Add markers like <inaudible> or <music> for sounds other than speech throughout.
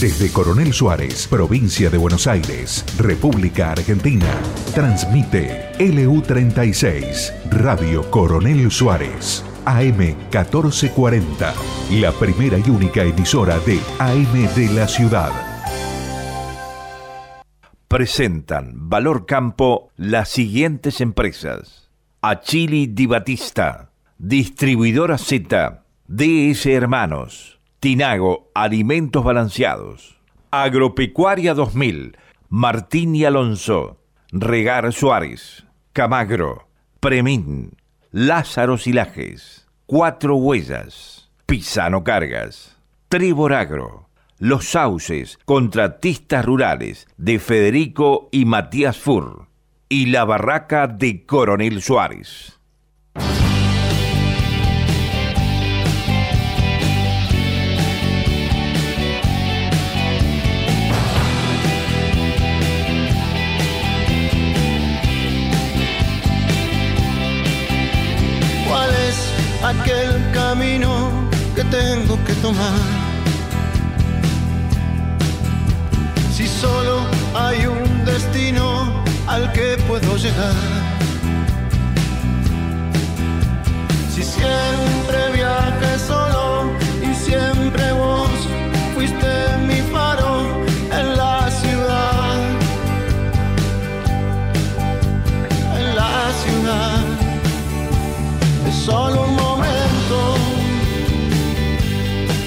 Desde Coronel Suárez, provincia de Buenos Aires, República Argentina, transmite LU36, Radio Coronel Suárez, AM 1440, la primera y única emisora de AM de la ciudad. Presentan Valor Campo las siguientes empresas. Achili Di Batista, Distribuidora Z, DS Hermanos. Tinago, Alimentos Balanceados. Agropecuaria 2000, Martín y Alonso. Regar Suárez. Camagro. Premín. Lázaro Silajes. Cuatro Huellas. Pisano Cargas. Tribor Agro. Los Sauces, Contratistas Rurales, de Federico y Matías Fur. Y la Barraca de Coronel Suárez. Si solo hay un destino al que puedo llegar. Si siempre viaje solo y siempre vos fuiste mi faro en la ciudad. En la ciudad. Es solo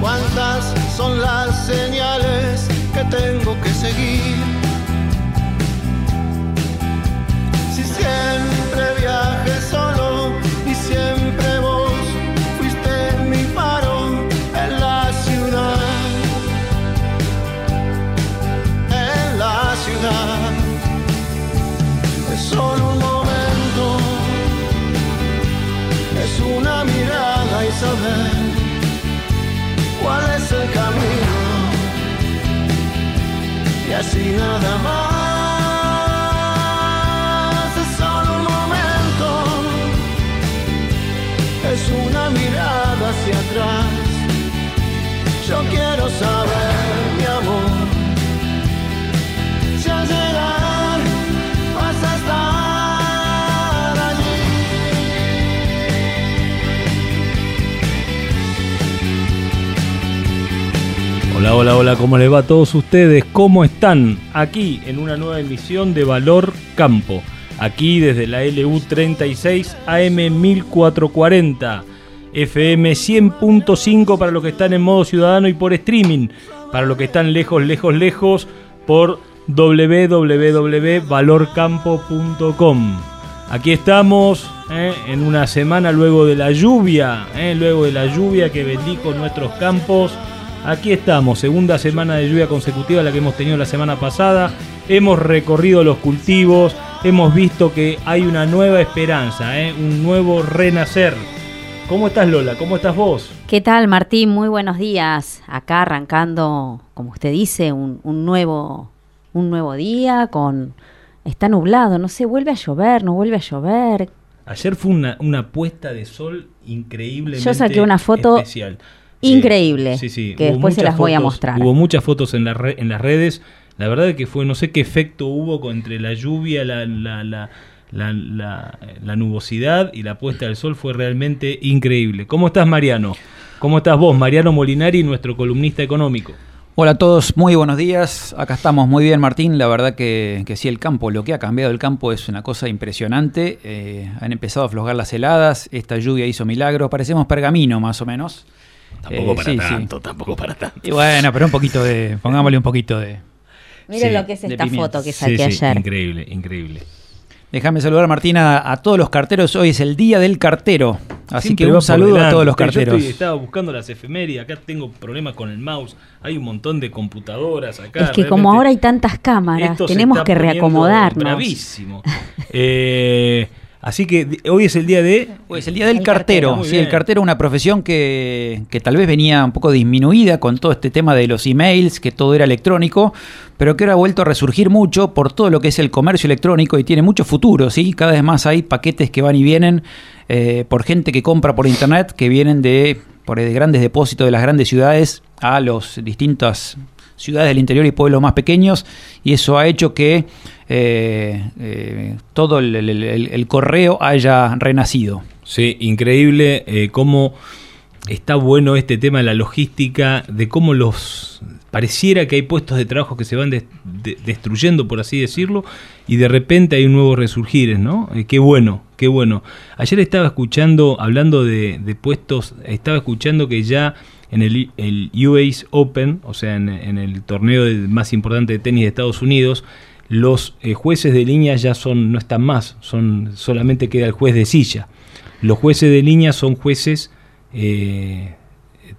¿Cuántas son las señales que tengo que seguir? Si siempre viaje solo casi nada más. Hola, hola, hola, ¿cómo les va a todos ustedes? ¿Cómo están? Aquí en una nueva emisión de Valor Campo aquí desde la LU36 AM 1440, FM 100.5 para los que están en modo ciudadano y por streaming, para los que están lejos, lejos, lejos, por www.valorcampo.com. Aquí estamos eh, en una semana luego de la lluvia, eh, luego de la lluvia que bendijo nuestros campos. Aquí estamos, segunda semana de lluvia consecutiva la que hemos tenido la semana pasada. Hemos recorrido los cultivos, hemos visto que hay una nueva esperanza, ¿eh? un nuevo renacer. ¿Cómo estás Lola? ¿Cómo estás vos? ¿Qué tal Martín? Muy buenos días. Acá arrancando, como usted dice, un, nuevo, un nuevo día con... Está nublado, no sé, vuelve a llover, no vuelve a llover. Ayer fue una, una puesta de sol increíble. Yo saqué una foto especial. Increíble, sí, sí. que después se las voy a mostrar. Hubo muchas fotos en, la en las redes la verdad es que fue, no sé qué efecto hubo entre la lluvia, la, la, la, la, nubosidad y la puesta del sol fue realmente increíble. ¿Cómo estás, Mariano? ¿Cómo estás vos, Mariano Molinari, nuestro columnista económico? Hola a todos, muy buenos días. Acá estamos muy bien, Martín. La verdad que, que sí, el campo, lo que ha cambiado el campo es una cosa impresionante. Eh, han empezado a aflojar las heladas, esta lluvia hizo milagros, parecemos pergamino más o menos. Tampoco Eh, para sí, tanto, tampoco para tanto. Y bueno, pero un poquito de, pongámosle un poquito de... Miren Sí, lo que es esta pimienta. foto que saqué sí, ayer. increíble, increíble. Déjame saludar, Martina, a todos los carteros. Hoy es el Día del Cartero. Así Siempre que un saludo a todos los Yo estoy- carteros. estaba buscando las efemérides, acá tengo problemas con el mouse, hay un montón de computadoras acá. Es que como ahora hay tantas cámaras, tenemos que reacomodarnos. Bravísimo. Eh, así que hoy es el día de... Hoy es el día del El cartero. Sí, el cartero una profesión que, que tal vez venía un poco disminuida con todo este tema de los emails, que todo era electrónico, pero que ahora ha vuelto a resurgir mucho por todo lo que es el comercio electrónico y tiene mucho futuro, ¿sí? Cada vez más hay paquetes que van y vienen eh, por gente que compra por internet, que vienen de, por de grandes depósitos de las grandes ciudades a los distintas ciudades del interior y pueblos más pequeños y eso ha hecho que eh, eh, todo el- correo haya renacido. Sí, increíble eh, cómo está bueno este tema de la logística, de cómo los pareciera que hay puestos de trabajo que se van des- de- destruyendo, por así decirlo, y de repente hay un nuevo resurgir, ¿no? Qué bueno, qué bueno. Ayer estaba escuchando, hablando de, de puestos, estaba escuchando que ya en el, el US Open, o sea, en, en el torneo de- más importante de tenis de Estados Unidos, los eh, jueces de línea ya son no están más, son solamente queda el juez de silla. Los jueces de línea son jueces eh,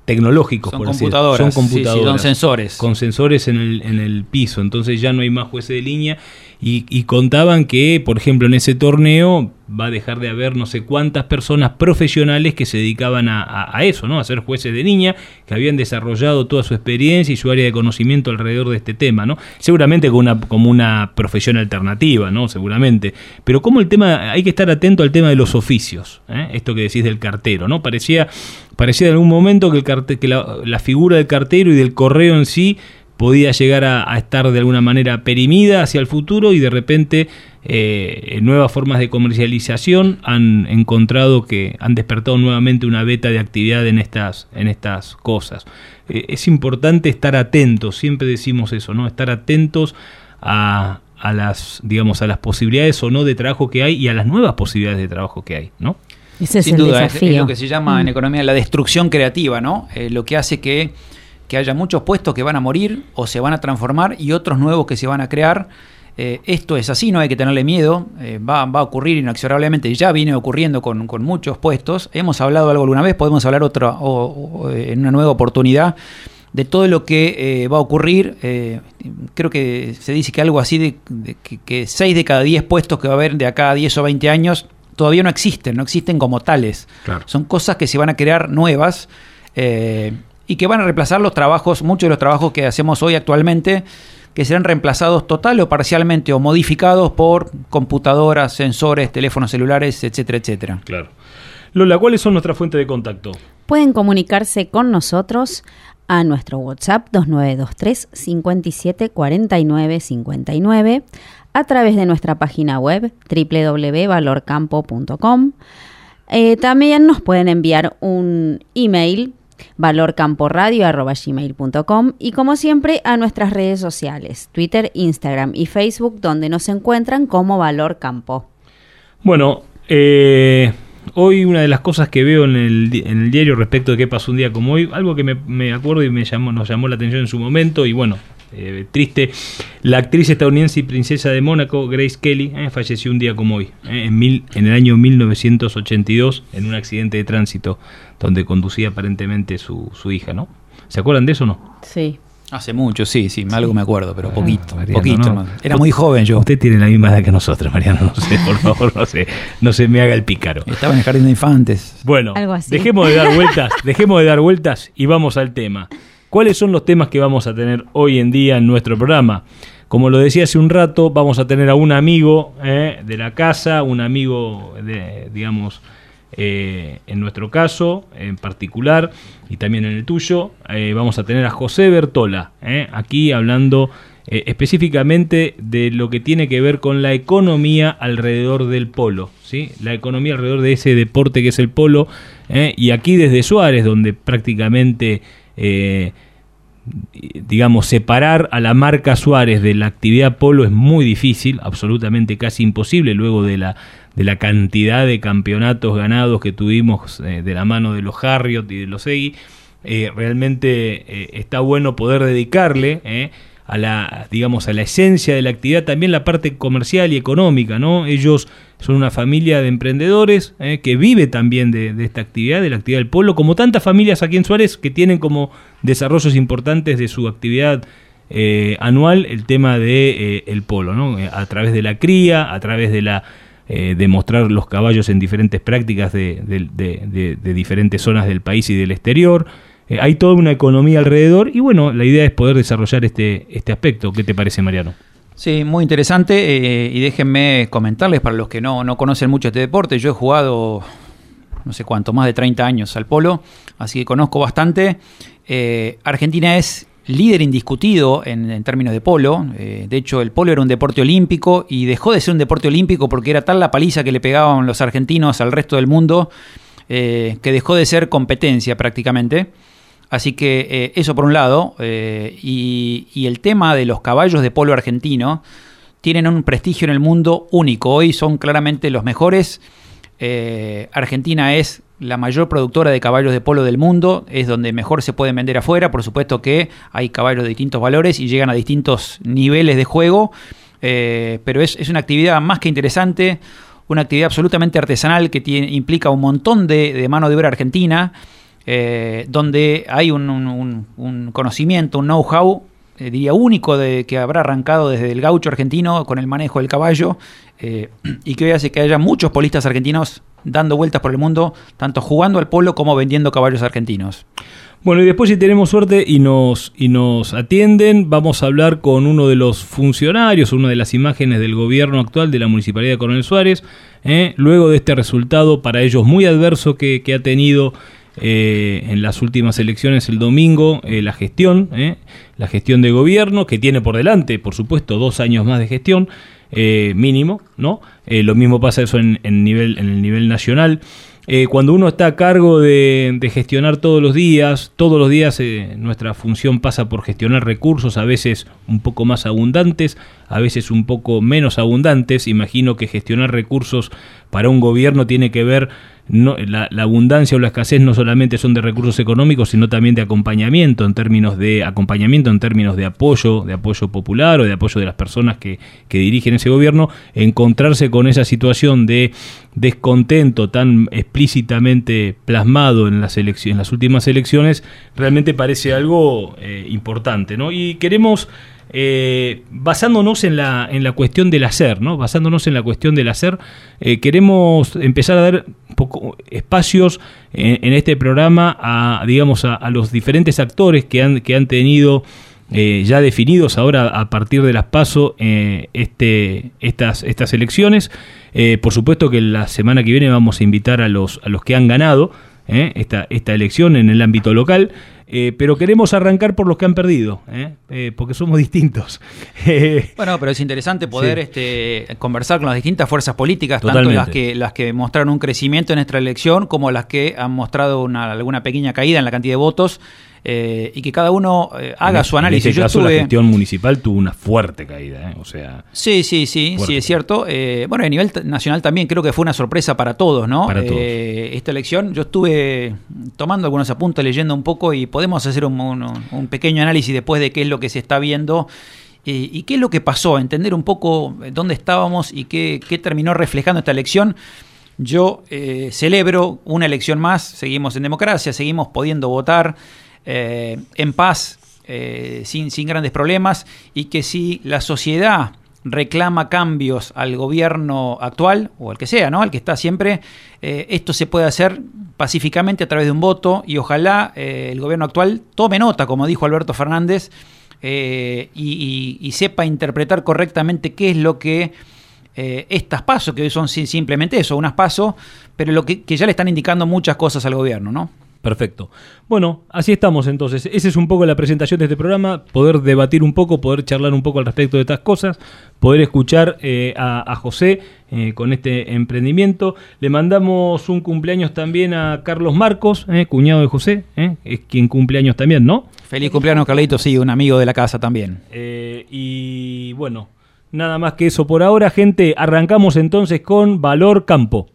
tecnológicos, Son por computadoras, Son sí, sí, computadoras. son sensores. Con sensores en el, en el piso. Entonces ya no hay más jueces de línea. Y, y contaban que, por ejemplo, en ese torneo va a dejar de haber no sé cuántas personas profesionales que se dedicaban a, eso, ¿no? A ser jueces de línea, que habían desarrollado toda su experiencia y su área de conocimiento alrededor de este tema, ¿no? Seguramente como una, como una profesión alternativa, ¿no? Seguramente. Pero como el tema, hay que estar atento al tema de los oficios, ¿eh? Esto que decís del cartero, ¿no? Parecía, parecía en algún momento que, el carte- que la figura del cartero y del correo en sí podía llegar a, a estar de alguna manera perimida hacia el futuro y de repente eh, nuevas formas de comercialización han encontrado que han despertado nuevamente una beta de actividad en estas, en estas cosas. Eh, es importante estar atentos, siempre decimos eso, ¿no? Estar atentos a, a las, digamos, a las posibilidades o no de trabajo que hay y a las nuevas posibilidades de trabajo que hay, ¿no? Ese es Sin el duda, es, desafío. es lo que se llama en Mm. economía la destrucción creativa, ¿no? Eh, lo que hace que, que haya muchos puestos que van a morir o se van a transformar y otros nuevos que se van a crear. Eh, esto es así, no hay que tenerle miedo, eh, va, va a ocurrir inexorablemente, ya viene ocurriendo con, con muchos puestos. Hemos hablado algo alguna vez, podemos hablar otra o- o, eh, en una nueva oportunidad de todo lo que eh, va a ocurrir. Creo que se dice que algo así de, de que, que 6 de cada 10 puestos que va a haber de acá a 10 o 20 años todavía no existen, no existen como tales. Claro. Son cosas que se van a crear nuevas y que van a reemplazar los trabajos, muchos de los trabajos que hacemos hoy actualmente, que serán reemplazados total o parcialmente o modificados por computadoras, sensores, teléfonos celulares, etcétera, etcétera. Claro. Lola, ¿cuáles son nuestras fuentes de contacto? Pueden comunicarse con nosotros a nuestro WhatsApp 2923 57 49 59 a través de nuestra página web www.valorcampo.com. Eh, también nos pueden enviar un email valorcamporadio.gmail.com y como siempre a nuestras redes sociales, Twitter, Instagram y Facebook, donde nos encuentran como Valor Campo. Bueno, eh, hoy una de las cosas que veo en el, di- en el diario respecto de qué pasó un día como hoy, algo que me, me acuerdo y me llamó, nos llamó la atención en su momento, y bueno, eh, triste, la actriz estadounidense y princesa de Mónaco, Grace Kelly, eh, falleció un día como hoy, eh, en, mil, en el año 1982, en un accidente de tránsito donde conducía aparentemente su, su hija, ¿no? ¿Se acuerdan de eso o no? Sí. Hace mucho, sí, sí, algo me acuerdo, pero poquito, Mariano, poquito. no. hermano. Era muy joven yo. Usted tiene la misma edad que nosotros, Mariano, no sé, por favor, no sé, no se me haga el pícaro. Estaba en el jardín de infantes. Bueno, Algo así. dejemos de dar vueltas, dejemos de dar vueltas y vamos al tema. ¿Cuáles son los temas que vamos a tener hoy en día en nuestro programa? Como lo decía hace un rato, vamos a tener a un amigo eh, de la casa, un amigo, digamos, eh, en nuestro caso en particular y también en el tuyo, eh, vamos a tener a José Bertola, aquí hablando específicamente de lo que tiene que ver con la economía alrededor del polo, ¿sí? la economía alrededor de ese deporte que es el polo, y aquí desde Suárez, donde prácticamente digamos, separar a la marca Suárez de la actividad polo es muy difícil, absolutamente casi imposible, luego de la, de la cantidad de campeonatos ganados que tuvimos eh, de la mano de los Harriot y de los Egui. Eh, realmente eh, está bueno poder dedicarle a la, digamos, a la esencia de la actividad, también la parte comercial y económica, ¿no? Ellos son una familia de emprendedores eh, que vive también de, esta actividad, de la actividad del pueblo, como tantas familias aquí en Suárez que tienen como desarrollos importantes de su actividad eh, anual el tema de eh, el polo, ¿no? A través de la cría, a través de la de mostrar los caballos en diferentes prácticas de, de diferentes zonas del país y del exterior. Hay toda una economía alrededor y bueno, la idea es poder desarrollar este, este aspecto. ¿Qué te parece, Mariano? Sí, muy interesante. Eh, y déjenme comentarles para los que no, no conocen mucho este deporte. Yo he jugado, no sé cuánto, más de 30 años al polo, así que conozco bastante. Eh, Argentina es líder indiscutido en, términos de polo. Eh, de hecho, el polo era un deporte olímpico y dejó de ser un deporte olímpico porque era tal la paliza que le pegaban los argentinos al resto del mundo que dejó de ser competencia prácticamente. Así que eh, eso por un lado, eh, y, el tema de los caballos de polo argentino tienen un prestigio en el mundo único. Hoy son claramente los mejores. Eh, Argentina es la mayor productora de caballos de polo del mundo, es donde mejor se pueden vender afuera. Por supuesto que hay caballos de distintos valores y llegan a distintos niveles de juego, pero es, una actividad más que interesante, una actividad absolutamente artesanal que implica un montón de mano de obra argentina. Eh, donde hay un, conocimiento, un know-how, eh, diría único, de, que habrá arrancado desde el gaucho argentino con el manejo del caballo, eh, <clears throat> y que hoy hace que haya muchos polistas argentinos dando vueltas por el mundo, tanto jugando al polo como vendiendo caballos argentinos. Bueno, y después si tenemos suerte y nos, y nos atienden, vamos a hablar con uno de los funcionarios, una de las imágenes del gobierno actual de la Municipalidad de Coronel Suárez, luego de este resultado para ellos muy adverso que, que ha tenido eh, en las últimas elecciones el domingo eh, la gestión, eh, la gestión de gobierno, que tiene por delante, por supuesto, dos años más de gestión mínimo, ¿no? lo mismo pasa eso en, nivel, en el nivel nacional. cuando uno está a cargo de, gestionar todos los días, todos los días nuestra función pasa por gestionar recursos, a veces un poco más abundantes, a veces un poco menos abundantes. Imagino que gestionar recursos para un gobierno tiene que ver no, la, abundancia o la escasez no solamente son de recursos económicos, sino también de acompañamiento en términos de acompañamiento, en términos de apoyo, de apoyo popular o de apoyo de las personas que, que dirigen ese gobierno, encontrarse con esa situación de descontento tan explícitamente plasmado en las, en las últimas elecciones, realmente parece algo eh, importante. ¿no? Y queremos eh, basándonos en la, en la cuestión del hacer, ¿no? Basándonos en la cuestión del hacer, eh, queremos empezar a dar poco espacios en, este programa a, digamos, a, los diferentes actores que han, que han tenido eh, ya definidos ahora a partir de las PASO este, estas, estas elecciones. por supuesto que la semana que viene vamos a invitar a los, a los que han ganado esta, esta elección en el ámbito local. Eh, pero queremos arrancar por los que han perdido, ¿eh? Eh, porque somos distintos. <laughs> bueno, pero es interesante poder este, conversar con las distintas fuerzas políticas, tanto las que, las que mostraron un crecimiento en nuestra elección como las que han mostrado una, alguna pequeña caída en la cantidad de votos. Eh, y que cada uno eh, haga su análisis. En este caso, la gestión municipal tuvo una fuerte caída, ¿eh? o sea... Sí, sí, sí, sí, es cierto. bueno, a nivel nacional también creo que fue una sorpresa para todos, ¿no? Para todos. esta elección, yo estuve tomando algunos apuntes, leyendo un poco y podemos hacer un, pequeño análisis después de qué es lo que se está viendo. Y, qué es lo que pasó, entender un poco dónde estábamos y qué, terminó reflejando esta elección. Yo celebro una elección más, seguimos en democracia, seguimos pudiendo votar, eh, en paz, eh, sin grandes problemas, y que si la sociedad reclama cambios al gobierno actual, o al que sea, ¿no? Al que está siempre, eh, esto se puede hacer pacíficamente a través de un voto y ojalá el gobierno actual tome nota, como dijo Alberto Fernández, y, sepa interpretar correctamente qué es lo que estas pasos, que son simplemente eso, unas pasos, pero lo que, que ya le están indicando muchas cosas al gobierno, ¿no? Perfecto. Bueno, así estamos entonces. Esa es un poco la presentación de este programa, poder debatir un poco, poder charlar un poco al respecto de estas cosas, poder escuchar eh, a, José eh, con este emprendimiento. Le mandamos un cumpleaños también a Carlos Marcos, eh, cuñado de José, es quien cumpleaños también, ¿no? Feliz cumpleaños, Carlito, sí, un amigo de la casa también. y bueno, nada más que eso por ahora, gente. Arrancamos entonces con Valor Campo.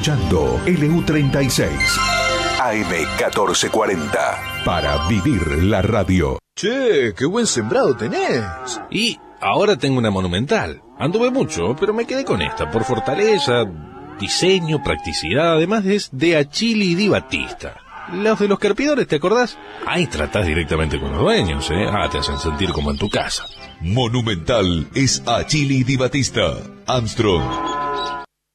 Escuchando LU36 AM1440 para vivir la radio. Che, qué buen sembrado tenés. Y ahora tengo una monumental. Anduve mucho, pero me quedé con esta por fortaleza, diseño, practicidad, además es de Achili Di Batista. Los de los carpidores, ¿te acordás? Ahí tratás directamente con los dueños, ¿eh? Ah, te hacen sentir como en tu casa. Monumental es Achili Di Batista. Armstrong.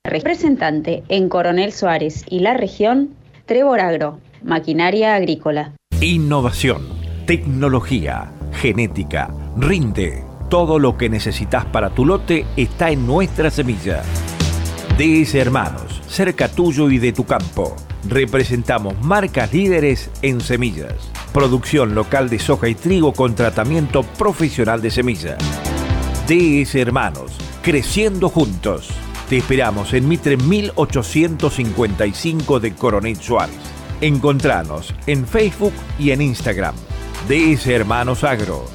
Representante en Coronel Suárez y la región, Trevor Agro, maquinaria agrícola. Innovación, tecnología, genética, rinde. Todo lo que necesitas para tu lote está en nuestra semilla. DS Hermanos, cerca tuyo y de tu campo. Representamos marcas líderes en semillas. Producción local de soja y trigo con tratamiento profesional de semillas. DS Hermanos, creciendo juntos. Te esperamos en Mitre 1855 de Coronel Suárez. Encontranos en Facebook y en Instagram. DS Hermanos Agro.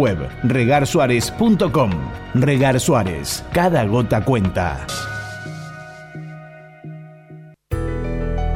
web regarsuárez.com. Regar Suárez, cada gota cuenta.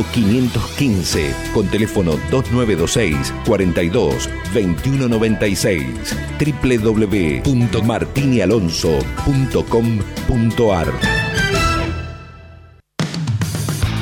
515 con teléfono 2926 42 2196 www.martinialonso.com.ar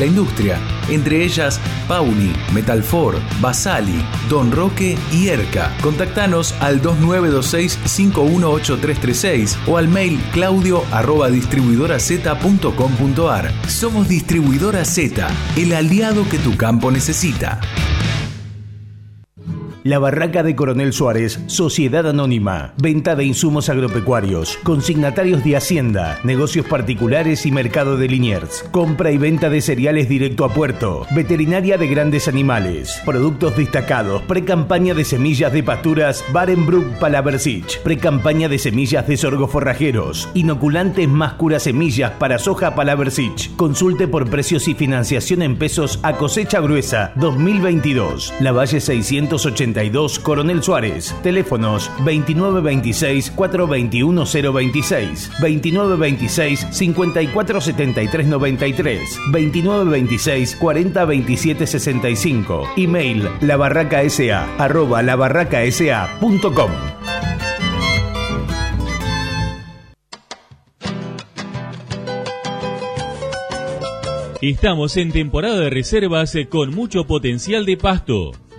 la industria, entre ellas Pauli, Metalfor, Basali, Don Roque y Erca. Contactanos al 2926-518336 o al mail claudio arroba distribuidoraz.com.ar. Somos Distribuidora Z, el aliado que tu campo necesita. La Barraca de Coronel Suárez, Sociedad Anónima, venta de insumos agropecuarios, consignatarios de Hacienda, negocios particulares y mercado de Liniers, compra y venta de cereales directo a puerto, veterinaria de grandes animales, productos destacados, pre-campaña de semillas de pasturas Barenbrook Palaversich, pre-campaña de semillas de sorgo forrajeros, inoculantes más cura semillas para soja Palaversich. Consulte por precios y financiación en pesos a cosecha gruesa 2022. La Valle 680 Coronel Suárez. Teléfonos 2926-421-026, 2926-547393, 2926-402765. Email labarracasa arroba labarracasa.com. Estamos en temporada de reservas con mucho potencial de pasto.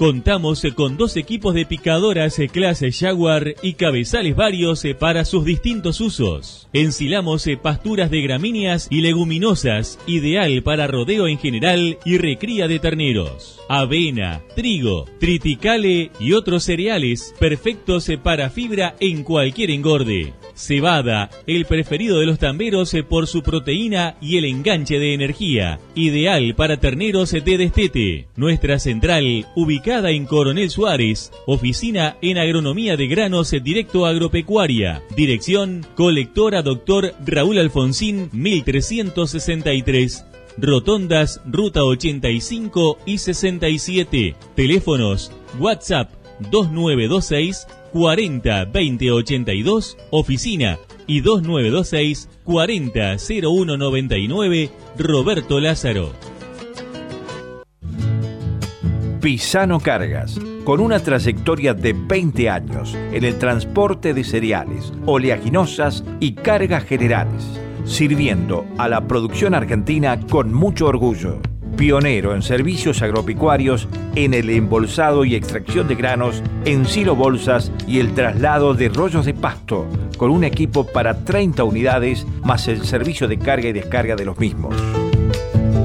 Contamos con dos equipos de picadoras clase Jaguar y cabezales varios para sus distintos usos. Ensilamos pasturas de gramíneas y leguminosas, ideal para rodeo en general y recría de terneros. Avena, trigo, triticale y otros cereales perfectos para fibra en cualquier engorde. Cebada, el preferido de los tamberos por su proteína y el enganche de energía, ideal para terneros de destete. Nuestra central, ubicada en Coronel Suárez, oficina en agronomía de granos directo agropecuaria. Dirección, colectora doctor Raúl Alfonsín, 1363. Rotondas, Ruta 85 y 67. Teléfonos, WhatsApp 2926 40 20 82, oficina y 2926 40 01 99, Roberto Lázaro. Pisano Cargas, con una trayectoria de 20 años en el transporte de cereales, oleaginosas y cargas generales, sirviendo a la producción argentina con mucho orgullo pionero en servicios agropecuarios en el embolsado y extracción de granos en silo bolsas y el traslado de rollos de pasto, con un equipo para 30 unidades más el servicio de carga y descarga de los mismos.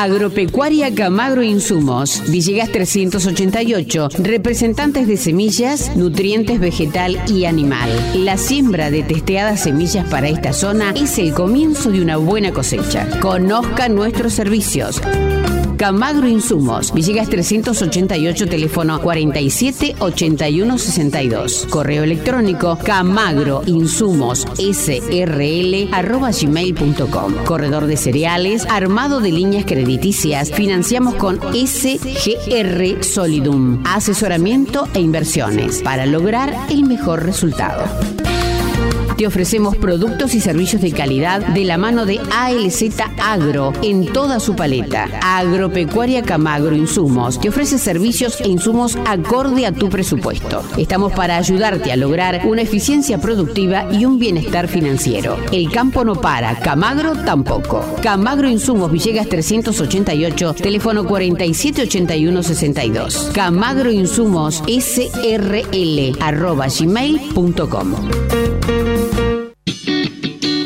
Agropecuaria Camagro Insumos, Villegas 388, representantes de semillas, nutrientes vegetal y animal. La siembra de testeadas semillas para esta zona es el comienzo de una buena cosecha. Conozca nuestros servicios. Camagro Insumos, Villegas 388, teléfono 47 81 62. Correo electrónico camagro insumos srl arroba gmail.com. Corredor de cereales, armado de líneas crediticias, financiamos con SGR Solidum. Asesoramiento e inversiones para lograr el mejor resultado. Te ofrecemos productos y servicios de calidad de la mano de ALZ Agro en toda su paleta. Agropecuaria Camagro Insumos te ofrece servicios e insumos acorde a tu presupuesto. Estamos para ayudarte a lograr una eficiencia productiva y un bienestar financiero. El campo no para, Camagro tampoco. Camagro Insumos Villegas 388, teléfono 478162. Camagro Insumos SRL arroba gmail.com.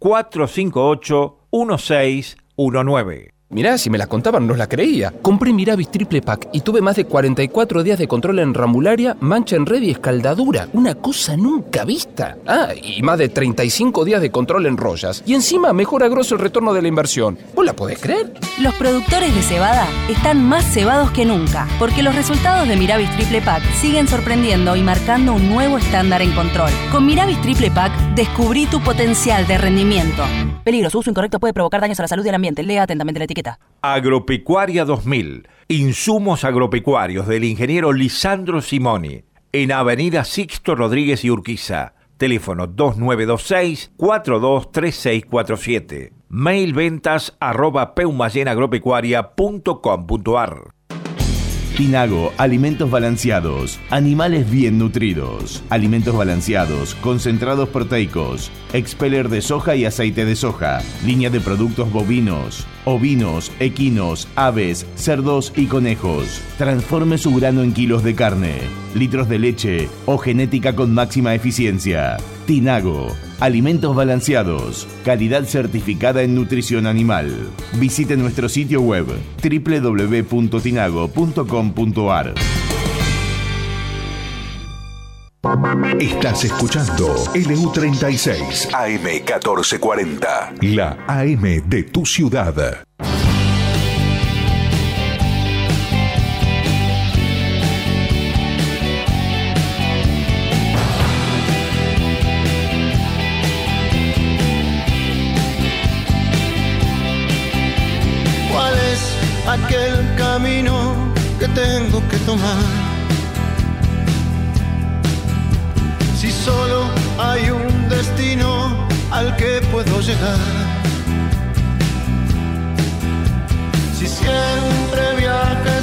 458 1619. Mirá, si me la contaban no la creía. Compré Miravis Triple Pack y tuve más de 44 días de control en ramularia, mancha en red y escaldadura. Una cosa nunca vista. Ah, y más de 35 días de control en rollas. Y encima mejora grosso el retorno de la inversión. ¿Vos la podés creer? Los productores de cebada están más cebados que nunca, porque los resultados de Miravis Triple Pack siguen sorprendiendo y marcando un nuevo estándar en control. Con Miravis Triple Pack descubrí tu potencial de rendimiento. Peligro, su uso incorrecto puede provocar daños a la salud y al ambiente. Lea atentamente la etiqueta. Agropecuaria 2000. Insumos agropecuarios del ingeniero Lisandro Simoni. En Avenida Sixto Rodríguez y Urquiza. Teléfono 2926-423647. Mail ventas arroba peumayenagropecuaria.com.ar. Tinago, alimentos balanceados, animales bien nutridos, alimentos balanceados, concentrados proteicos, expeller de soja y aceite de soja, línea de productos bovinos, ovinos, equinos, aves, cerdos y conejos. Transforme su grano en kilos de carne, litros de leche o genética con máxima eficiencia. Tinago, alimentos balanceados, calidad certificada en nutrición animal. Visite nuestro sitio web www.tinago.com.ar. Estás escuchando LU36 AM1440, la AM de tu ciudad. Hay un destino al que puedo llegar. Si siempre viajé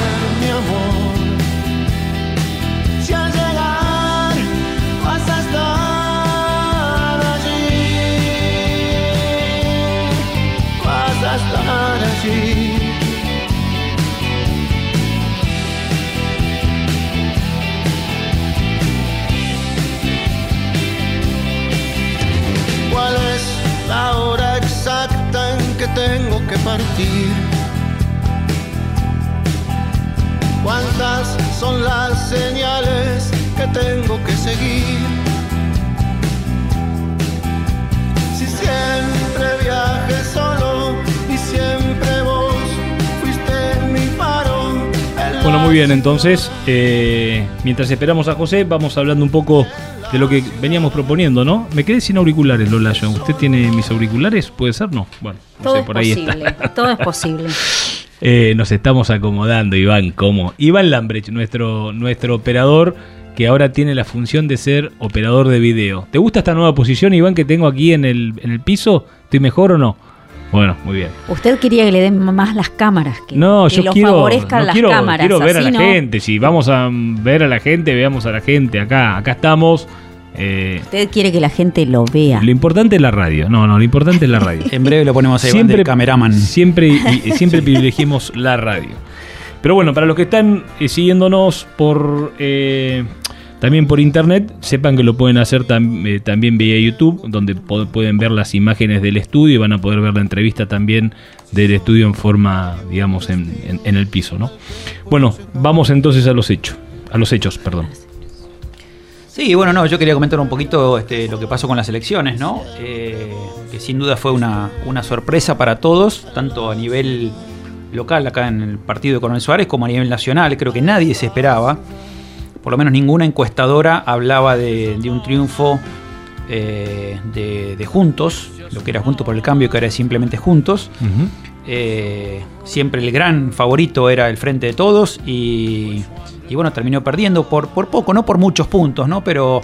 que partir? ¿Cuántas son las señales que tengo que seguir? Si siempre viaje solo y siempre vos fuiste mi faro. en Bueno, muy bien, entonces, eh, mientras esperamos a José, vamos hablando un poco de lo que veníamos proponiendo, ¿no? Me quedé sin auriculares, Lola. Yo. ¿Usted tiene mis auriculares? ¿Puede ser? No. Bueno, no Todo sé, por ahí posible, está. todo es posible. <laughs> Eh, nos estamos acomodando, Iván, ¿cómo? Iván Lambrecht, nuestro, nuestro operador, que ahora tiene la función de ser operador de video. ¿Te gusta esta nueva posición, Iván, que tengo aquí en el, en el piso? ¿Estoy mejor o no? Bueno, muy bien. Usted quería que le den más las cámaras, que, No, que yo lo quiero, favorezcan no las quiero, cámaras. quiero ver a la no- gente. Si vamos a ver a la gente, veamos a la gente. Acá, acá estamos. Eh, Usted quiere que la gente lo vea. lo importante es la radio. No, no, lo importante es la radio. <laughs> En breve lo ponemos ahí de cameraman. Siempre, y- <laughs> y siempre privilegiemos la radio. Pero bueno, para los que están eh, siguiéndonos por eh, también por internet, sepan que lo pueden hacer eh, también vía YouTube, donde pueden ver las imágenes del estudio y van a poder ver la entrevista también del estudio en forma, digamos, en el piso, ¿no? Bueno, vamos entonces a los hechos. a los hechos, perdón. Sí, bueno, no, yo quería comentar un poquito este, lo que pasó con las elecciones, ¿no? Eh, que sin duda fue una, una sorpresa para todos, tanto a nivel local acá en el partido de Coronel Suárez como a nivel nacional. Creo que nadie se esperaba, por lo menos ninguna encuestadora hablaba de, de un triunfo eh, de, de Juntos, lo que era Juntos por el Cambio, que era simplemente Juntos. Eh, siempre el gran favorito era el Frente de Todos y, y bueno, terminó perdiendo por, por poco, no por muchos puntos, ¿no? Pero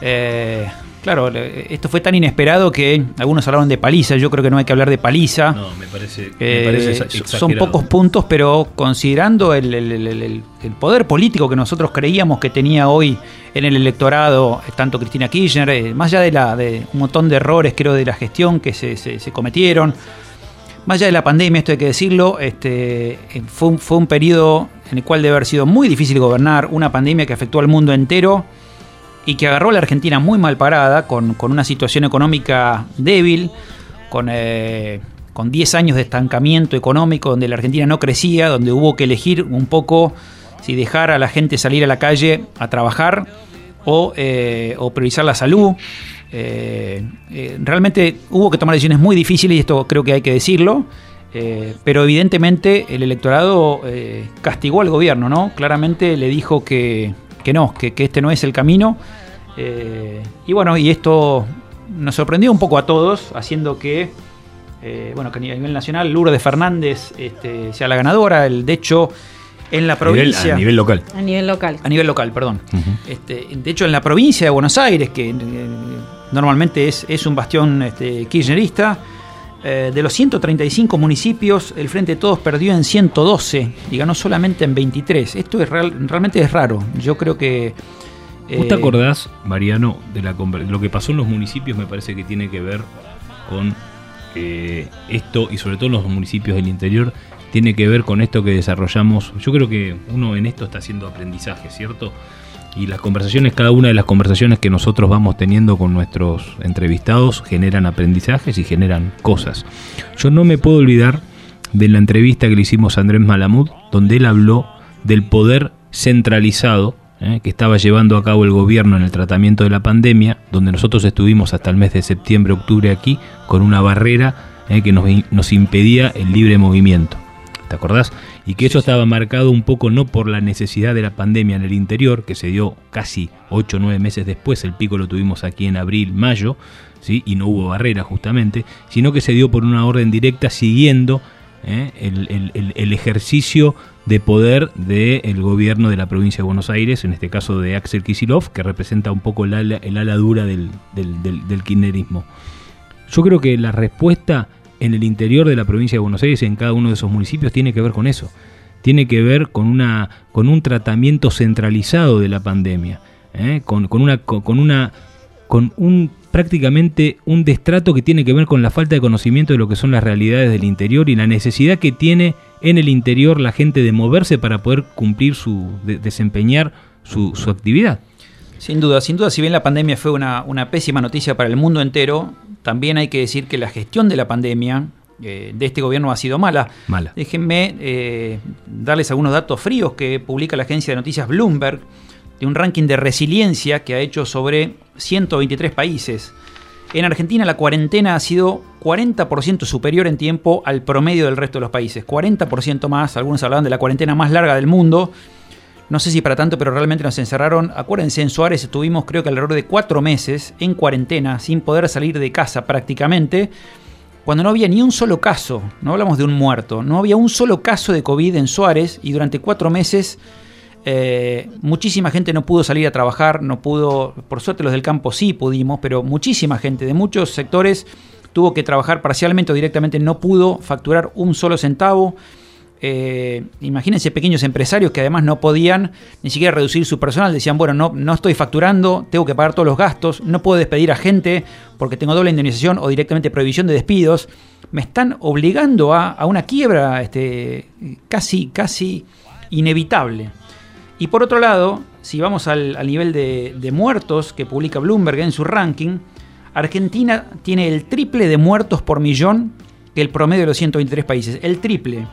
eh, claro, esto fue tan inesperado que algunos hablaron de paliza. Yo creo que no hay que hablar de paliza. No, me parece, me Eh, parece son pocos puntos, pero considerando el, el- el- el- el poder político que nosotros creíamos que tenía hoy en el electorado, eh, tanto Cristina Kirchner, eh, más allá de, la, de un montón de errores, creo, de la gestión que se, se- se cometieron, más allá de la pandemia, esto hay que decirlo, este, eh, fue, un, fue un periodo en el cual debe haber sido muy difícil gobernar, una pandemia que afectó al mundo entero y que agarró a la Argentina muy mal parada, con, con una situación económica débil, con, eh, con 10 años de estancamiento económico, donde la Argentina no crecía, donde hubo que elegir un poco si dejar a la gente salir a la calle a trabajar o, eh, o priorizar la salud. Eh, eh, realmente hubo que tomar decisiones muy difíciles y esto creo que hay que decirlo. pero evidentemente el electorado castigó al gobierno, ¿no? Claramente le dijo que, que no, que, que este no es el camino. Eh, y bueno, y esto nos sorprendió un poco a todos, haciendo que, eh, bueno, que a nivel nacional Lourdes Fernández este, sea la ganadora. El, de hecho, en la A nivel- provincia... a nivel local. A nivel local. A nivel local, perdón. Este, de hecho, en la provincia de Buenos Aires, que eh, normalmente es, es un bastión este, kirchnerista, eh, de los 135 municipios, el Frente de Todos perdió en 112 y ganó solamente en 23. Esto es real- realmente es raro. Yo creo que... ¿Vos te eh, acordás, Mariano, de la lo que pasó en los municipios? Me parece que tiene que ver con eh, esto y sobre todo en los municipios del interior, tiene que ver con esto que desarrollamos. Yo creo que uno en esto está haciendo aprendizaje, ¿cierto? Y las conversaciones, cada una de las conversaciones que nosotros vamos teniendo con nuestros entrevistados generan aprendizajes y generan cosas. Yo no me puedo olvidar de la entrevista que le hicimos a Andrés Malamud, donde él habló del poder centralizado eh, que estaba llevando a cabo el gobierno en el tratamiento de la pandemia, donde nosotros estuvimos hasta el mes de septiembre, octubre aquí, con una barrera eh, que nos, nos impedía el libre movimiento. ¿Te acordás? Y que eso estaba marcado un poco no por la necesidad de la pandemia en el interior, que se dio casi 8 o 9 meses después, el pico lo tuvimos aquí en abril, mayo, ¿sí? y no hubo barrera justamente, sino que se dio por una orden directa siguiendo ¿eh? el, el- el- el ejercicio de poder del gobierno de la provincia de Buenos Aires, en este caso de Axel Kisilov, que representa un poco el ala, el ala dura del, del, del- del kirchnerismo. Yo creo que la respuesta en el interior de la provincia de Buenos Aires, en cada uno de esos municipios, tiene que ver con eso. Tiene que ver con, una, con un tratamiento centralizado de la pandemia, ¿eh? con, una, con, una, con un prácticamente un destrato que tiene que ver con la falta de conocimiento de lo que son las realidades del interior y la necesidad que tiene en el interior la gente de moverse para poder cumplir su, de- desempeñar su, su actividad. Sin duda, sin duda, si bien la pandemia fue una pésima noticia para el mundo entero, también hay que decir que la gestión de la pandemia eh, de este gobierno ha sido mala. Mala. Déjenme eh, darles algunos datos fríos que publica la agencia de noticias Bloomberg, de un ranking de resiliencia que ha hecho sobre 123 países. En Argentina la cuarentena ha sido 40% superior en tiempo al promedio del resto de los países. 40% más, algunos hablaban de la cuarentena más larga del mundo. No sé si para tanto, pero realmente nos encerraron. Acuérdense, en Suárez estuvimos creo que alrededor de cuatro meses en cuarentena, sin poder salir de casa prácticamente, cuando no había ni un solo caso, no hablamos de un muerto, no había un solo caso de COVID en Suárez y durante cuatro meses eh, muchísima gente no pudo salir a trabajar, no pudo, por suerte los del campo sí pudimos, pero muchísima gente de muchos sectores tuvo que trabajar parcialmente o directamente, no pudo facturar un solo centavo. Eh, imagínense pequeños empresarios que además no podían ni siquiera reducir su personal, decían, bueno, no, no estoy facturando, tengo que pagar todos los gastos, no puedo despedir a gente porque tengo doble indemnización o directamente prohibición de despidos, me están obligando a, a una quiebra este, casi, casi inevitable. Y por otro lado, si vamos al, al nivel de, de muertos que publica Bloomberg en su ranking, Argentina tiene el triple de muertos por millón que el promedio de los 123 países, el triple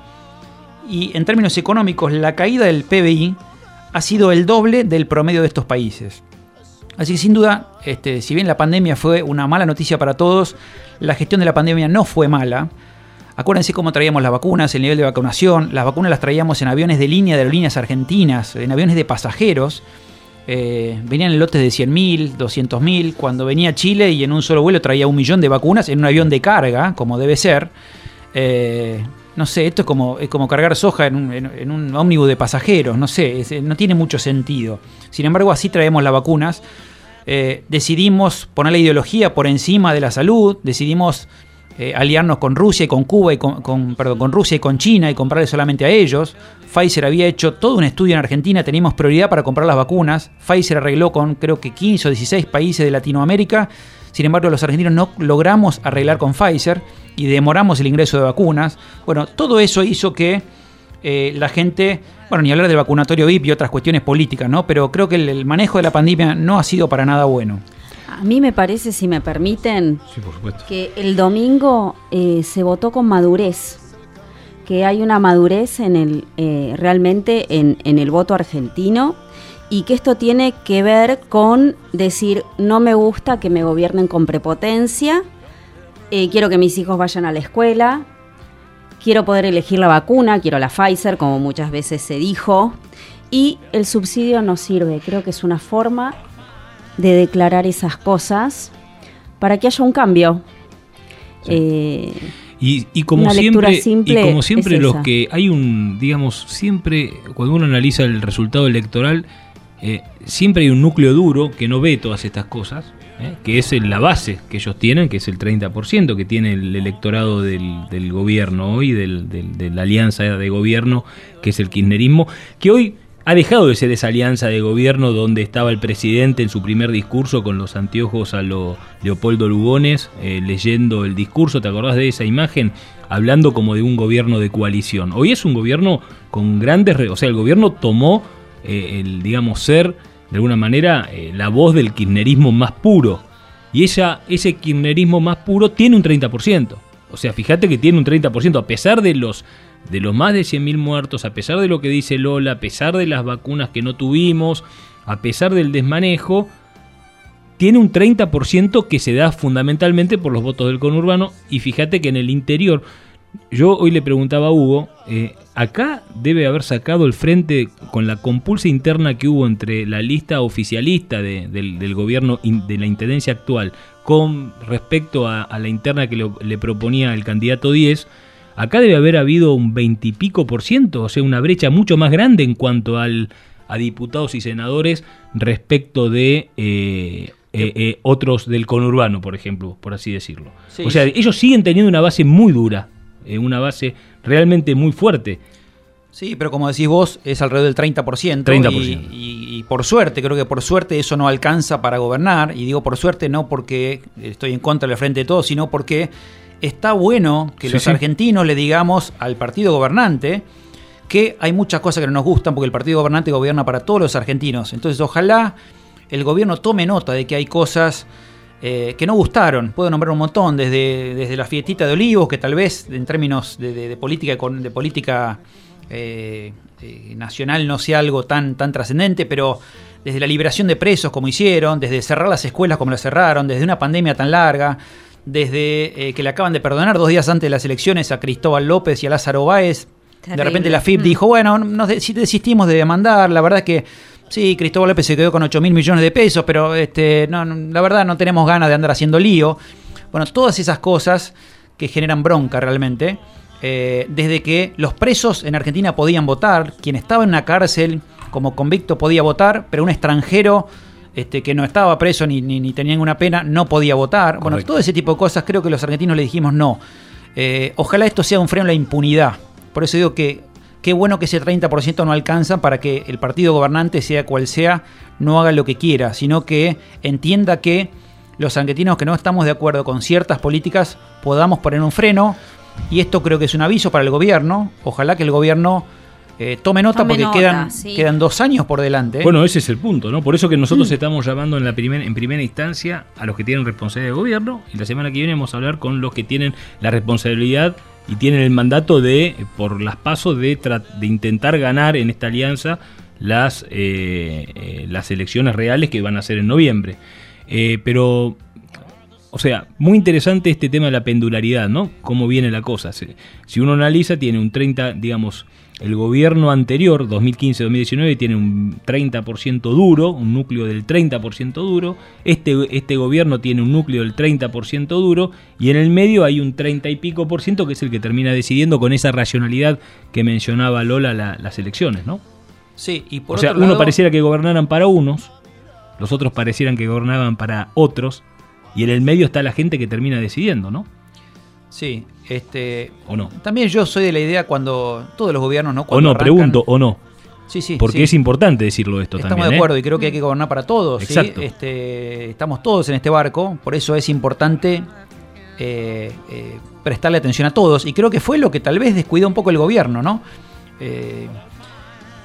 y en términos económicos la caída del PBI ha sido el doble del promedio de estos países. Así que sin duda, este, si bien la pandemia fue una mala noticia para todos, la gestión de la pandemia no fue mala. Acuérdense cómo traíamos las vacunas, el nivel de vacunación. Las vacunas las traíamos en aviones de línea de aerolíneas argentinas, en aviones de pasajeros. Eh, venían en lotes de 100.000, 200.000. Cuando venía a Chile y en un solo vuelo traía un millón de vacunas en un avión de carga, como debe ser. Eh, no sé, esto es como, como cargar soja en un, en, un ómnibus de pasajeros, no sé, no tiene mucho sentido. Sin embargo, así traemos las vacunas. Eh, decidimos poner la ideología por encima de la salud, decidimos eh, aliarnos con Rusia y con Cuba y con, perdón, con Rusia y con China y comprarle solamente a ellos. Pfizer había hecho todo un estudio en Argentina, teníamos prioridad para comprar las vacunas. Pfizer arregló con creo que 15 o 16 países de Latinoamérica. Sin embargo, los argentinos no logramos arreglar con Pfizer y demoramos el ingreso de vacunas. Bueno, todo eso hizo que eh, la gente, bueno, ni hablar del vacunatorio VIP y otras cuestiones políticas, ¿no? Pero creo que el manejo de la pandemia no ha sido para nada bueno. A mí me parece, si me permiten, que el domingo eh, se votó con madurez, que hay una madurez en el eh, realmente en, el voto argentino y que esto tiene que ver con decir no me gusta que me gobiernen con prepotencia, eh, quiero que mis hijos vayan a la escuela, quiero poder elegir la vacuna, quiero la Pfizer, como muchas veces se dijo, y el subsidio no sirve. Creo que es una forma de declarar esas cosas para que haya un cambio. Eh, y, como siempre, y como siempre los que hay un, digamos, siempre cuando uno analiza el resultado electoral, eh, siempre hay un núcleo duro que no ve todas estas cosas, eh, que es la base que ellos tienen, que es el 30% que tiene el electorado del, gobierno hoy, del, de la alianza de gobierno, que es el kirchnerismo, que hoy ha dejado de ser esa alianza de gobierno donde estaba el presidente en su primer discurso con los anteojos a lo Leopoldo Lugones, eh, leyendo el discurso, ¿te acordás de esa imagen? Hablando como de un gobierno de coalición. Hoy es un gobierno con grandes... O sea, el gobierno tomó eh, el, digamos, ser, de alguna manera, eh, la voz del kirchnerismo más puro. Y ese kirchnerismo más puro tiene un 30%. O sea, fíjate que tiene un 30%, a pesar de los de los más de 100.000 muertos, a pesar de lo que dice Lola, a pesar de las vacunas que no tuvimos, a pesar del desmanejo, tiene un 30% que se da fundamentalmente por los votos del conurbano y fíjate que en el interior, yo hoy le preguntaba a Hugo, eh, acá debe haber sacado el frente con la compulsa interna que hubo entre la lista oficialista del, gobierno de la intendencia actual con respecto a, la interna que le proponía el candidato 10, Acá debe haber habido un veintipico por ciento, o sea, una brecha mucho más grande en cuanto al, a diputados y senadores respecto de eh, eh, eh, otros del conurbano, por ejemplo, por así decirlo. o sea, ellos siguen teniendo una base muy dura, una base realmente muy fuerte. Sí, pero como decís vos, es alrededor del 30%. 30%. Y, y, por suerte, creo que por suerte eso no alcanza para gobernar. Y digo por suerte no porque estoy en contra del frente de todos, sino porque está bueno que los argentinos le digamos al partido gobernante que hay muchas cosas que no nos gustan porque el partido gobernante gobierna para todos los argentinos. Entonces ojalá el gobierno tome nota de que hay cosas eh, que no gustaron. Puedo nombrar un montón, desde, desde la fiestita de olivos, que tal vez en términos de, política, de política eh, eh, nacional no sea algo tan, tan trascendente, pero desde la liberación de presos como hicieron, desde cerrar las escuelas como las cerraron, desde una pandemia tan larga, desde que le acaban de perdonar dos días antes de las elecciones a Cristóbal López y a Lázaro Báez. De repente la FIP mm. dijo, bueno, nos desistimos de demandar, la verdad es que sí, Cristóbal López se quedó con 8 mil millones de pesos, pero este, no, la verdad no tenemos ganas de andar haciendo lío. Bueno, todas esas cosas que generan bronca realmente, eh, desde que los presos en Argentina podían votar, quien estaba en una cárcel como convicto podía votar, pero un extranjero este, que no estaba preso ni, ni, tenía ninguna pena, no podía votar. Bueno, todo ese tipo de cosas creo que los argentinos le dijimos no. Eh, ojalá esto sea un freno a la impunidad. Por eso digo que qué bueno que ese 30% no alcanza para que el partido gobernante, sea cual sea, no haga lo que quiera, sino que entienda que los argentinos que no estamos de acuerdo con ciertas políticas podamos poner un freno. Y esto creo que es un aviso para el gobierno. Ojalá que el gobierno eh, tome nota porque quedan, quedan dos años por delante. ¿eh? Bueno, ese es el punto, ¿no? Por eso que nosotros mm. estamos llamando en, la primer, en primera instancia a los que tienen responsabilidad de gobierno y la semana que viene vamos a hablar con los que tienen la responsabilidad y tienen el mandato de, por las pasos, de, de intentar ganar en esta alianza las, eh, eh, las elecciones reales que van a ser en noviembre. Eh, pero, o sea, muy interesante este tema de la pendularidad, ¿no? Cómo viene la cosa. Si uno analiza, tiene un 30, digamos, el gobierno anterior, 2015-2019, tiene un 30% duro, un núcleo del 30% duro. Este, este gobierno tiene un núcleo del 30% duro. Y en el medio hay un 30 y pico por ciento que es el que termina decidiendo con esa racionalidad que mencionaba Lola las elecciones, ¿no? Sí, y por O sea, uno pareciera que gobernaran para unos, los otros parecieran que gobernaban para otros. Y en el medio está la gente que termina decidiendo, ¿no? Sí, este. ¿O no? También yo soy de la idea cuando todos los gobiernos, ¿no? o Cuando no, arrancan- pregunto, o no. Sí, sí. Porque sí. es importante decirlo esto Estamos también. de ¿eh? acuerdo y creo que hay que gobernar para todos. ¿sí? Exacto. Este, estamos todos en este barco, por eso es importante eh, eh, prestarle atención a todos. Y creo que fue lo que tal vez descuidó un poco el gobierno, ¿no?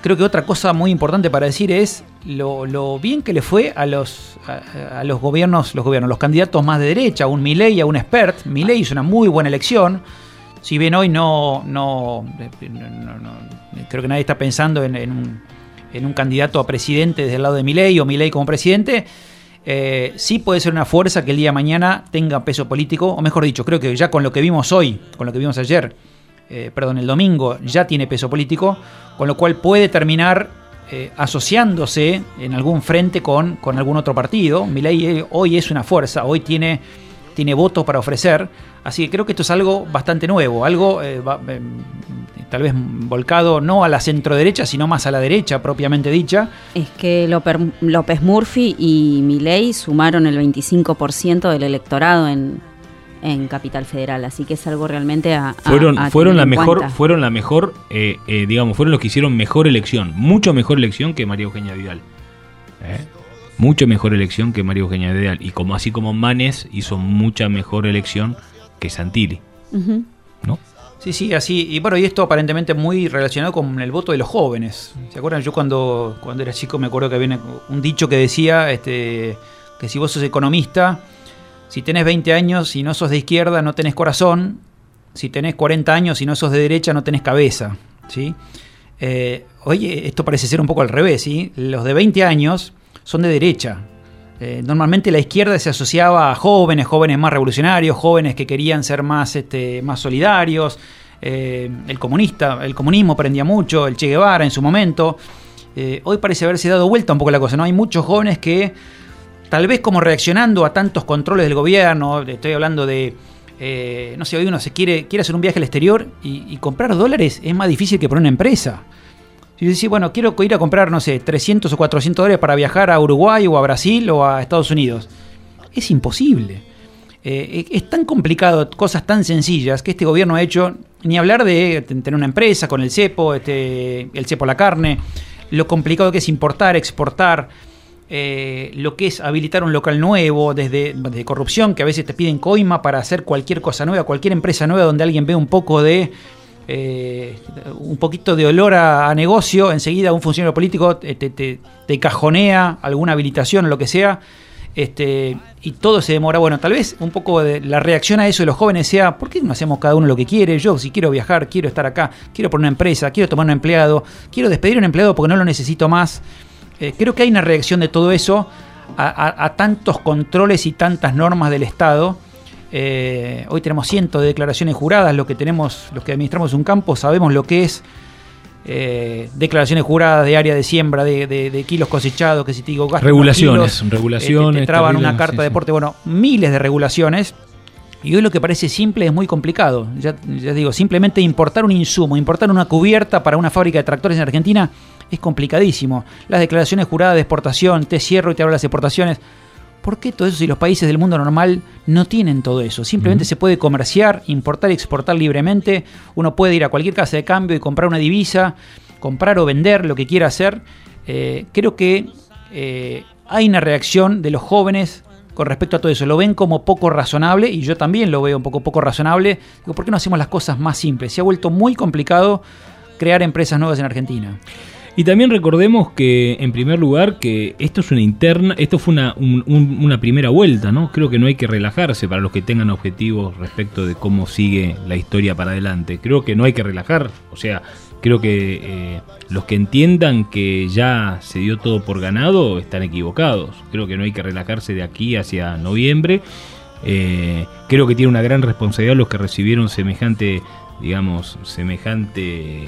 Creo que otra cosa muy importante para decir es lo, bien que le fue a los, a, los gobiernos, los gobiernos, los candidatos más de derecha, a un Milei, a un Expert. Milei hizo una muy buena elección. Si bien hoy no, no, no- no- creo que nadie está pensando en, en un, en un candidato a presidente desde el lado de Milei o Milei como presidente, eh, sí puede ser una fuerza que el día de mañana tenga peso político, o mejor dicho, creo que ya con lo que vimos hoy, con lo que vimos ayer, eh, perdón, el domingo, ya tiene peso político, con lo cual puede terminar eh, asociándose en algún frente con, con algún otro partido. Milei eh, hoy es una fuerza, hoy tiene, tiene votos para ofrecer, así que creo que esto es algo bastante nuevo, algo eh, va- tal vez volcado no a la centro derecha, sino más a la derecha propiamente dicha. Es que López Murphy y Milei sumaron el 25% del electorado en, en Capital Federal, así que es algo realmente a, a- fueron, a fueron tener la en mejor, cuenta. fueron la mejor, eh, eh, digamos, fueron los que hicieron mejor elección, mucho mejor elección que María Eugenia Vidal. ¿Eh? Mucho mejor elección que María Eugenia Vidal. Y como así como Manes hizo mucha mejor elección que Santilli. ¿No? Sí, sí, así. Y bueno, y esto aparentemente muy relacionado con el voto de los jóvenes. ¿Se acuerdan? Yo cuando, cuando era chico me acuerdo que había un dicho que decía este, que si vos sos economista, si tenés 20 años y no sos de izquierda, no tenés corazón. Si tenés 40 años y no sos de derecha, no tenés cabeza. ¿sí? Eh, oye, esto parece ser un poco al revés. ¿sí? Los de 20 años son de derecha. Eh, normalmente la izquierda se asociaba a jóvenes, jóvenes más revolucionarios, jóvenes que querían ser más, este, más solidarios. Eh, el comunista, el comunismo prendía mucho, el Che Guevara en su momento. Eh, hoy parece haberse dado vuelta un poco la cosa, ¿no? Hay muchos jóvenes que, tal vez como reaccionando a tantos controles del gobierno, estoy hablando de, eh, no sé, hoy uno se quiere, quiere hacer un viaje al exterior y, comprar dólares es más difícil que poner una empresa. Si decís, bueno, quiero ir a comprar, no sé, 300 o 400 dólares para viajar a Uruguay o a Brasil o a Estados Unidos. Es imposible. Eh, es tan complicado, cosas tan sencillas que este gobierno ha hecho, ni hablar de tener una empresa con el cepo, este, el cepo a la carne, lo complicado que es importar, exportar, eh, lo que es habilitar un local nuevo, desde, corrupción, que a veces te piden coima para hacer cualquier cosa nueva, cualquier empresa nueva donde alguien ve un poco de eh, un poquito de olor a, negocio, enseguida un funcionario político te, te- te- cajonea alguna habilitación o lo que sea, este, y todo se demora. Bueno, tal vez un poco de la reacción a eso de los jóvenes sea, ¿por qué no hacemos cada uno lo que quiere? Yo, si quiero viajar, quiero estar acá, quiero poner una empresa, quiero tomar un empleado, quiero despedir un empleado porque no lo necesito más. Eh, creo que hay una reacción de todo eso a, a- a tantos controles y tantas normas del Estado. Eh, hoy tenemos cientos de declaraciones juradas, los que tenemos, los que administramos un campo, sabemos lo que es eh, declaraciones juradas de área de siembra, de, de- de kilos cosechados, que si te digo gasto Regulaciones, kilos, regulaciones, eh, te, traban una carta sí, de deporte, bueno, miles de regulaciones. Y hoy lo que parece simple es muy complicado. Ya, ya digo, simplemente importar un insumo, importar una cubierta para una fábrica de tractores en Argentina es complicadísimo. Las declaraciones juradas de exportación, te cierro y te hablo de las exportaciones. ¿Por qué todo eso si los países del mundo normal no tienen todo eso? Simplemente se puede comerciar, importar y exportar libremente. Uno puede ir a cualquier casa de cambio y comprar una divisa, comprar o vender lo que quiera hacer. Eh, creo que eh, hay una reacción de los jóvenes con respecto a todo eso. Lo ven como poco razonable y yo también lo veo un poco poco razonable. Digo, ¿por qué no hacemos las cosas más simples? Se ha vuelto muy complicado crear empresas nuevas en Argentina. Y también recordemos que, en primer lugar, que esto es una interna, esto fue una, un- un- una primera vuelta, ¿no? Creo que no hay que relajarse para los que tengan objetivos respecto de cómo sigue la historia para adelante. Creo que no hay que relajar, o sea, creo que eh, los que entiendan que ya se dio todo por ganado están equivocados. Creo que no hay que relajarse de aquí hacia noviembre. Eh, creo que tiene una gran responsabilidad los que recibieron semejante, digamos, semejante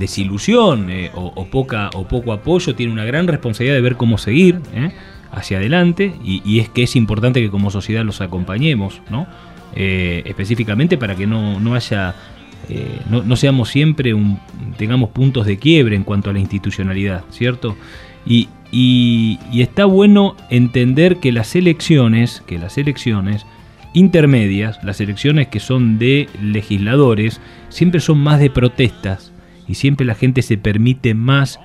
desilusión eh, o, poca, o poco apoyo. Tiene una gran responsabilidad de ver cómo seguir hacia adelante y, es que es importante que como sociedad los acompañemos, ¿no? específicamente para que no, no haya eh, no, seamos siempre un, tengamos puntos de quiebre en cuanto a la institucionalidad, ¿cierto? Y, está bueno entender que las elecciones, que las elecciones intermedias, las elecciones que son de legisladores, siempre son más de protestas y siempre la gente se permite más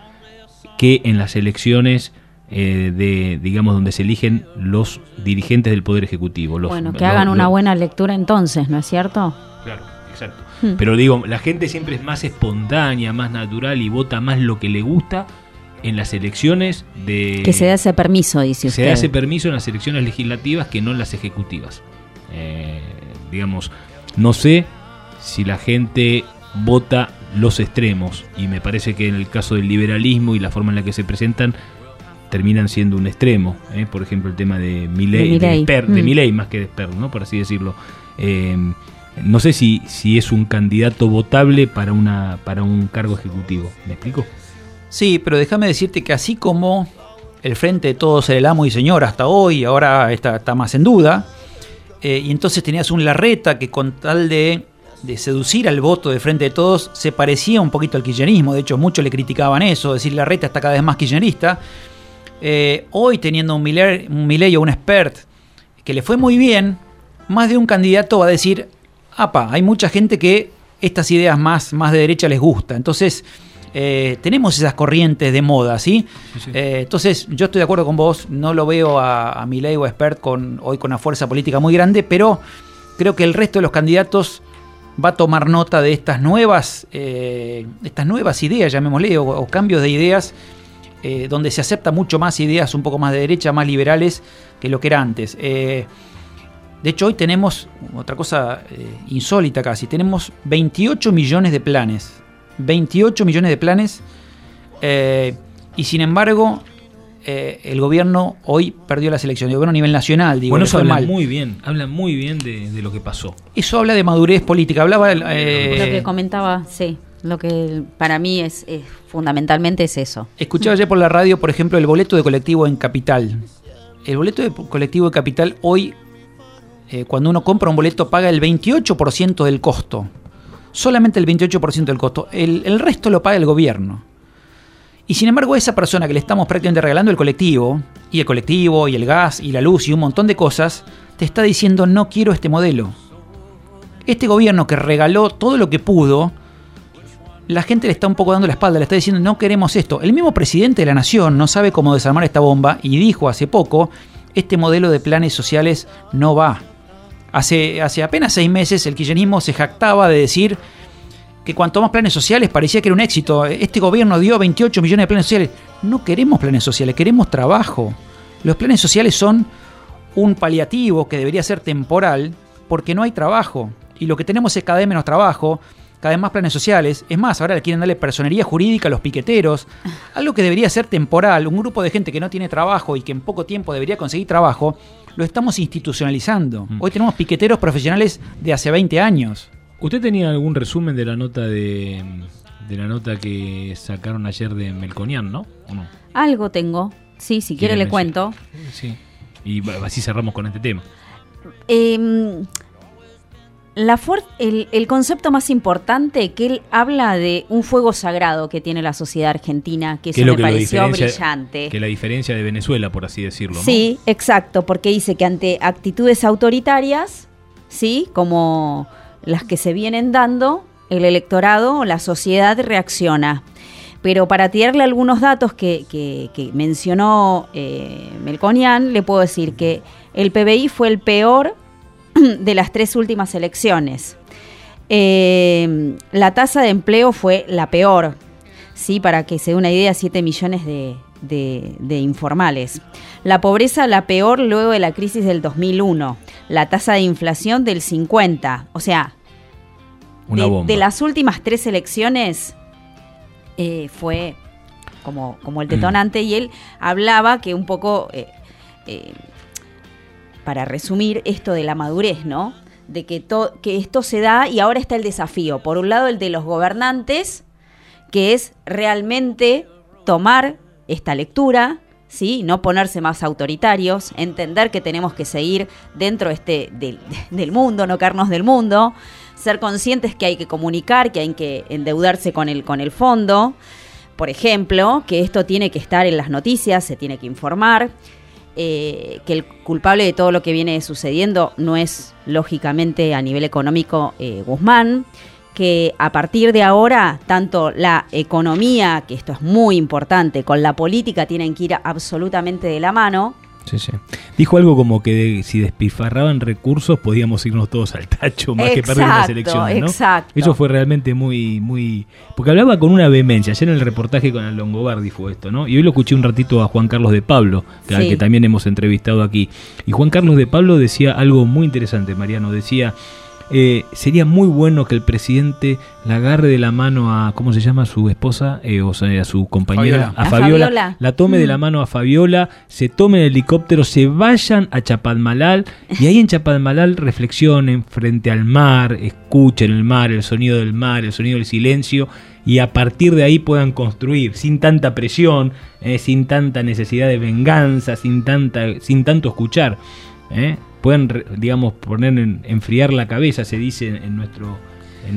que en las elecciones eh, de, digamos, donde se eligen los dirigentes del Poder Ejecutivo. bueno, que hagan una buena lectura entonces, ¿no es cierto? Claro, exacto. Hmm. Pero digo, la gente siempre es más espontánea, más natural y vota más lo que le gusta en las elecciones de... Que se da ese permiso, dice usted. Se da ese permiso en las elecciones legislativas que no en las ejecutivas. Eh, digamos, no sé si la gente vota los extremos y me parece que en el caso del liberalismo y la forma en la que se presentan terminan siendo un extremo. ¿eh? Por ejemplo, el tema de Milei, de, de, hmm. más que de Sper, ¿no? por así decirlo. Eh, no sé si, si es un candidato votable para, una, para un cargo ejecutivo. ¿Me explico? Sí, pero déjame decirte que así como el Frente de Todos era el amo y señor hasta hoy, ahora está, está más en duda, eh, y entonces tenías un Larreta que con tal de, seducir al voto de Frente de Todos se parecía un poquito al kirchnerismo, de hecho muchos le criticaban eso, decir Larreta está cada vez más kirchnerista. Eh, hoy teniendo un Milei, un o un expert que le fue muy bien, más de un candidato va a decir, apa, hay mucha gente que estas ideas más, más de derecha les gusta. Entonces, eh, tenemos esas corrientes de moda, ¿sí? Eh, entonces, yo estoy de acuerdo con vos, no lo veo a, a Milei o a Expert con, hoy con una fuerza política muy grande, pero creo que el resto de los candidatos va a tomar nota de estas nuevas, eh, estas nuevas ideas, llamémosle, o, cambios de ideas, donde se acepta mucho más ideas un poco más de derecha, más liberales que lo que era antes. De hecho, hoy tenemos otra cosa eh, insólita casi. Tenemos 28 millones de planes. 28 millones de planes. Eh, y sin embargo, eh, el gobierno hoy perdió las elecciones. El gobierno a nivel nacional, digo. Bueno, eso habla muy bien. Habla muy bien de, lo que pasó. Eso habla de madurez política. Hablaba. lo que comentaba, sí. Lo que para mí es, fundamentalmente es eso. Escuchaba ayer por la radio, por ejemplo, el boleto de colectivo en Capital. El boleto de colectivo de Capital hoy eh, cuando uno compra un boleto paga el 28% del costo. Solamente el 28% del costo. El, resto lo paga el gobierno. Y sin embargo, esa persona que le estamos prácticamente regalando el colectivo, y el colectivo, y el gas, y la luz, y un montón de cosas, te está diciendo no quiero este modelo. Este gobierno que regaló todo lo que pudo, la gente le está un poco dando la espalda, le está diciendo no queremos esto. El mismo presidente de la nación no sabe cómo desarmar esta bomba y dijo hace poco, este modelo de planes sociales no va. Hace, hace apenas seis meses el kirchnerismo se jactaba de decir que cuanto más planes sociales parecía que era un éxito. Este gobierno dio 28 millones de planes sociales. No queremos planes sociales, queremos trabajo. Los planes sociales son un paliativo que debería ser temporal porque no hay trabajo. Y lo que tenemos es cada vez menos trabajo, cada vez más planes sociales. Es más, ahora le quieren darle personería jurídica a los piqueteros. <laughs> Algo que debería ser temporal. Un grupo de gente que no tiene trabajo y que en poco tiempo debería conseguir trabajo lo estamos institucionalizando. Mm. Hoy tenemos piqueteros profesionales de hace 20 años. ¿Usted tenía algún resumen de la nota de, la nota que sacaron ayer de Melconian, ¿no? Algo tengo. Sí, si quiere le cuento. Sí. Y así cerramos con este tema. Eh, la el, el, concepto más importante que él habla de un fuego sagrado que tiene la sociedad argentina, que eso me pareció brillante. Que la diferencia de Venezuela, por así decirlo. Sí, exacto, porque dice que ante actitudes autoritarias, sí, como las que se vienen dando, el electorado o la sociedad reacciona. Pero para tirarle algunos datos que, mencionó eh, Melconian, le puedo decir que el PBI fue el peor <clears throat> de las tres últimas elecciones. Eh, la tasa de empleo fue la peor, ¿sí? para que se dé una idea, 7 millones de, informales. La pobreza la peor luego de la crisis del 2001. La tasa de inflación del 50. O sea, de, las últimas tres elecciones, eh, fue como, como el detonante y él hablaba que un poco, eh, eh, para resumir, esto de la madurez, ¿no? De que, que esto se da y ahora está el desafío. Por un lado, el de los gobernantes, que es realmente tomar esta lectura, ¿sí? no ponerse más autoritarios, entender que tenemos que seguir dentro este, del, <laughs> del mundo, no caernos del mundo, ser conscientes que hay que comunicar, que hay que endeudarse con el, con el fondo, por ejemplo, que esto tiene que estar en las noticias, se tiene que informar, eh, que el culpable de todo lo que viene sucediendo no es lógicamente a nivel económico eh, Guzmán, que a partir de ahora tanto la economía, que esto es muy importante, con la política tienen que ir absolutamente de la mano, Sí, sí. Dijo algo como que si despifarraban recursos podíamos irnos todos al tacho más que perder las elecciones, ¿no? Exacto. Eso fue realmente muy, muy... Porque hablaba con una vehemencia. Ayer en el reportaje con el Longobardi fue esto, ¿no? Y hoy lo escuché un ratito a Juan Carlos de Pablo, que, al que también hemos entrevistado aquí. Y Juan Carlos de Pablo decía algo muy interesante, Mariano. Decía eh, sería muy bueno que el presidente la agarre de la mano a, ¿cómo se llama? su esposa, eh, o sea, a su compañera, a, Fabiola, la tome de la mm. mano a Fabiola, se tome el helicóptero, se vayan a Chapadmalal y ahí en Chapadmalal reflexionen frente al mar, escuchen el mar, el sonido del mar, el sonido del silencio y a partir de ahí puedan construir sin tanta presión, eh, sin tanta necesidad de venganza, sin, tanta, sin tanto escuchar. ¿eh? Puedan, digamos, poner en, enfriar la cabeza, se dice en nuestro,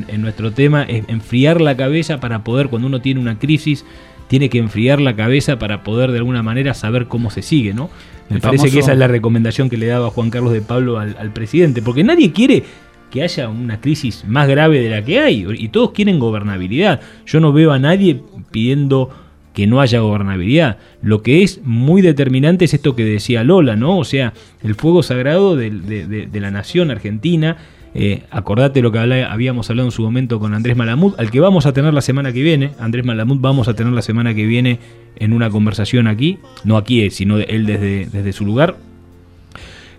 en, nuestro tema, es enfriar la cabeza para poder, cuando uno tiene una crisis, tiene que enfriar la cabeza para poder de alguna manera saber cómo se sigue, ¿no? Me parece que esa es la recomendación que le daba Juan Carlos de Pablo al, al presidente, porque nadie quiere que haya una crisis más grave de la que hay, y todos quieren gobernabilidad. Yo no veo a nadie pidiendo que no haya gobernabilidad. Lo que es muy determinante es esto que decía Lola, ¿no? O sea, el fuego sagrado de, la nación argentina. Eh, acordate lo que habíamos hablado en su momento con Andrés Malamud, al que vamos a tener la semana que viene. Andrés Malamud vamos a tener la semana que viene en una conversación aquí, no aquí, eh, sino él desde, su lugar.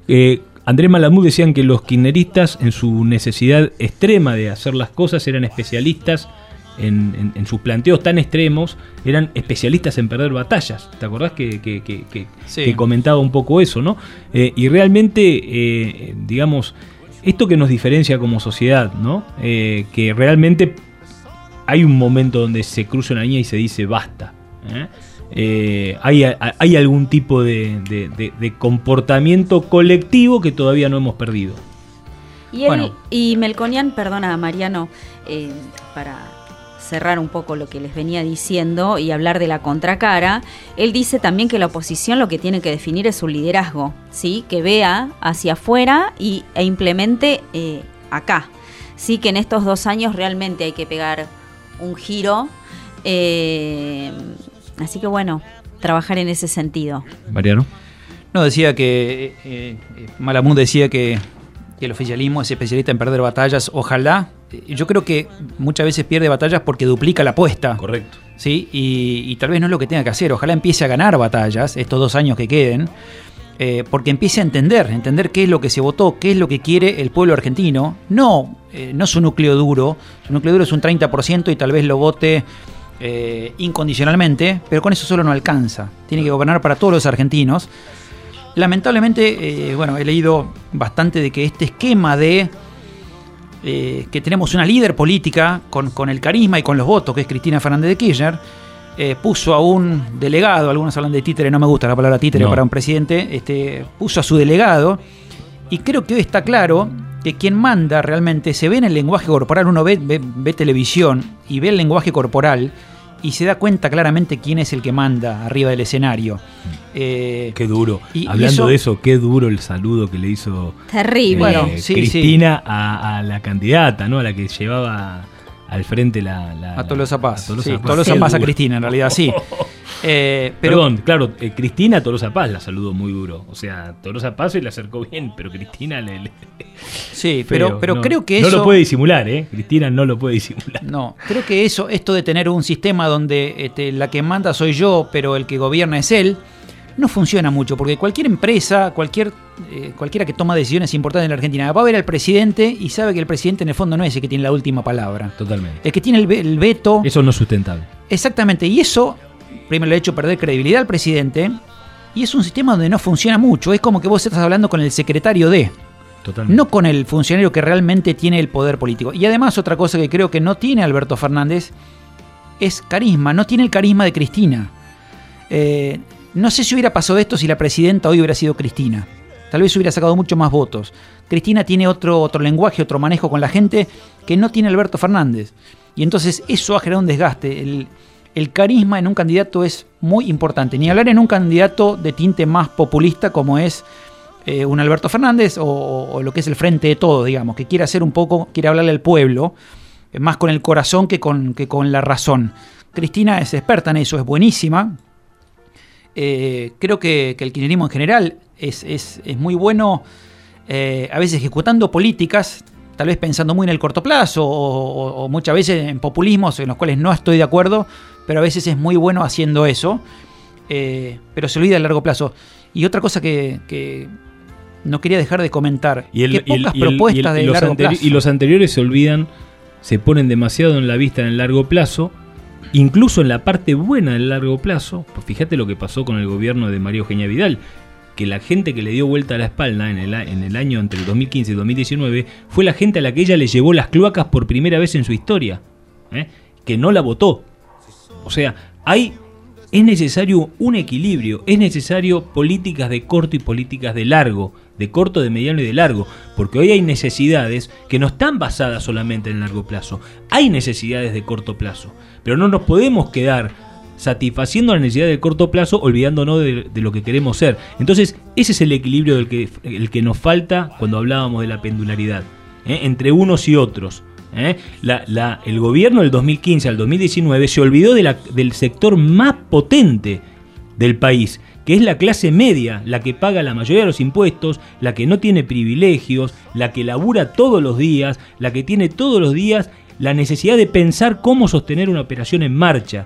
Eh, Andrés Malamud decían que los kirchneristas, en su necesidad extrema de hacer las cosas, eran especialistas en, sus planteos tan extremos, eran especialistas en perder batallas. ¿Te acordás que, que, comentaba un poco eso, no? Eh, y realmente, eh, digamos, esto que nos diferencia como sociedad, ¿no? Eh, que realmente hay un momento donde se cruza una línea y se dice basta. hay, hay, algún tipo de, de, comportamiento colectivo que todavía no hemos perdido. Y, y Melconian, perdona Mariano, para cerrar un poco lo que les venía diciendo y hablar de la contracara, él dice también que la oposición lo que tiene que definir es su liderazgo, ¿sí? que vea hacia afuera y, e implemente eh, acá. Sí que en estos dos años realmente hay que pegar un giro. Eh, así que bueno, trabajar en ese sentido. Mariano. No, decía que eh, Malamud decía que el oficialismo es especialista en perder batallas. Ojalá yo creo que muchas veces pierde batallas porque duplica la apuesta. Correcto. ¿sí? Y, tal vez no es lo que tenga que hacer. Ojalá empiece a ganar batallas estos dos años que queden. Eh, porque empiece a entender, entender qué es lo que se votó, qué es lo que quiere el pueblo argentino. No, eh, no su núcleo duro. Su núcleo duro es un 30% y tal vez lo vote eh, incondicionalmente, pero con eso solo no alcanza. Tiene que gobernar para todos los argentinos. Lamentablemente, bueno, he leído bastante de que este esquema de eh, que tenemos una líder política con, el carisma y con los votos, que es Cristina Fernández de Kirchner, eh, puso a un delegado, algunos hablan de títere, no me gusta la palabra títere para un presidente, este, puso a su delegado, y creo que hoy está claro que quien manda realmente se ve en el lenguaje corporal, uno ve, ve televisión y ve el lenguaje corporal, y se da cuenta claramente quién es el que manda arriba del escenario. Eh, qué duro. Y, Hablando de eso, qué duro el saludo que le hizo Terrible. Eh, Cristina A, la candidata, ¿no? A la que llevaba al frente la... a Tolosa Paz. A Tolosa, Tolosa Paz a Cristina, en realidad, sí. <laughs> Eh, Perdón, claro, eh, Cristina Tolosa Paz la saludó muy duro. O sea, Tolosa Paz se le acercó bien, pero Cristina le. <laughs> Sí, pero, pero creo que eso. No lo puede disimular, ¿eh? Cristina no lo puede disimular. No, creo que eso, esto de tener un sistema donde este, la que manda soy yo, pero el que gobierna es él, no funciona mucho, porque cualquier empresa, cualquier eh, cualquiera que toma decisiones importantes en la Argentina va a ver al presidente y sabe que el presidente en el fondo no es el que tiene la última palabra. Totalmente. El que tiene el, veto. Eso no es sustentable. Exactamente, y eso primero le ha hecho perder credibilidad al presidente y es un sistema donde no funciona mucho. Es como que vos estás hablando con el secretario de, no con el funcionario que realmente tiene el poder político. Y además otra cosa que creo que no tiene Alberto Fernández es carisma, no tiene el carisma de Cristina. Eh, no sé si hubiera pasado esto si la presidenta hoy hubiera sido Cristina. Tal vez hubiera sacado mucho más votos. Cristina tiene otro, otro lenguaje, otro manejo con la gente que no tiene Alberto Fernández. Y entonces eso ha generado un desgaste. El, carisma en un candidato es muy importante. Ni hablar en un candidato de tinte más populista como es eh, un Alberto Fernández o, lo que es el frente de todo, digamos, que quiere hacer un poco, quiere hablarle al pueblo, eh, más con el corazón que con, que con la razón. Cristina es experta en eso, es buenísima. Eh, creo que, el kirchnerismo en general es, es, muy bueno, a veces ejecutando políticas, tal vez pensando muy en el corto plazo o, o, muchas veces en populismos en los cuales no estoy de acuerdo, pero a veces es muy bueno haciendo eso, pero se olvida a largo plazo. Y otra cosa que, no quería dejar de comentar, y que pocas propuestas de largo plazo. Y los anteriores se olvidan, se ponen demasiado en la vista en el largo plazo, incluso en la parte buena del largo plazo. Pues fíjate lo que pasó con el gobierno de María Eugenia Vidal, que la gente que le dio vuelta a la espalda en el, en el año entre el 2015 y 2019 fue la gente a la que ella le llevó las cloacas por primera vez en su historia, ¿eh? que no la votó. O sea, hay, es necesario un equilibrio, es necesario políticas de corto y políticas de largo, de corto, de mediano y de largo, porque hoy hay necesidades que no están basadas solamente en el largo plazo, hay necesidades de corto plazo, pero no nos podemos quedar satisfaciendo la necesidad de corto plazo, olvidándonos de, lo que queremos ser. Entonces, ese es el equilibrio del que, el que nos falta cuando hablábamos de la pendularidad, ¿eh? entre unos y otros. ¿eh? El gobierno del 2015 al 2019 se olvidó del sector más potente del país, que es la clase media, la que paga la mayoría de los impuestos, la que no tiene privilegios, la que labura todos los días, la que tiene todos los días la necesidad de pensar cómo sostener una operación en marcha.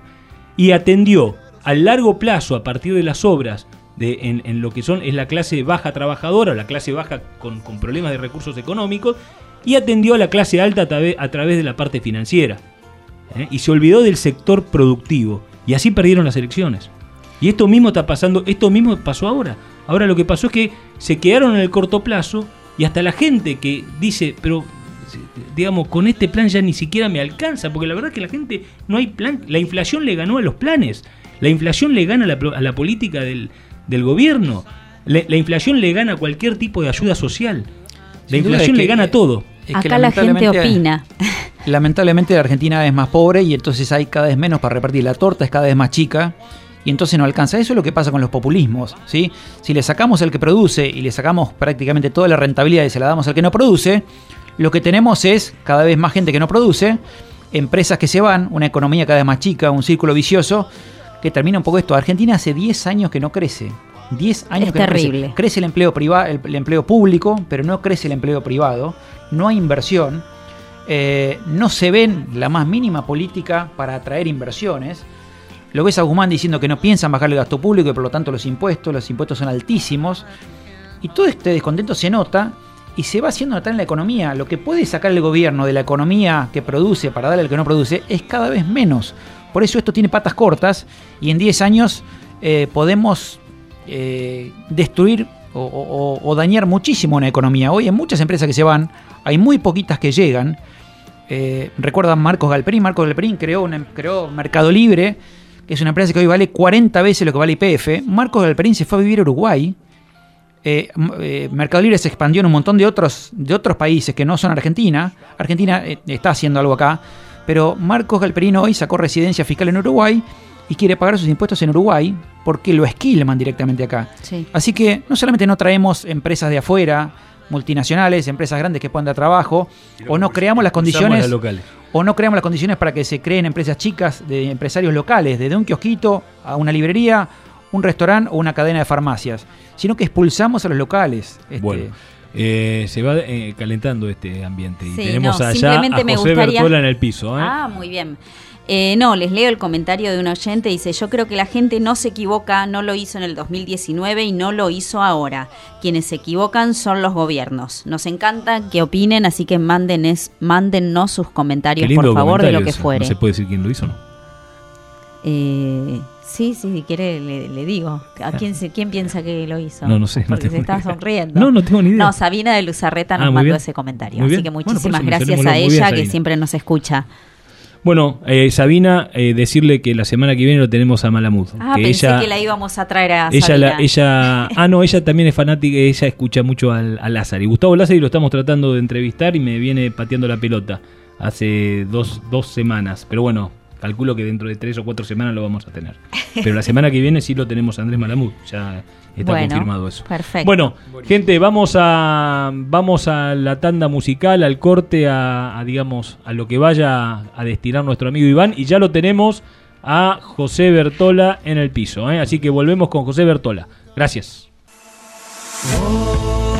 Y atendió al largo plazo, a partir de las obras, en, lo que son es la clase baja trabajadora, la clase baja con, con problemas de recursos económicos, y atendió a la clase alta a, través de la parte financiera. ¿eh? Y se olvidó del sector productivo. Y así perdieron las elecciones. Y esto mismo está pasando, esto mismo pasó ahora. Ahora lo que pasó es que se quedaron en el corto plazo y hasta la gente que dice, pero digamos, con este plan ya ni siquiera me alcanza, porque la verdad es que la gente no hay plan, la inflación le ganó a los planes, la inflación le gana a la, política del, gobierno, la, inflación le gana a cualquier tipo de ayuda social, la inflación le gana a todo. Acá la gente opina. <laughs> Lamentablemente la Argentina es más pobre y entonces hay cada vez menos para repartir. La torta es cada vez más chica y entonces no alcanza. Eso es lo que pasa con los populismos. ¿sí? Si le sacamos al que produce y le sacamos prácticamente toda la rentabilidad y se la damos al que no produce, lo que tenemos es cada vez más gente que no produce, empresas que se van, una economía cada vez más chica, un círculo vicioso que termina un poco esto. Argentina hace 10 años que no crece. 10 años que terrible. No crece. crece el empleo privado, el empleo público, pero no crece el empleo privado no hay inversión, eh, no se ven la más mínima política para atraer inversiones. Lo ves a Guzmán diciendo que no piensan bajar el gasto público y por lo tanto los impuestos, los impuestos son altísimos. Y todo este descontento se nota y se va haciendo notar en la economía. Lo que puede sacar el gobierno de la economía que produce para darle al que no produce es cada vez menos. Por eso esto tiene patas cortas y en 10 años eh, podemos eh, destruir o, dañar muchísimo una economía. Hoy hay muchas empresas que se van, hay muy poquitas que llegan. Eh, recuerdan Marcos Galperín. Marcos Galperín creó, una, creó Mercado Libre, que es una empresa que hoy vale 40 veces lo que vale IPF. Marcos Galperín se fue a vivir a Uruguay. Eh, eh, Mercado Libre se expandió en un montón de otros, de otros países que no son Argentina. Argentina está haciendo algo acá. Pero Marcos Galperín hoy sacó residencia fiscal en Uruguay y quiere pagar sus impuestos en Uruguay porque lo esquilman directamente acá. Así que no solamente no traemos empresas de afuera, multinacionales, empresas grandes que puedan dar trabajo, o no creamos las condiciones o no creamos las condiciones para que se creen empresas chicas de empresarios locales, desde un kiosquito a una librería, un restaurante o una cadena de farmacias, sino que expulsamos a los locales. Este, bueno. Eh, se va eh, calentando este ambiente y tenemos allá a José Bertola en el piso. ¿eh? Ah, muy bien. Eh, no, les leo el comentario de un oyente. Dice, yo creo que la gente no se equivoca, no lo hizo en el 2019 y no lo hizo ahora. Quienes se equivocan son los gobiernos. Nos encanta que opinen, así que manden mándennos sus comentarios, por favor, de lo que fuere. No se puede decir quién lo hizo, ¿no? Eh, sí, sí, si quiere le, digo. ¿A quién, se, quién piensa que lo hizo? No, no sé. Porque no se está sonriendo. No, no tengo ni idea. No, Sabina de Luzarreta nos Ah, muy mandó bien. ese comentario. Así que muchísimas gracias a bien, ella que siempre nos escucha. Bueno, eh, Sabina, eh, decirle que la semana que viene lo tenemos a Malamud. Ah, que pensé ella, que la íbamos a traer a ella, Sabina. la- ella, <laughs> ah, no, ella también es fanática, ella escucha mucho al, a Lázaro. Y Gustavo Lázaro lo estamos tratando de entrevistar y me viene pateando la pelota hace dos, dos semanas. Pero bueno, calculo que dentro de tres o cuatro semanas lo vamos a tener. Pero la semana que viene sí lo tenemos a Andrés Malamud, ya está Bueno, confirmado eso. perfecto. Bueno, gente, vamos a vamos a la tanda musical, al corte, a, a, digamos a lo que vaya a destinar nuestro amigo Iván y ya lo tenemos a José Bertola en el piso. ¿eh? Así que volvemos con José Bertola. Gracias. Sabes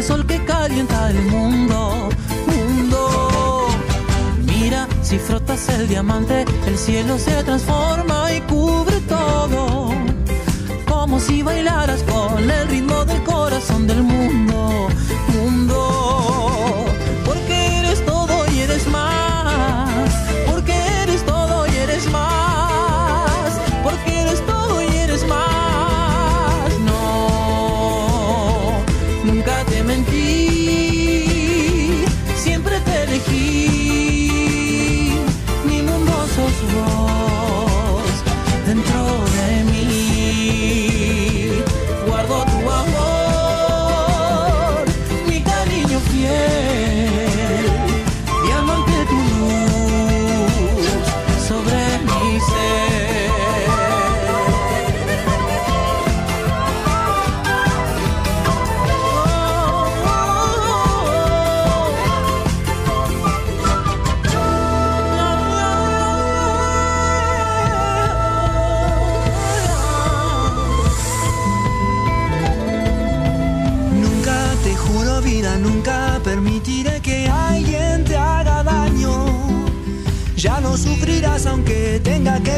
el sol que calienta el mundo. Mundo. Mira, si frotas el diamante, el cielo se transforma y cubre todo. Como si bailaras con el ritmo del corazón del mundo.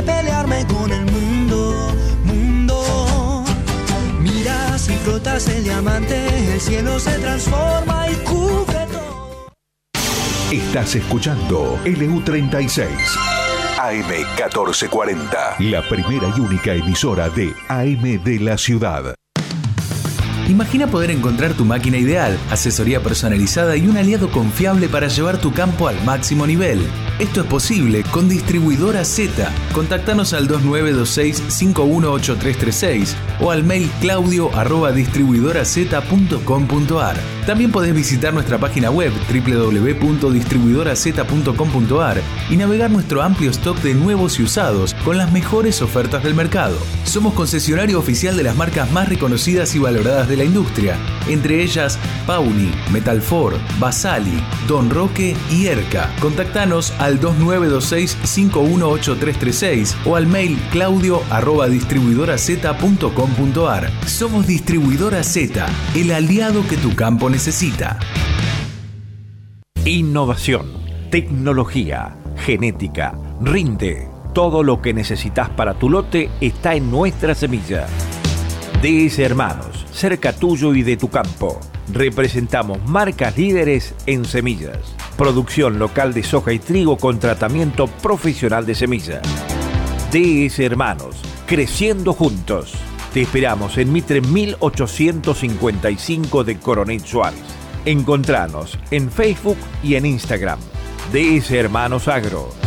Pelearme con el mundo, mundo. Mira si frotas el diamante, el cielo se transforma y cubre todo. Estás escuchando LU36 AM1440, la primera y única emisora de AM de la ciudad. Imagina poder encontrar tu máquina ideal, asesoría personalizada y un aliado confiable para llevar tu campo al máximo nivel. Esto es posible con Distribuidora Z. Contactanos al 2926-518336 o al mail claudio. También podés visitar nuestra página web www.distribuidoraz.com.ar y navegar nuestro amplio stock de nuevos y usados con las mejores ofertas del mercado. Somos concesionario oficial de las marcas más reconocidas y valoradas de la industria, entre ellas Pauni, Metalfor, Basali, Don Roque y Erca. Contactanos al 2926-518336 o al mail claudio arroba. Somos Distribuidora Z, el aliado que tu campo necesita. Innovación, tecnología, genética, rinde. Todo lo que necesitas para tu lote está en nuestra semilla. DS Hermanos, cerca tuyo y de tu campo. Representamos marcas líderes en semillas. Producción local de soja y trigo con tratamiento profesional de semillas. DS Hermanos, creciendo juntos. Te esperamos en Mitre 1855 de Coronel Suárez. Encontranos en Facebook y en Instagram. DS Hermanos Agro.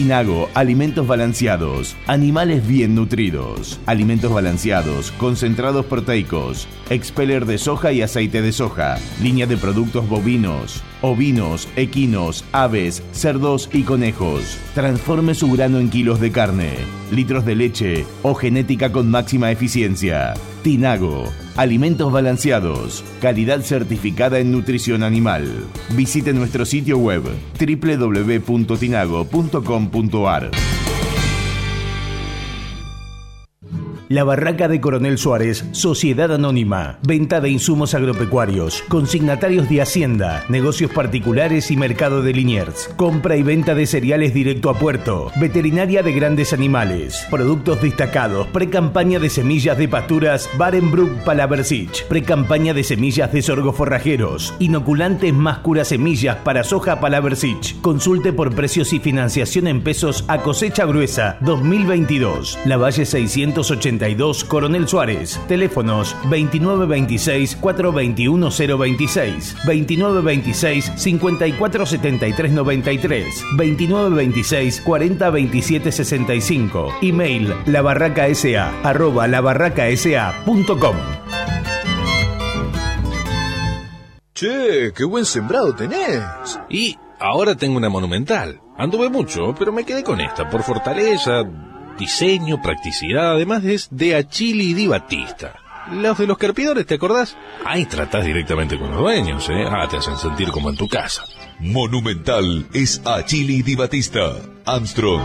Tinago, alimentos balanceados, animales bien nutridos, alimentos balanceados, concentrados proteicos, expeller de soja y aceite de soja, línea de productos bovinos, ovinos, equinos, aves, cerdos y conejos. Transforme su grano en kilos de carne, litros de leche o genética con máxima eficiencia. Tinago, alimentos balanceados, calidad certificada en nutrición animal. Visite nuestro sitio web www.tinago.com.ar. La Barraca de Coronel Suárez, Sociedad Anónima, venta de insumos agropecuarios, consignatarios de Hacienda, negocios particulares y mercado de Liniers, compra y venta de cereales directo a puerto, veterinaria de grandes animales, productos destacados, pre-campaña de semillas de pasturas Barenbrook Palaversich, pre-campaña de semillas de sorgo forrajeros, inoculantes más cura semillas para soja Palaversich. Consulte por precios y financiación en pesos a cosecha gruesa 2022. La Valle 680 Coronel Suárez. Teléfonos 2926-421-026, 2926-547393, 2926-402765. Email labarracasa arroba labarracasa.com. Che, qué buen sembrado tenés. Y ahora tengo una monumental. Anduve mucho, pero me quedé con esta por fortaleza diseño, practicidad, además es de Achili y Di Batista. Los de los carpidores, ¿te acordás? Ahí tratás directamente con los dueños, ¿eh? Ah, te hacen sentir como en tu casa. Monumental es Achili Di Batista. Armstrong.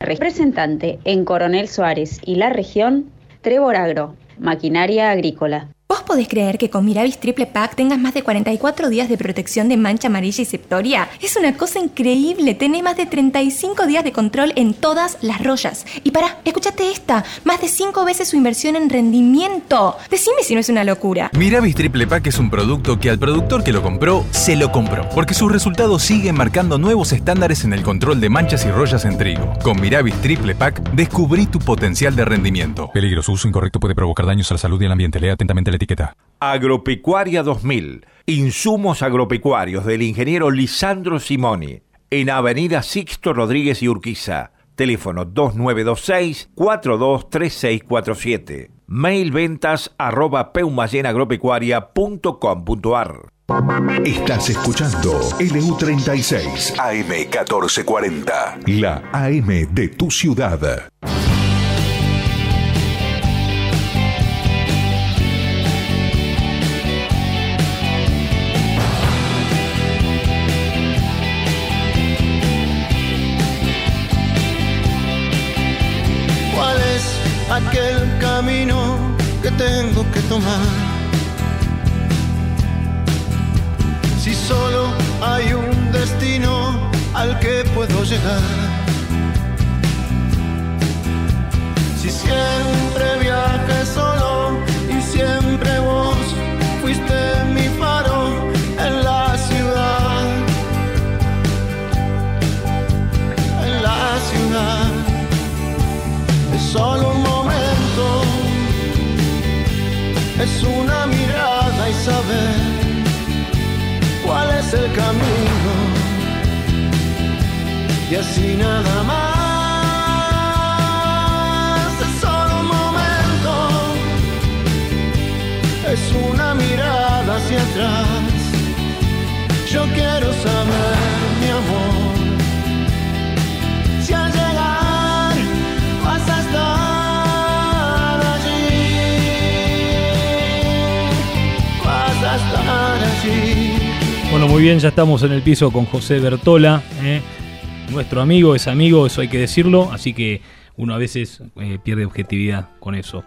Representante en Coronel Suárez y la región, Trevor Agro, maquinaria agrícola. ¿Vos podés creer que con Miravis Triple Pack tengas más de 44 días de protección de mancha amarilla y septoria? Es una cosa increíble. Tenés más de 35 días de control en todas las rollas. Y para, escúchate esta: más de 5 veces su inversión en rendimiento. Decime si no es una locura. Miravis Triple Pack es un producto que al productor que lo compró, se lo compró. Porque sus resultados siguen marcando nuevos estándares en el control de manchas y rollas en trigo. Con Miravis Triple Pack, descubrí tu potencial de rendimiento. Peligro, su uso incorrecto puede provocar daños a la salud y al ambiente. Lea atentamente la etiqueta. Agropecuaria 2000. Insumos agropecuarios del ingeniero Lisandro Simoni. En Avenida Sixto Rodríguez y Urquiza. Teléfono 2926-423647. Mail ventas arroba peumayenagropecuaria.com.ar. Estás escuchando LU36 AM1440. La AM de tu ciudad. Destino al que puedo llegar. Si siempre viajé solo y siempre vos fuiste mi faro en la ciudad. En la ciudad. Es solo un momento, es una mirada y saber cuál es el camino. Y así nada más. Es solo un momento, es una mirada hacia atrás. Yo quiero saber, mi amor, si al llegar vas a estar allí. Vas a estar allí. Bueno, muy bien, ya estamos en el piso con José Bertola, ¿eh? Nuestro amigo, es amigo, eso hay que decirlo, así que uno a veces eh, pierde objetividad con eso.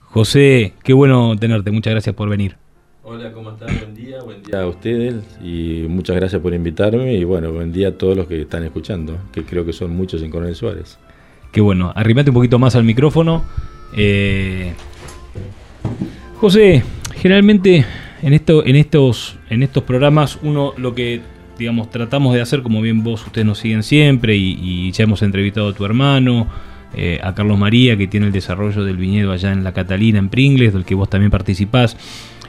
José, qué bueno tenerte, muchas gracias por venir. Hola, ¿cómo están? Buen día, buen día a ustedes y muchas gracias por invitarme y bueno, buen día a todos los que están escuchando, que creo que son muchos en Coronel Suárez. Qué bueno, arrimate un poquito más al micrófono. Eh, José, generalmente en, esto, en, estos, en estos programas uno lo que digamos tratamos de hacer, como bien vos, ustedes nos siguen siempre y, ya hemos entrevistado a tu hermano, eh, a Carlos María, que tiene el desarrollo del viñedo allá en La Catalina, en Pringles, del que vos también participás.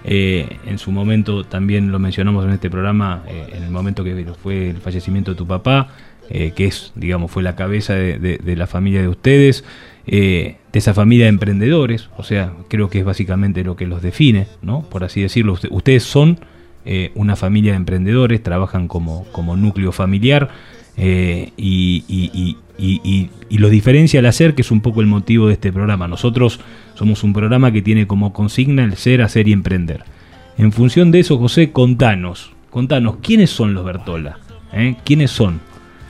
Eh, en su momento también lo mencionamos en este programa, eh, en el momento que fue el fallecimiento de tu papá, que es, digamos, fue la cabeza de, la familia de ustedes, de esa familia de emprendedores, o sea, creo que es básicamente lo que los define, ¿no? Por así decirlo, Usted- ustedes son eh, una familia de emprendedores, trabajan como, como núcleo familiar eh, y, y- y y, los diferencia al hacer, que es un poco el motivo de este programa. Nosotros somos un programa que tiene como consigna el ser, hacer y emprender. En función de eso, José, contanos, contanos, ¿quiénes son los Bertola? ¿Eh? ¿Quiénes son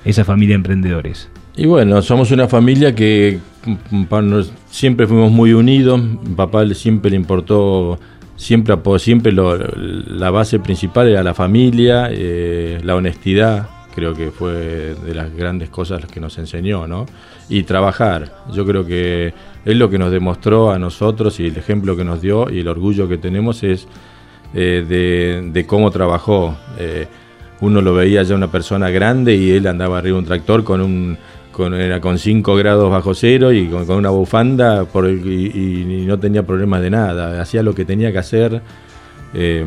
esa familia de emprendedores? Y bueno, somos una familia que mm, nos- siempre fuimos muy unidos. Papá siempre le importó, siempre, siempre lo- la base principal era la familia, eh, la honestidad. Creo que fue de las grandes cosas que nos enseñó, ¿no? Y trabajar. Yo creo que es lo que nos demostró a nosotros y el ejemplo que nos dio y el orgullo que tenemos es eh, de, de cómo trabajó. Eh, uno lo veía ya una persona grande y él andaba arriba de un tractor con un con, era con 5 grados bajo cero y con, una bufanda por y, y no tenía problemas de nada. Hacía lo que tenía que hacer, eh,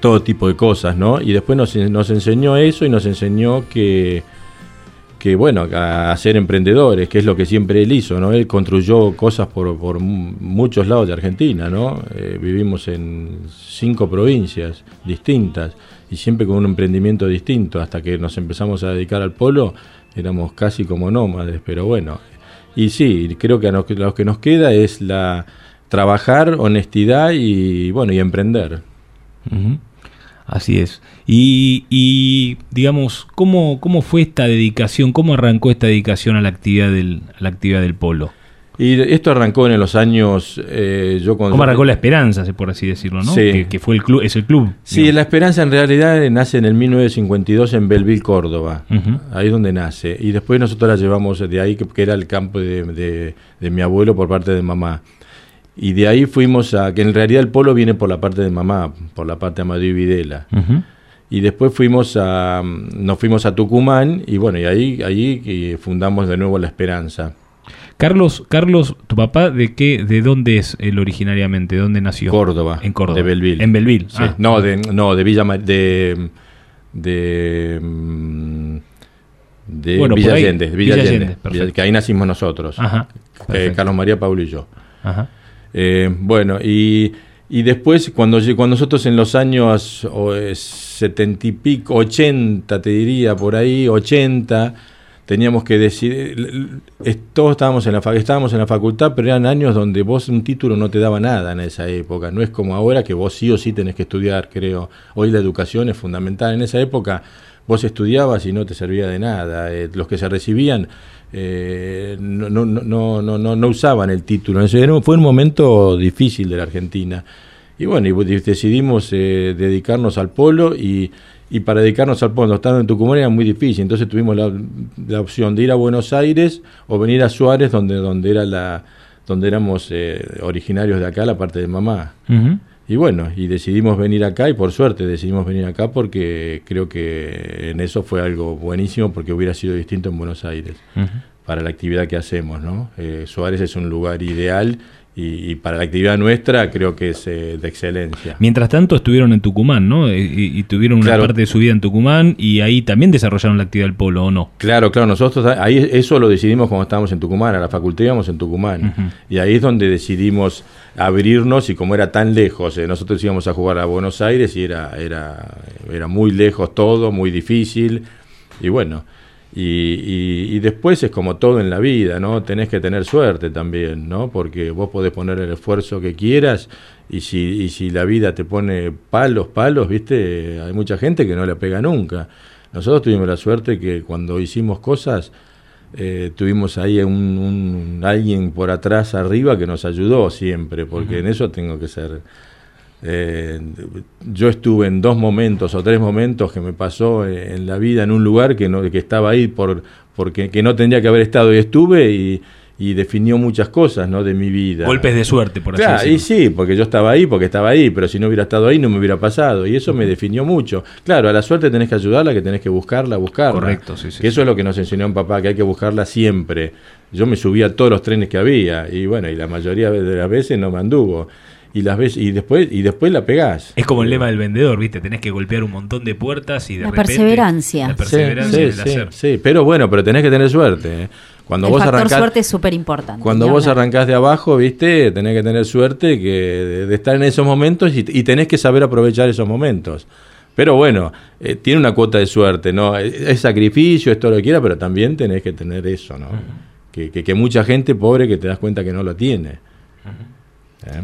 todo tipo de cosas, ¿no? Y después nos, nos enseñó eso y nos enseñó que, que, bueno, a, ser emprendedores, que es lo que siempre él hizo, ¿no? Él construyó cosas por, por mu- muchos lados de Argentina, ¿no? Eh, vivimos en cinco provincias distintas y siempre con un emprendimiento distinto, hasta que nos empezamos a dedicar al polo, éramos casi como nómades, pero bueno. Y sí, creo que a lo que nos queda es la trabajar, honestidad y, bueno, y emprender. Así es. Y, y, digamos, ¿cómo, ¿cómo fue esta dedicación? ¿Cómo arrancó esta dedicación a la actividad del, a la actividad del polo? Y esto arrancó en los años. eh, yo cuando ¿Cómo arrancó la esperanza, por así decirlo, no? Sí. Que, que fue el club, es el club. Sí, La Esperanza en realidad nace en el 1952 en Belleville, Córdoba. Ahí es donde nace. Y después nosotros la llevamos de ahí, que, que era el campo de, de- de mi abuelo por parte de mamá. Y de ahí fuimos a. que en realidad el polo viene por la parte de mamá, por la parte de y Videla. Y después fuimos a. nos fuimos a Tucumán y bueno, y ahí, ahí eh, fundamos de nuevo La Esperanza. Carlos, Carlos, tu papá, ¿de qué, de dónde es él originariamente? ¿De dónde nació? Córdoba. En Córdoba. De Belleville. En Belleville. Sí. Ah. No, de, no, de Villa Ma- de de mm, de Bueno, Villa ahí. Allende, Villa Villa Allende, que ahí nacimos nosotros. Ajá, Eh. Carlos María Paul y yo. Ajá. Eh, bueno, y, y después, cuando, cuando nosotros en los años eh, 70 y pico, 80, te diría, por ahí, 80, teníamos que decidir, todos estábamos en, la, estábamos en la facultad, pero eran años donde vos un título no te daba nada en esa época, no es como ahora que vos sí o sí tenés que estudiar, creo. Hoy la educación es fundamental, en esa época vos estudiabas y no te servía de nada, Eh, los que se recibían eh, no, no, no, no, no, usaban el título. Era fue un momento difícil de la Argentina. Y bueno, y decidimos eh, dedicarnos al polo y, y para dedicarnos al polo, estando en Tucumán era muy difícil. Entonces tuvimos la, la opción de ir a Buenos Aires o venir a Suárez, donde, donde, era la, donde éramos eh, originarios de acá, la parte de mamá. Y bueno, y decidimos venir acá y por suerte decidimos venir acá porque creo que en eso fue algo buenísimo porque hubiera sido distinto en Buenos Aires para la actividad que hacemos, ¿no? Eh, Suárez es un lugar ideal y, y para la actividad nuestra creo que es eh, de excelencia. Mientras tanto estuvieron en Tucumán, ¿no? Y, y- tuvieron una Claro. parte de su vida en Tucumán y ahí también desarrollaron la actividad del polo, ¿o no? Claro, claro, nosotros ahí eso lo decidimos cuando estábamos en Tucumán, a la facultad íbamos en Tucumán. Y ahí es donde decidimos abrirnos y como era tan lejos, eh, nosotros íbamos a jugar a Buenos Aires y era, era, era muy lejos todo, muy difícil. Y bueno, y, y- y después es como todo en la vida, ¿no? Tenés que tener suerte también, ¿no? Porque vos podés poner el esfuerzo que quieras y si, y si la vida te pone palos, palos, ¿viste? Hay mucha gente que no la pega nunca. Nosotros tuvimos la suerte que cuando hicimos cosas, eh, tuvimos ahí un, un- alguien por atrás arriba que nos ayudó siempre, porque en eso tengo que ser. Eh, yo estuve en dos momentos o tres momentos que me pasó eh, en la vida en un lugar que no que estaba ahí por porque que no tendría que haber estado y estuve y, y definió muchas cosas no de mi vida Golpes de suerte, por así Claro, y decirlo. sí, porque yo estaba ahí, porque estaba ahí, pero si no hubiera estado ahí no me hubiera pasado. Y eso me definió mucho. Claro, a la suerte tenés que ayudarla, que tenés que buscarla, buscarla. Correcto, sí, sí, Que eso es lo que nos enseñó mi papá, que hay que buscarla siempre. Yo me subía a todos los trenes que había, y bueno, y la mayoría de las veces no me anduvo. Y las veces, y después, y después la pegás. Es como el lema del vendedor, ¿viste? Tenés que golpear un montón de puertas y de La repente... perseverancia. La perseverancia sí, del sí, hacer. sí, pero bueno, pero tenés que tener suerte. ¿eh? Cuando el vos factor arrancás, suerte es súper importante. Cuando vos arrancás de abajo, viste, tenés que tener suerte que de, de estar en esos momentos y, y tenés que saber aprovechar esos momentos. Pero bueno, eh, tiene una cuota de suerte, ¿no? Es, es sacrificio, es todo lo que quiera, pero también tenés que tener eso, ¿no? que, que, que mucha gente pobre que te das cuenta que no lo tiene. ¿Eh?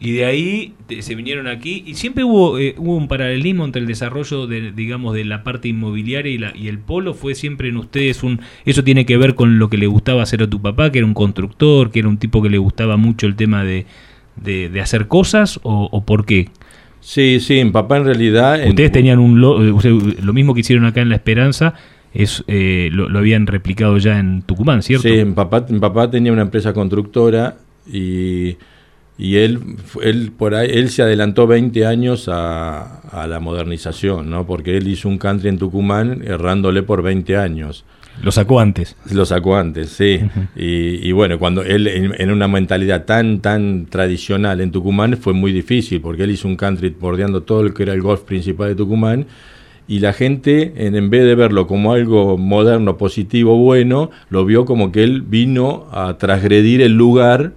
Y de ahí te- se vinieron aquí y siempre hubo, eh, hubo un paralelismo entre el desarrollo de, digamos, de la parte inmobiliaria y, la, y el polo. Fue siempre en ustedes un... Eso tiene que ver con lo que le gustaba hacer a tu papá, que era un constructor, que era un tipo que le gustaba mucho el tema de, de, de hacer cosas, o, o por qué? Sí, sí, mi papá en realidad... en- Ustedes tenían un... Lo, eh, lo mismo que hicieron acá en La Esperanza, es eh, lo, lo habían replicado ya en Tucumán, ¿cierto? Sí, mi papá, mi papá tenía una empresa constructora y, y él, él, por ahí, él se adelantó 20 años a, a la modernización, ¿no? Porque él hizo un country en Tucumán errándole por 20 años. Lo sacó antes. Lo sacó antes, sí. y, y bueno, cuando él en, en una mentalidad tan, tan tradicional en Tucumán fue muy difícil, porque él hizo un country bordeando todo lo que era el golf principal de Tucumán, y la gente, en, en vez de verlo como algo moderno, positivo, bueno, lo vio como que él vino a transgredir el lugar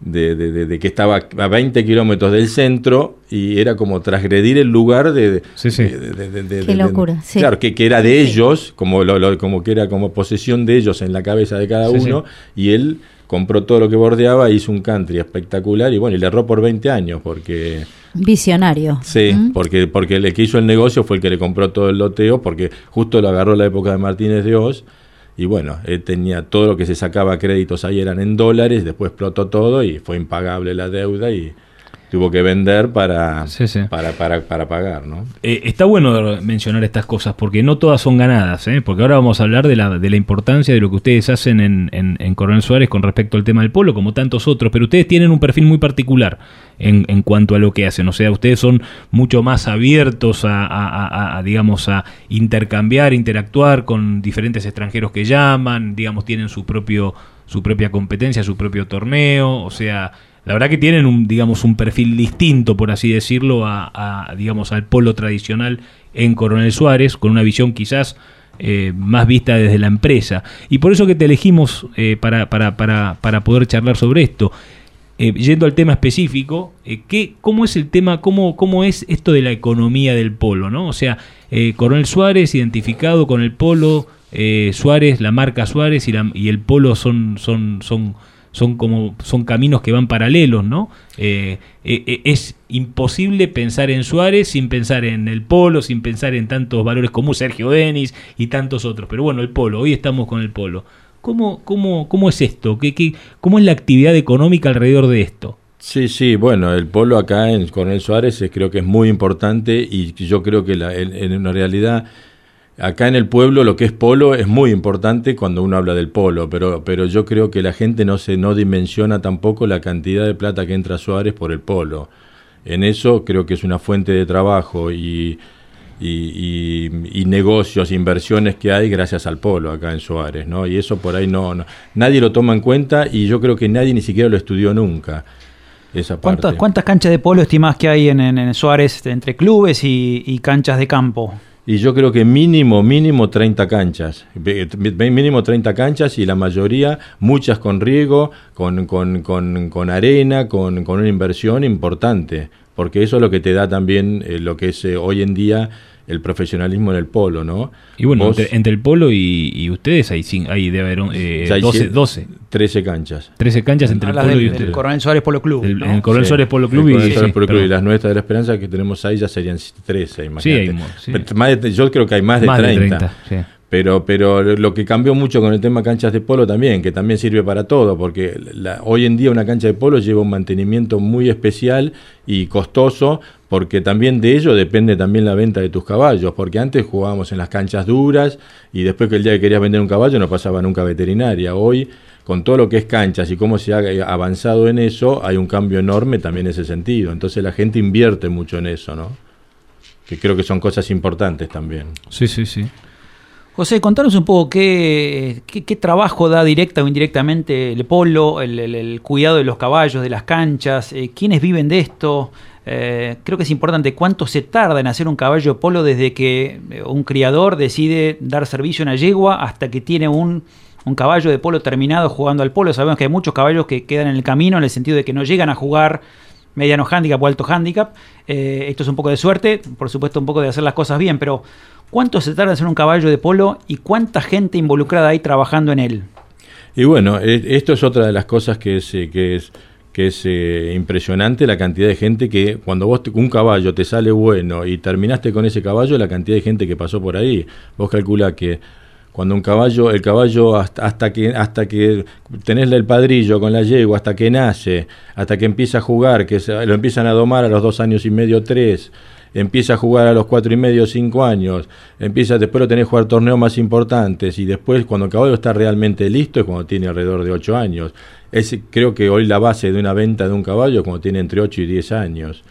de, de- de- de que estaba a 20 kilómetros del centro y era como transgredir el lugar de... de- de- de- de- de- Qué de- locura, sí. Claro, que, que era de ellos, como, lo, lo- como que era como posesión de ellos en la cabeza de cada Sí, uno, y él compró todo lo que bordeaba, hizo un country espectacular y bueno, y le erró por 20 años porque... Visionario. Sí, ¿Mm? porque, porque el que hizo el negocio fue el que le compró todo el loteo, porque justo lo agarró la época de Martínez de Oz, y bueno, él tenía todo lo que se sacaba créditos ahí eran en dólares, después explotó todo y fue impagable la deuda y tuvo que vender para, para, para, para pagar, ¿no? Eh, está bueno mencionar estas cosas porque no todas son ganadas, ¿eh? porque ahora vamos a hablar de la, de la importancia de lo que ustedes hacen en, en- en Coronel Suárez con respecto al tema del polo, como tantos otros, pero ustedes tienen un perfil muy particular en, en cuanto a lo que hacen, o sea, ustedes son mucho más abiertos a, a- a- a, digamos, a intercambiar, interactuar con diferentes extranjeros que llaman, digamos, tienen su propio su propia competencia, su propio torneo, o sea, la verdad que tienen un, digamos, un perfil distinto, por así decirlo, a, digamos, al polo tradicional en Coronel Suárez, con una visión quizás eh, más vista desde la empresa. Y por eso que te elegimos eh, para, para, para, para poder charlar sobre esto. Eh, yendo al tema específico, eh, ¿qué, ¿cómo es el tema, cómo, cómo es esto de la economía del polo? ¿no? O sea, eh, Coronel Suárez identificado con el polo, Suárez, la marca Suárez y, la- y el polo son, son, son como son caminos que van paralelos, ¿no? Eh, eh, eh, es imposible pensar en Suárez sin pensar en el polo, sin pensar en tantos valores como Sergio Denis y tantos otros. Pero bueno, el polo, hoy estamos con el polo. ¿Cómo, cómo, cómo es esto? ¿Qué, qué, ¿Cómo es la actividad económica alrededor de esto? Sí, sí, bueno, el polo acá en Coronel Suárez eh, creo que es muy importante y yo creo que la- en, en una realidad acá en el pueblo lo que es polo es muy importante cuando uno habla del polo, pero, pero yo creo que la gente no se no dimensiona tampoco la cantidad de plata que entra a Suárez por el polo. En eso creo que es una fuente de trabajo y, y, y- y negocios, inversiones que hay gracias al polo acá en Suárez, ¿no? Y eso por ahí no, no- nadie lo toma en cuenta y yo creo que nadie ni siquiera lo estudió nunca. Esa parte. ¿Cuántas, cuántas canchas de polo estimás que hay en, en- en Suárez entre clubes y, y canchas de campo? Y yo creo que mínimo, mínimo 30 canchas. Mínimo 30 canchas y la mayoría, muchas con riego, con, con, con, con arena, con, con una inversión importante. Porque eso es lo que te da también eh, lo que es eh, hoy en día el profesionalismo en el polo, ¿no? Y bueno, Vos- entre, entre el polo y, y ustedes hay, hay debe haber eh, Ya hay 12, cien- 12. 13 canchas. 13 canchas entre el polo del- y ustedes. Coronel Suárez Polo Club. El- ¿no? el Coronel Sí. Suárez Polo El Club y, Coronel Suárez sí, Polo Club y las nuestras de la Esperanza que tenemos ahí ya serían 13, imagínate. hay sí. Pero más de- yo creo que hay más de Más de 30. 30, sí. Pero, pero lo que cambió mucho con el tema canchas de polo también, que también sirve para todo, porque la- hoy en día una cancha de polo lleva un mantenimiento muy especial y costoso, porque también de ello depende también la venta de tus caballos, porque antes jugábamos en las canchas duras y después que el día que querías vender un caballo no pasaba nunca a veterinaria. Hoy, con todo lo que es canchas y cómo se ha avanzado en eso, hay un cambio enorme también en ese sentido. Entonces la gente invierte mucho en eso, ¿no? Que creo que son cosas importantes también. Sí, sí, sí. José, contanos un poco qué, qué, qué trabajo da directa o indirectamente el polo, el, el- el cuidado de los caballos, de las canchas, eh, quiénes viven de esto. Eh, creo que es importante cuánto se tarda en hacer un caballo polo desde que eh, un criador decide dar servicio a una yegua hasta que tiene un, un caballo de polo terminado jugando al polo. Sabemos que hay muchos caballos que quedan en el camino en el sentido de que no llegan a jugar mediano handicap o alto handicap. Eh, esto es un poco de suerte, por supuesto un poco de hacer las cosas bien, pero ¿cuánto se tarda en hacer un caballo de polo y cuánta gente involucrada hay trabajando en él? Y bueno, e- esto es otra de las cosas que es, que es, que es eh, impresionante, la cantidad de gente que cuando vos te- un caballo te sale bueno y terminaste con ese caballo, la cantidad de gente que pasó por ahí. Vos calcula que cuando un caballo, el caballo hasta, hasta que hasta que tenés el padrillo con la yegua, hasta que nace, hasta que empieza a jugar, que se- lo empiezan a domar a los dos años y medio, tres, empieza a jugar a los cuatro y medio, cinco años, empieza después lo tenés jugar torneos más importantes y después cuando el caballo está realmente listo es cuando tiene alrededor de ocho años. Es, creo que hoy la base de una venta de un caballo es cuando tiene entre 8 y 10 años.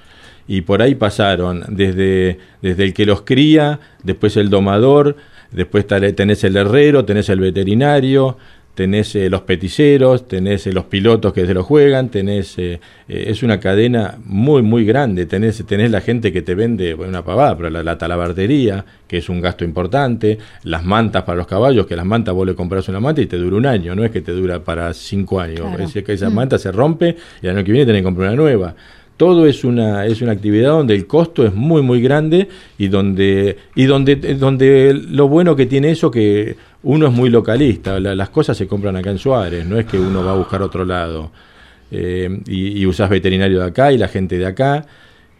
Y por ahí pasaron desde, desde el que los cría, después el domador, después tenés el herrero, tenés el veterinario, tenés eh, los peticeros, tenés eh, los pilotos que se lo juegan, tenés eh, es una cadena muy muy grande, tenés tenés la gente que te vende bueno, una pavada, pero la, la talabartería, que es un gasto importante, las mantas para los caballos, que las mantas vos le compras una manta y te dura un año, no es que te dura para cinco años, Claro. es que esa Mm. manta se rompe y el año que viene tenés que comprar una nueva todo es una es una actividad donde el costo es muy muy grande y donde y donde donde lo bueno que tiene eso que uno es muy localista la- las cosas se compran acá en Suárez no es que uno va a buscar otro lado. Eh, y, y veterinario de acá y la gente de acá.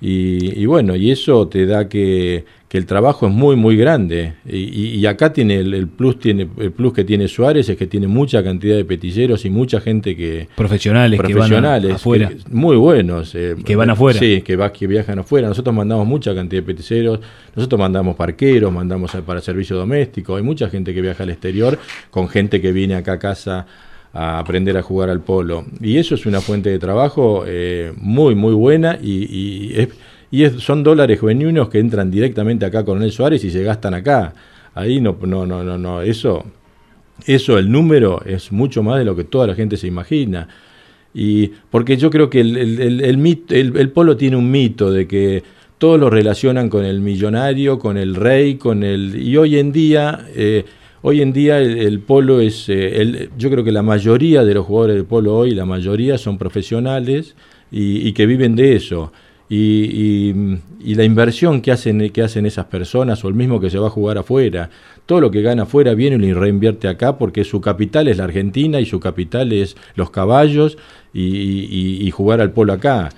Y, y bueno y eso te da que, que el trabajo es muy muy grande y, y- acá tiene el, el plus tiene el plus que tiene Suárez es que tiene mucha cantidad de petilleros y mucha gente que Profesionales que van profesionales afuera. que- muy buenos eh, Que van afuera. sí que va que viajan afuera nosotros mandamos mucha cantidad de peticeros nosotros mandamos parqueros mandamos para servicio doméstico hay mucha gente que viaja al exterior con gente que viene acá a casa a aprender a jugar al polo y eso es una fuente de trabajo eh, muy muy buena y, y es- y es- son dólares genuinos que entran directamente acá con el Suárez y se gastan acá ahí no no no no no eso eso, el número, es mucho más de lo que toda la gente se imagina. Y porque yo creo que el, el, el, polo tiene un mito de que todos lo relacionan con el millonario, con el rey, con el... Y hoy en día, eh, hoy en día el, polo es... eh, yo creo que la mayoría de los jugadores del polo hoy, la mayoría son profesionales y que viven de eso. Y, y- la inversión que hacen, que hacen esas personas, o el mismo que se va a jugar afuera, todo lo que gana afuera viene y reinvierte acá porque su capital es la Argentina y su capital es los caballos y- y jugar al polo acá.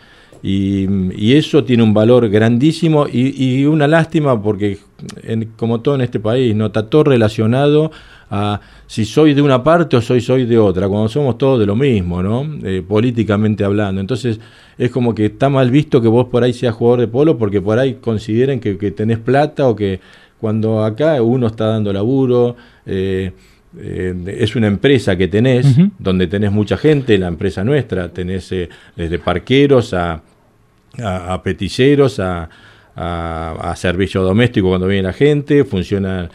Y, eso tiene un valor grandísimo y, y una lástima porque, en- como todo en este país, no está todo relacionado a si soy de una parte o soy, soy de otra, cuando somos todos de lo mismo, ¿no? Eh, políticamente hablando. Entonces, es como que está mal visto que vos por ahí seas jugador de polo porque por ahí consideren que, que tenés plata o que cuando acá uno está dando laburo, eh, eh, es una empresa que tenés, donde tenés mucha gente, la empresa nuestra, tenés eh, desde parqueros a, a, a petilleros, a, a, servicio doméstico cuando viene la gente, funciona...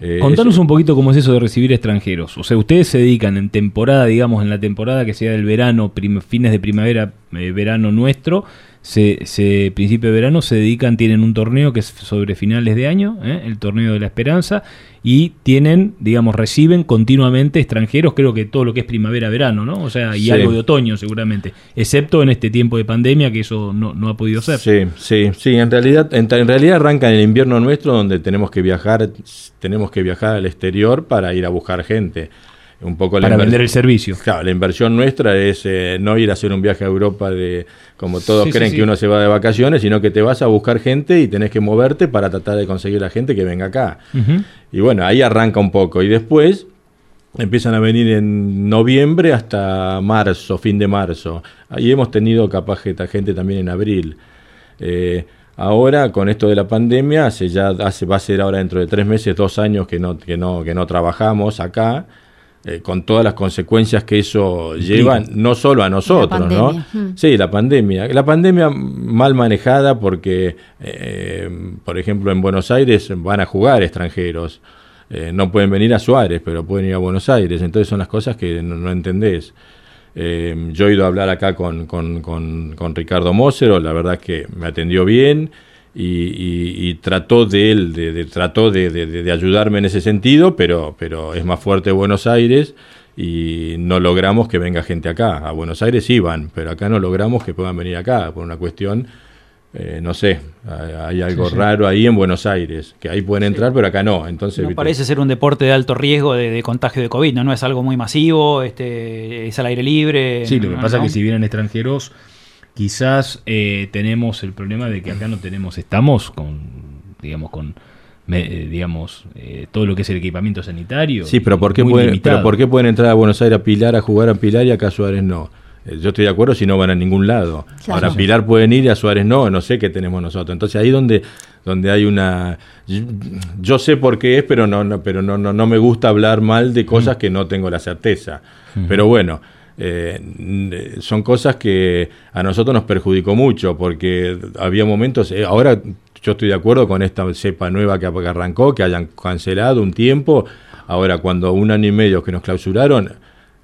eh, Contanos eso- un poquito cómo es eso de recibir extranjeros. O sea, ustedes se dedican en temporada, digamos, en la temporada que sea del verano, fines de primavera, eh, verano nuestro, se, se- principio de verano, se dedican, tienen un torneo que es sobre finales de año, ¿eh? el torneo de la esperanza, y tienen, digamos, reciben continuamente extranjeros, creo que todo lo que es primavera-verano, ¿no? O sea, y Sí. algo de otoño seguramente, excepto en este tiempo de pandemia que eso no, no ha podido ser. Sí, sí, sí. En realidad, en, en realidad arranca en el invierno nuestro donde tenemos que viajar, tenemos que viajar al exterior para ir a buscar gente. Un poco la Para vender el servicio. Claro, la inversión nuestra es eh, no ir a hacer un viaje a Europa de como todos Sí, creen sí. que uno se va de vacaciones, sino que te vas a buscar gente y tenés que moverte para tratar de conseguir la gente que venga acá. Y bueno, ahí arranca un poco. Y después empiezan a venir en noviembre hasta marzo, fin de marzo. Ahí hemos tenido capaz que esta gente también en abril. Eh, ahora, con esto de la pandemia, hace ya hace, va a ser ahora dentro de tres meses, dos años que no, que no, que no trabajamos acá. Eh, con todas las consecuencias que eso lleva, no solo a nosotros, ¿no? pandemia. Mm. Sí, la pandemia. La pandemia mal manejada porque, eh, por ejemplo, en Buenos Aires van a jugar extranjeros. Eh, no pueden venir a Suárez, pero pueden ir a Buenos Aires. Entonces son las cosas que no, no entendés. Eh, yo he ido a hablar acá con, con, con, con Ricardo Mosero, la verdad es que me atendió bien y, y- y trató de él, de, de- trató de, de- de- de ayudarme en ese sentido, pero, pero es más fuerte Buenos Aires y no logramos que venga gente acá. A Buenos Aires sí van, pero acá no logramos que puedan venir acá por una cuestión, eh, no sé, hay algo raro ahí en Buenos Aires, que ahí pueden entrar, pero acá no. Entonces, no parece ser un deporte de alto riesgo de, contagio de COVID, ¿no? No es algo muy masivo, este, es al aire libre. Sí, lo que pasa es que si vienen extranjeros, quizás eh, tenemos el problema de que acá no tenemos, estamos con, digamos, con eh, digamos, eh, todo lo que es el equipamiento sanitario. Sí, pero ¿por, qué pueden, pero ¿por qué pueden entrar a Buenos Aires a Pilar a jugar a Pilar y acá a Suárez no? Eh, yo estoy de acuerdo si no van a ningún lado. Ahora Pilar pueden ir y a Suárez no, no sé qué tenemos nosotros. Entonces ahí donde donde hay una yo, sé por qué es, pero no, no pero no, no no me gusta hablar mal de cosas mm. que no tengo la certeza. Mm. Pero bueno, son cosas que a nosotros nos perjudicó mucho porque había momentos, ahora yo estoy de acuerdo con esta cepa nueva que arrancó, que hayan cancelado un tiempo. Ahora, cuando un año y medio que nos clausuraron,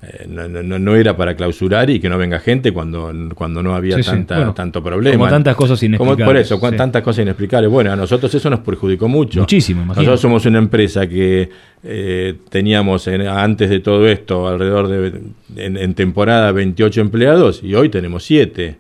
eh, no, no, no, era para clausurar y que no venga gente cuando, cuando no había tanta, tanto problema. Como tantas cosas inexplicables. por eso, tantas cosas inexplicables. Bueno, a nosotros eso nos perjudicó mucho. Muchísimo, Nosotros somos una empresa que eh, teníamos antes de todo esto alrededor de, en, en temporada, 28 empleados y hoy tenemos 7.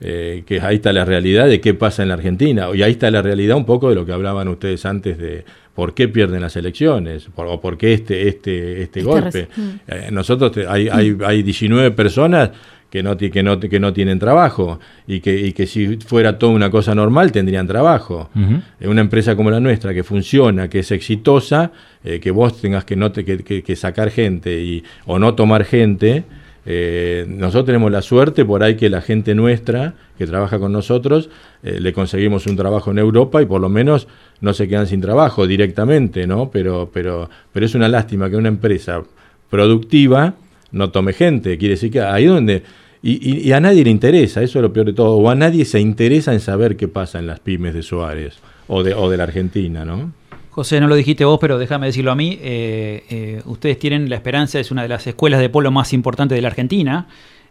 Eh, que ahí está la realidad de qué pasa en la Argentina. Y ahí está la realidad un poco de lo que hablaban ustedes antes de por qué pierden las elecciones o por qué este, este, este, golpe. Mm. Eh, nosotros hay, hay, hay 19 personas que no, que, no, que no tienen trabajo y que, y que si fuera toda una cosa normal tendrían trabajo. En Una empresa como la nuestra que funciona, que es exitosa, eh, que vos tengas que, no te, que, que, sacar gente y, o no tomar gente, eh, nosotros tenemos la suerte por ahí que la gente nuestra que trabaja con nosotros eh, le conseguimos un trabajo en Europa y por lo menos no se quedan sin trabajo directamente, ¿no? Pero, pero, pero es una lástima que una empresa productiva no tome gente. Quiere decir que ahí donde y, y, a nadie le interesa, eso es lo peor de todo, o a nadie se interesa en saber qué pasa en las pymes de Suárez o de, o de la Argentina, ¿no? José, no lo dijiste vos, pero déjame decirlo a mí. Eh, eh, ustedes tienen La Esperanza, es una de las escuelas de polo más importantes de la Argentina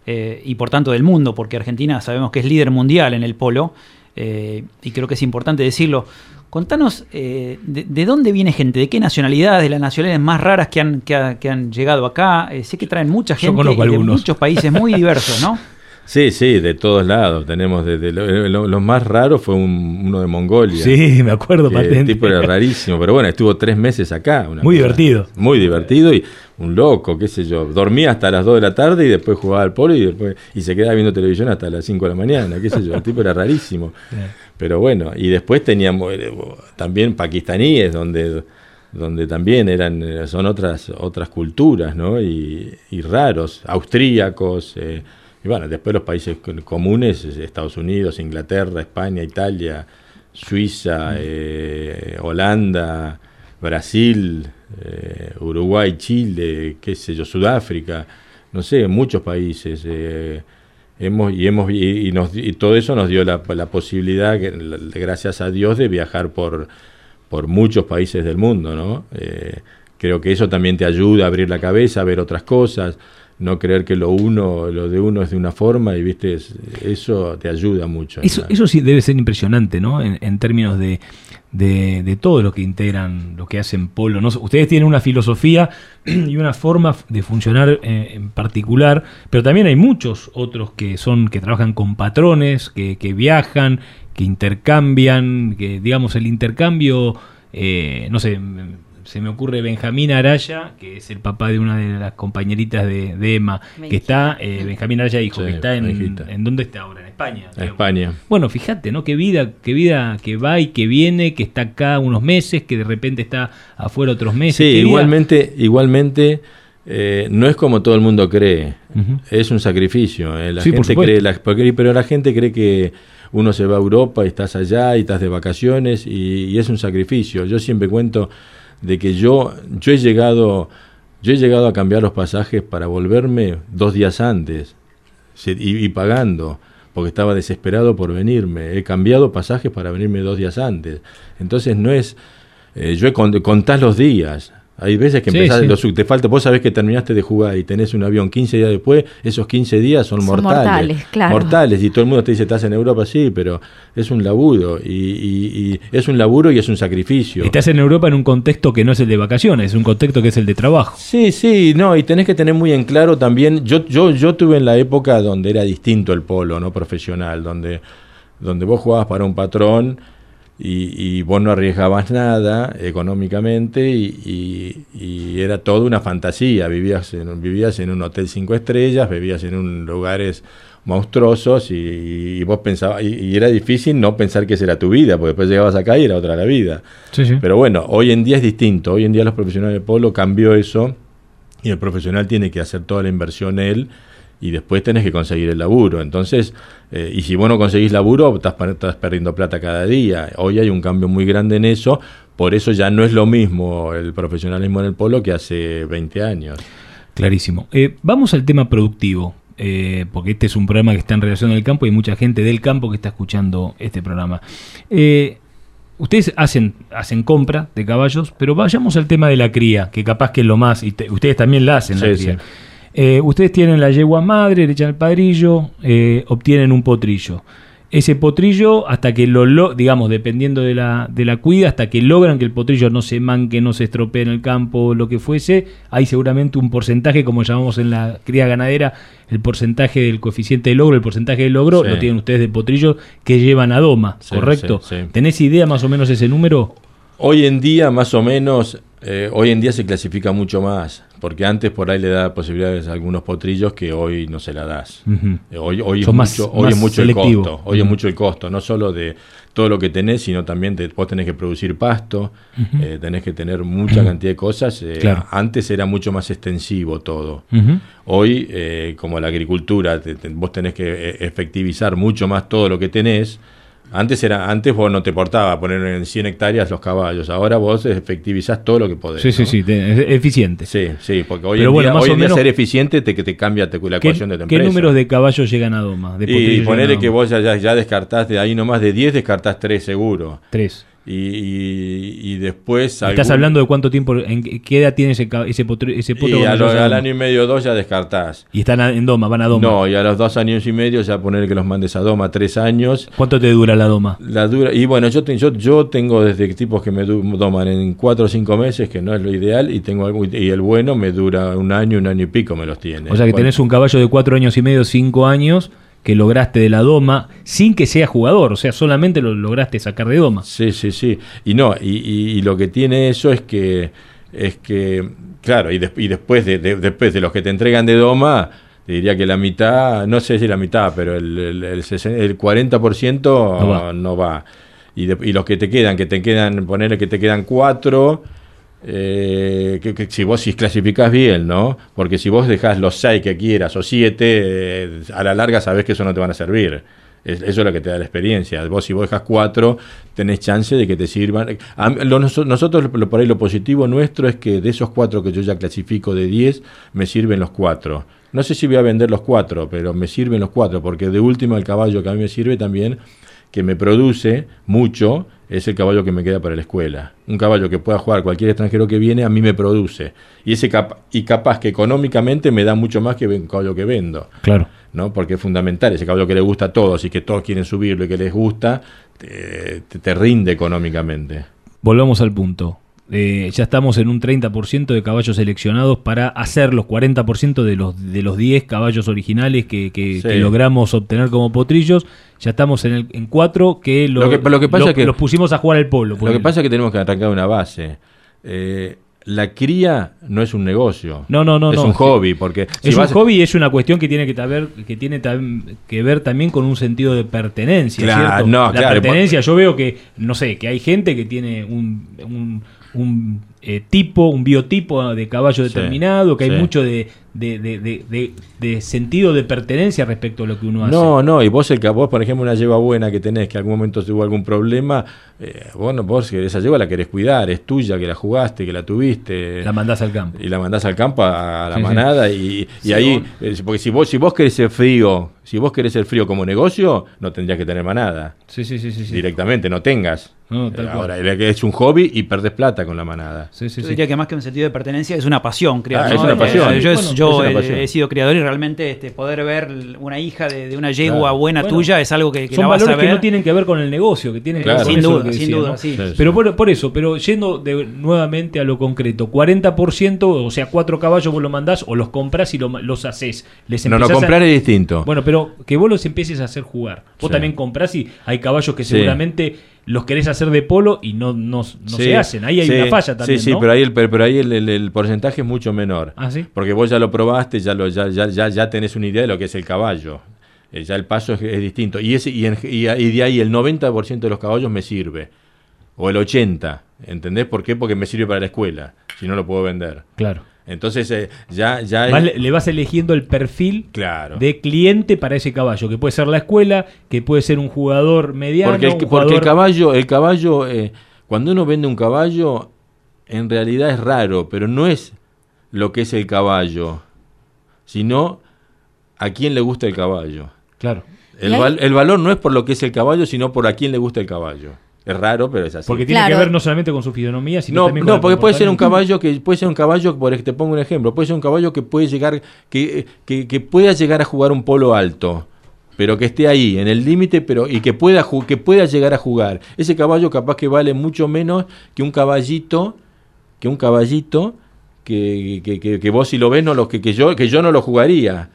eh, y por tanto del mundo, porque Argentina sabemos que es líder mundial en el polo y creo que es importante decirlo. Contanos de, dónde viene gente, de qué nacionalidades, de las nacionalidades más raras que han, que, han llegado acá. sé que traen mucha gente de muchos países muy diversos, ¿no? <laughs> Sí, sí, de todos lados. Tenemos desde lo, más raro fue uno de Mongolia. Sí, me acuerdo, patente. El tipo era rarísimo, pero bueno, estuvo tres meses acá. muy divertido. Muy divertido y un loco, qué sé yo. Dormía hasta las 2 de la tarde y después jugaba al polo y después y se quedaba viendo televisión hasta las 5 de la mañana, qué sé yo. El tipo era rarísimo. <laughs> Pero bueno, y después teníamos eh, también pakistaníes donde donde también eran son otras otras culturas, ¿no? Y, y raros, austríacos, eh, y bueno, después los países comunes, Estados Unidos, Inglaterra, España, Italia, Suiza, eh, Holanda, Brasil, eh, Uruguay, Chile, qué sé yo, Sudáfrica, no sé, muchos países. Eh, hemos y hemos y, nos, y, todo eso nos dio la, la posibilidad, gracias a Dios, de viajar por, por muchos países del mundo, ¿no? creo que eso también te ayuda a abrir la cabeza, a ver otras cosas no creer que lo uno, lo de uno es de una forma y viste, eso te ayuda mucho. Eso, eso sí debe ser impresionante, ¿no? En, términos de, de, todo lo que integran, lo que hacen Polo. ¿no? Ustedes tienen una filosofía <clears throat> y una forma de funcionar eh, en particular, pero también hay muchos otros que son, que trabajan con patrones, que, que viajan, que intercambian, que digamos el intercambio, eh, no sé, se me ocurre Benjamín Araya, que es el papá de una de las compañeritas de, Emma, que está, eh, Benjamín Araya dijo que está en, en, dónde está ahora? En España. En España. Bueno, fíjate, ¿no? Qué vida, qué vida que va y que viene, que está acá unos meses, que de repente está afuera otros meses. Sí, igualmente, igualmente eh, no es como todo el mundo cree, es un sacrificio. Eh. La gente cree, la, pero la gente cree que uno se va a Europa y estás allá y estás de vacaciones y es un sacrificio. Yo siempre cuento de que yo, yo he llegado, yo he llegado a cambiar los pasajes para volverme dos días antes y, pagando, porque estaba desesperado por venirme. He cambiado pasajes para venirme dos días antes. Entonces no es, eh, yo he contás los días. Hay veces que Sí, empezás, sí. los- te falta, vos sabés que terminaste de jugar y tenés un avión 15 días después, esos 15 días son, Son mortales. mortales, claro. Mortales, y todo el mundo te dice, estás en Europa, sí, pero es un laburo, y, y- y es un laburo y es un sacrificio. Estás en Europa en un contexto que no es el de vacaciones, es un contexto que es el de trabajo. Sí, sí, no, y tenés que tener muy en claro también, yo, yo, yo tuve en la época donde era distinto el polo, no profesional, donde, donde vos jugabas para un patrón y, y vos no arriesgabas nada económicamente y, y- y era toda una fantasía, vivías en, vivías en un hotel cinco estrellas, vivías en un lugares monstruosos y, vos pensabas, y, y era difícil no pensar que esa era tu vida, porque después llegabas acá y era otra la vida. Sí, sí. Pero bueno, hoy en día es distinto. Hoy en día los profesionales de polo cambió eso y el profesional tiene que hacer toda la inversión él y después tenés que conseguir el laburo. Entonces, eh, y si vos no conseguís laburo, estás, per- estás perdiendo plata cada día. Hoy hay un cambio muy grande en eso. Por eso ya no es lo mismo el profesionalismo en el polo que hace 20 años. Clarísimo. Eh, vamos al tema productivo, eh, porque este es un programa que está en relación al campo y hay mucha gente del campo que está escuchando este programa. Eh, ustedes hacen, hacen compra de caballos, pero vayamos al tema de la cría, que capaz que es lo más, y te- ustedes también la hacen, la Sí, cría. sí. Eh, ustedes tienen la yegua madre, le echan el padrillo, eh, obtienen un potrillo. Ese potrillo, hasta que lo, lo- digamos, dependiendo de la, de la cuida, hasta que logran que el potrillo no se manque, no se estropee en el campo, lo que fuese, hay seguramente un porcentaje, como llamamos en la cría ganadera, el porcentaje del coeficiente de logro, el porcentaje de logro, Sí. lo tienen ustedes de potrillo que llevan a doma, Sí, ¿correcto? sí, sí. ¿Tenés idea más o menos ese número? Hoy en día, más o menos, eh, hoy en día se clasifica mucho más, porque antes por ahí le da posibilidades a algunos potrillos que hoy no se la das. Eh, Hoy, hoy, es más- mucho, hoy es mucho selectivo. el costo, hoy es mucho el costo, no solo de todo lo que tenés, sino también de, vos tenés que producir pasto, eh, tenés que tener mucha cantidad de cosas. eh, Claro. Antes era mucho más extensivo todo. Hoy, eh, como la agricultura, te- te- vos tenés que efectivizar mucho más todo lo que tenés. Antes era, antes vos no te portaba poner en 100 hectáreas los caballos, ahora vos efectivizás todo lo que podés. Sí, sí, ¿no? sí, es eficiente. Sí, sí, porque hoy Pero en bueno, día, más hoy o en día ser eficiente te, que te cambia te- la ¿Qué, ecuación de tu qué números de caballos llegan a doma? De y ponele que vos ya, ya, ya descartás de ahí nomás de 10, descartás 3 seguro. Tres. Y, y, y después... ¿Estás algún- hablando de cuánto tiempo, en qué edad tiene ese, ese, potro- ese poto Y a lo- llegas a al año y medio, dos ya descartás. Y están en doma, van a doma. No, y a los dos años y medio ya poner que los mandes a Doma, tres años. ¿Cuánto te dura la doma? La dura, y bueno, yo, yo, yo tengo desde tipos que me doman en cuatro o cinco meses, que no es lo ideal, y tengo algo, y el bueno me dura un año, un año y pico me los tiene. O sea que Bueno, tenés un caballo de cuatro años y medio, cinco años, que lograste de la doma sin que sea jugador, o sea, solamente lo lograste sacar de doma. Sí, sí, sí. Y no, y, y- y lo que tiene eso es que, es que claro, y, des- y después, de, de- después de los que te entregan de Doma, te diría que la mitad, no sé si la mitad, pero el, el, el, sesen- el 40% No va. no va. Y, de- y los que te quedan, que te quedan, ponerle que te quedan cuatro, eh, que, si vos si clasificás bien, ¿no? Porque si vos dejás los seis que quieras o siete, eh, a la larga sabés que eso no te van a servir. Es- eso es lo que te da la experiencia. Vos si vos dejas cuatro, tenés chance de que te sirvan. Nosotros, lo- por ahí, lo positivo nuestro es que de esos cuatro que yo ya clasifico de 10, me sirven los cuatro. No sé si voy a vender los cuatro, pero me sirven los cuatro, porque de última el caballo que a mí me sirve también, que me produce mucho, es el caballo que me queda para la escuela. Un caballo que pueda jugar cualquier extranjero que viene, a mí me produce. Y, ese cap- y capaz que económicamente me da mucho más que un caballo que vendo. Claro. ¿no? Porque es fundamental, ese caballo que le gusta a todos y que todos quieren subirlo y que les gusta, te, rinde económicamente. Volvamos al punto. Eh, ya estamos en un 30% de caballos seleccionados para hacer los 40% de los, de los 10 caballos originales que, que- Sí. que logramos obtener como potrillos. Ya estamos en, el, en 4 que, lo- Lo que- lo que pasa lo- es que- los pusimos a jugar al polo. Lo que pasa es que tenemos que arrancar una base. Eh, la cría no es un negocio. No, no, no. Es no. un hobby, porque si es vas- un hobby y es una cuestión que tiene que, taber- que, tiene que ver también con un sentido de pertenencia, Claro, ¿cierto? no, la claro, pertenencia, yo veo que, no sé, que hay gente que tiene un, un, un, eh, tipo, un biotipo de caballo Sí, determinado, que hay sí. mucho de, de, sentido de pertenencia respecto a lo que uno hace. No, no, y vos, el, vos, por ejemplo, una yegua buena que tenés, que en algún momento tuvo algún problema, eh, bueno, vos que esa yegua la querés cuidar, es tuya, que la jugaste, que la tuviste. La mandás al campo. Y la mandás al campo a, a la Sí, manada y, y ahí, vos- eh, porque si vos, si vos querés ser frío, si vos querés ser frío como negocio, no tendrías que tener manada. Sí, sí, sí, sí. sí. Directamente, no tengas. No, tal Eh, cual. Ahora, es un hobby y perdés plata con la manada. Sí, sí, yo sí. diría que más que un sentido de pertenencia es una pasión, creo. Ah, ¿no? es una Eh, pasión. Yo, Bueno, yo es una he- pasión. he, sido criador y realmente este, poder ver una hija de, de una yegua Claro. buena Bueno, tuya es algo que, que son la vas a valores ver. que no tienen que ver con el negocio, que tienen Claro. que ver Sin duda, que sin decía, duda. Pero por, por eso, pero yendo de, nuevamente a lo concreto, 40%, o sea, cuatro caballos vos los mandás o los compras y lo- los haces. Les No, no, a- comprar es distinto. Bueno, pero que vos los empieces a hacer jugar. Vos Sí. también comprás y hay caballos que Sí. seguramente los querés hacer de polo y no, no, no Sí, se hacen. Ahí hay una falla también. Sí, sí, ¿no? pero ahí, el, pero, pero ahí el, el- el porcentaje es mucho menor. Ah, ¿sí? Porque vos ya lo probaste, ya, lo, ya, ya, ya, ya tenés una idea de lo que es el caballo. Eh, ya el paso es, es distinto. Y, ese, y, en- y, y de ahí el 90% de los caballos me sirve. O el 80%. ¿Entendés por qué? Porque me sirve para la escuela. Si no lo puedo vender. Claro. Entonces eh, ya... ya le, le vas eligiendo el perfil Claro. de cliente para ese caballo, que puede ser la escuela, que puede ser un jugador mediano. Porque el, un porque el caballo, el caballo eh, cuando uno vende un caballo, en realidad es raro, pero no es lo que es el caballo, sino a quién le gusta el caballo. Claro. El, val- el valor no es por lo que es el caballo, sino por a quién le gusta el caballo. Es raro, pero es así. Porque tiene Claro. que ver no solamente con su fisonomía, sino No, también con no, porque puede ser un caballo que puede ser un caballo, por te pongo un ejemplo, puede ser un caballo que puede llegar, que, que, que pueda llegar a jugar un polo alto, pero que esté ahí, en el límite, pero y que pueda que pueda llegar a jugar. Ese caballo capaz que vale mucho menos que un caballito, que un caballito que, que, que- que vos si lo ves no lo que, que yo que yo no lo jugaría.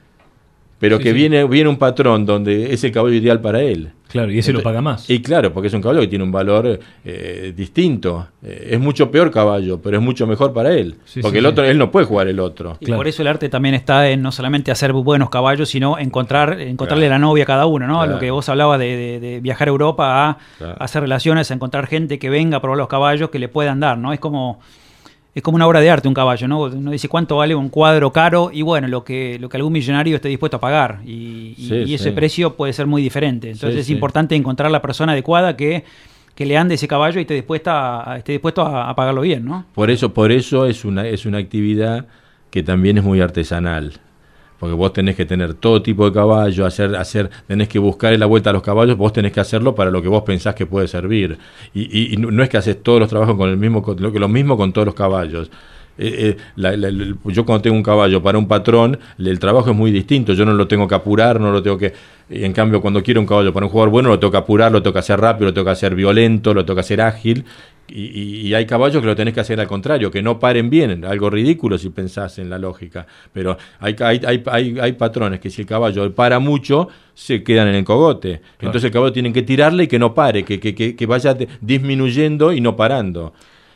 Pero Sí, que sí. viene viene un patrón donde es el caballo ideal para él. Claro, y ese lo paga más. Y claro, porque es un caballo que tiene un valor eh, distinto. Eh, es mucho peor caballo, pero es mucho mejor para él. Sí, porque sí, el sí. otro, él no puede jugar el otro. Y por eso el arte también está en no solamente hacer buenos caballos, sino encontrar, encontrarle Claro. la novia a cada uno, ¿no? Claro. Lo que vos hablabas de, de- de viajar a Europa a, Claro. a hacer relaciones, a encontrar gente que venga a probar los caballos que le puedan dar, ¿no? Es como es como una obra de arte un caballo, ¿no? Uno dice cuánto vale un cuadro caro y bueno, lo que lo que algún millonario esté dispuesto a pagar y, y- Sí, y ese sí. precio puede ser muy diferente. Entonces Sí, es importante encontrar la persona adecuada que que le ande ese caballo y esté dispuesta a, esté dispuesto a, a pagarlo bien, ¿no? Por eso, por eso es una, es una actividad que también es muy artesanal. Porque vos tenés que tener todo tipo de caballo, hacer, hacer, tenés que buscar la vuelta a los caballos, vos tenés que hacerlo para lo que vos pensás que puede servir. Y, y- no es que haces todos los trabajos con el mismo, lo, mismo con todos los caballos. Eh, eh, yo cuando tengo un caballo para un patrón, el trabajo es muy distinto. Yo no lo tengo que apurar, no lo tengo que. en cambio, cuando quiero un caballo para un jugador bueno, lo tengo que apurar, lo tengo que hacer rápido, lo tengo que hacer violento, lo tengo que hacer ágil. Y, y- y hay caballos que lo tenés que hacer al contrario, que no paren bien, algo ridículo si pensás en la lógica. Pero hay, hay, hay, hay, hay patrones que si el caballo para mucho, se quedan en el cogote. Entonces el caballo tienen que tirarle y que no pare, que, que, que, que vaya disminuyendo y no parando.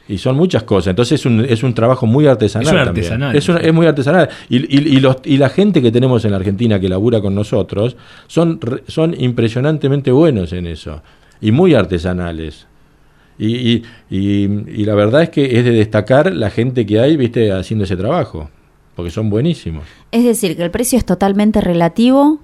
Y son muchas cosas. Entonces es un, es un trabajo muy artesanal. Es un artesanal. Es, es muy artesanal. Y, y- y los, y la gente que tenemos en la Argentina que labura con nosotros son, son impresionantemente buenos en eso. Y muy artesanales. Y, y, y- y la verdad es que es de destacar la gente que hay, viste, haciendo ese trabajo. Porque son buenísimos. Es decir, que el precio es totalmente relativo,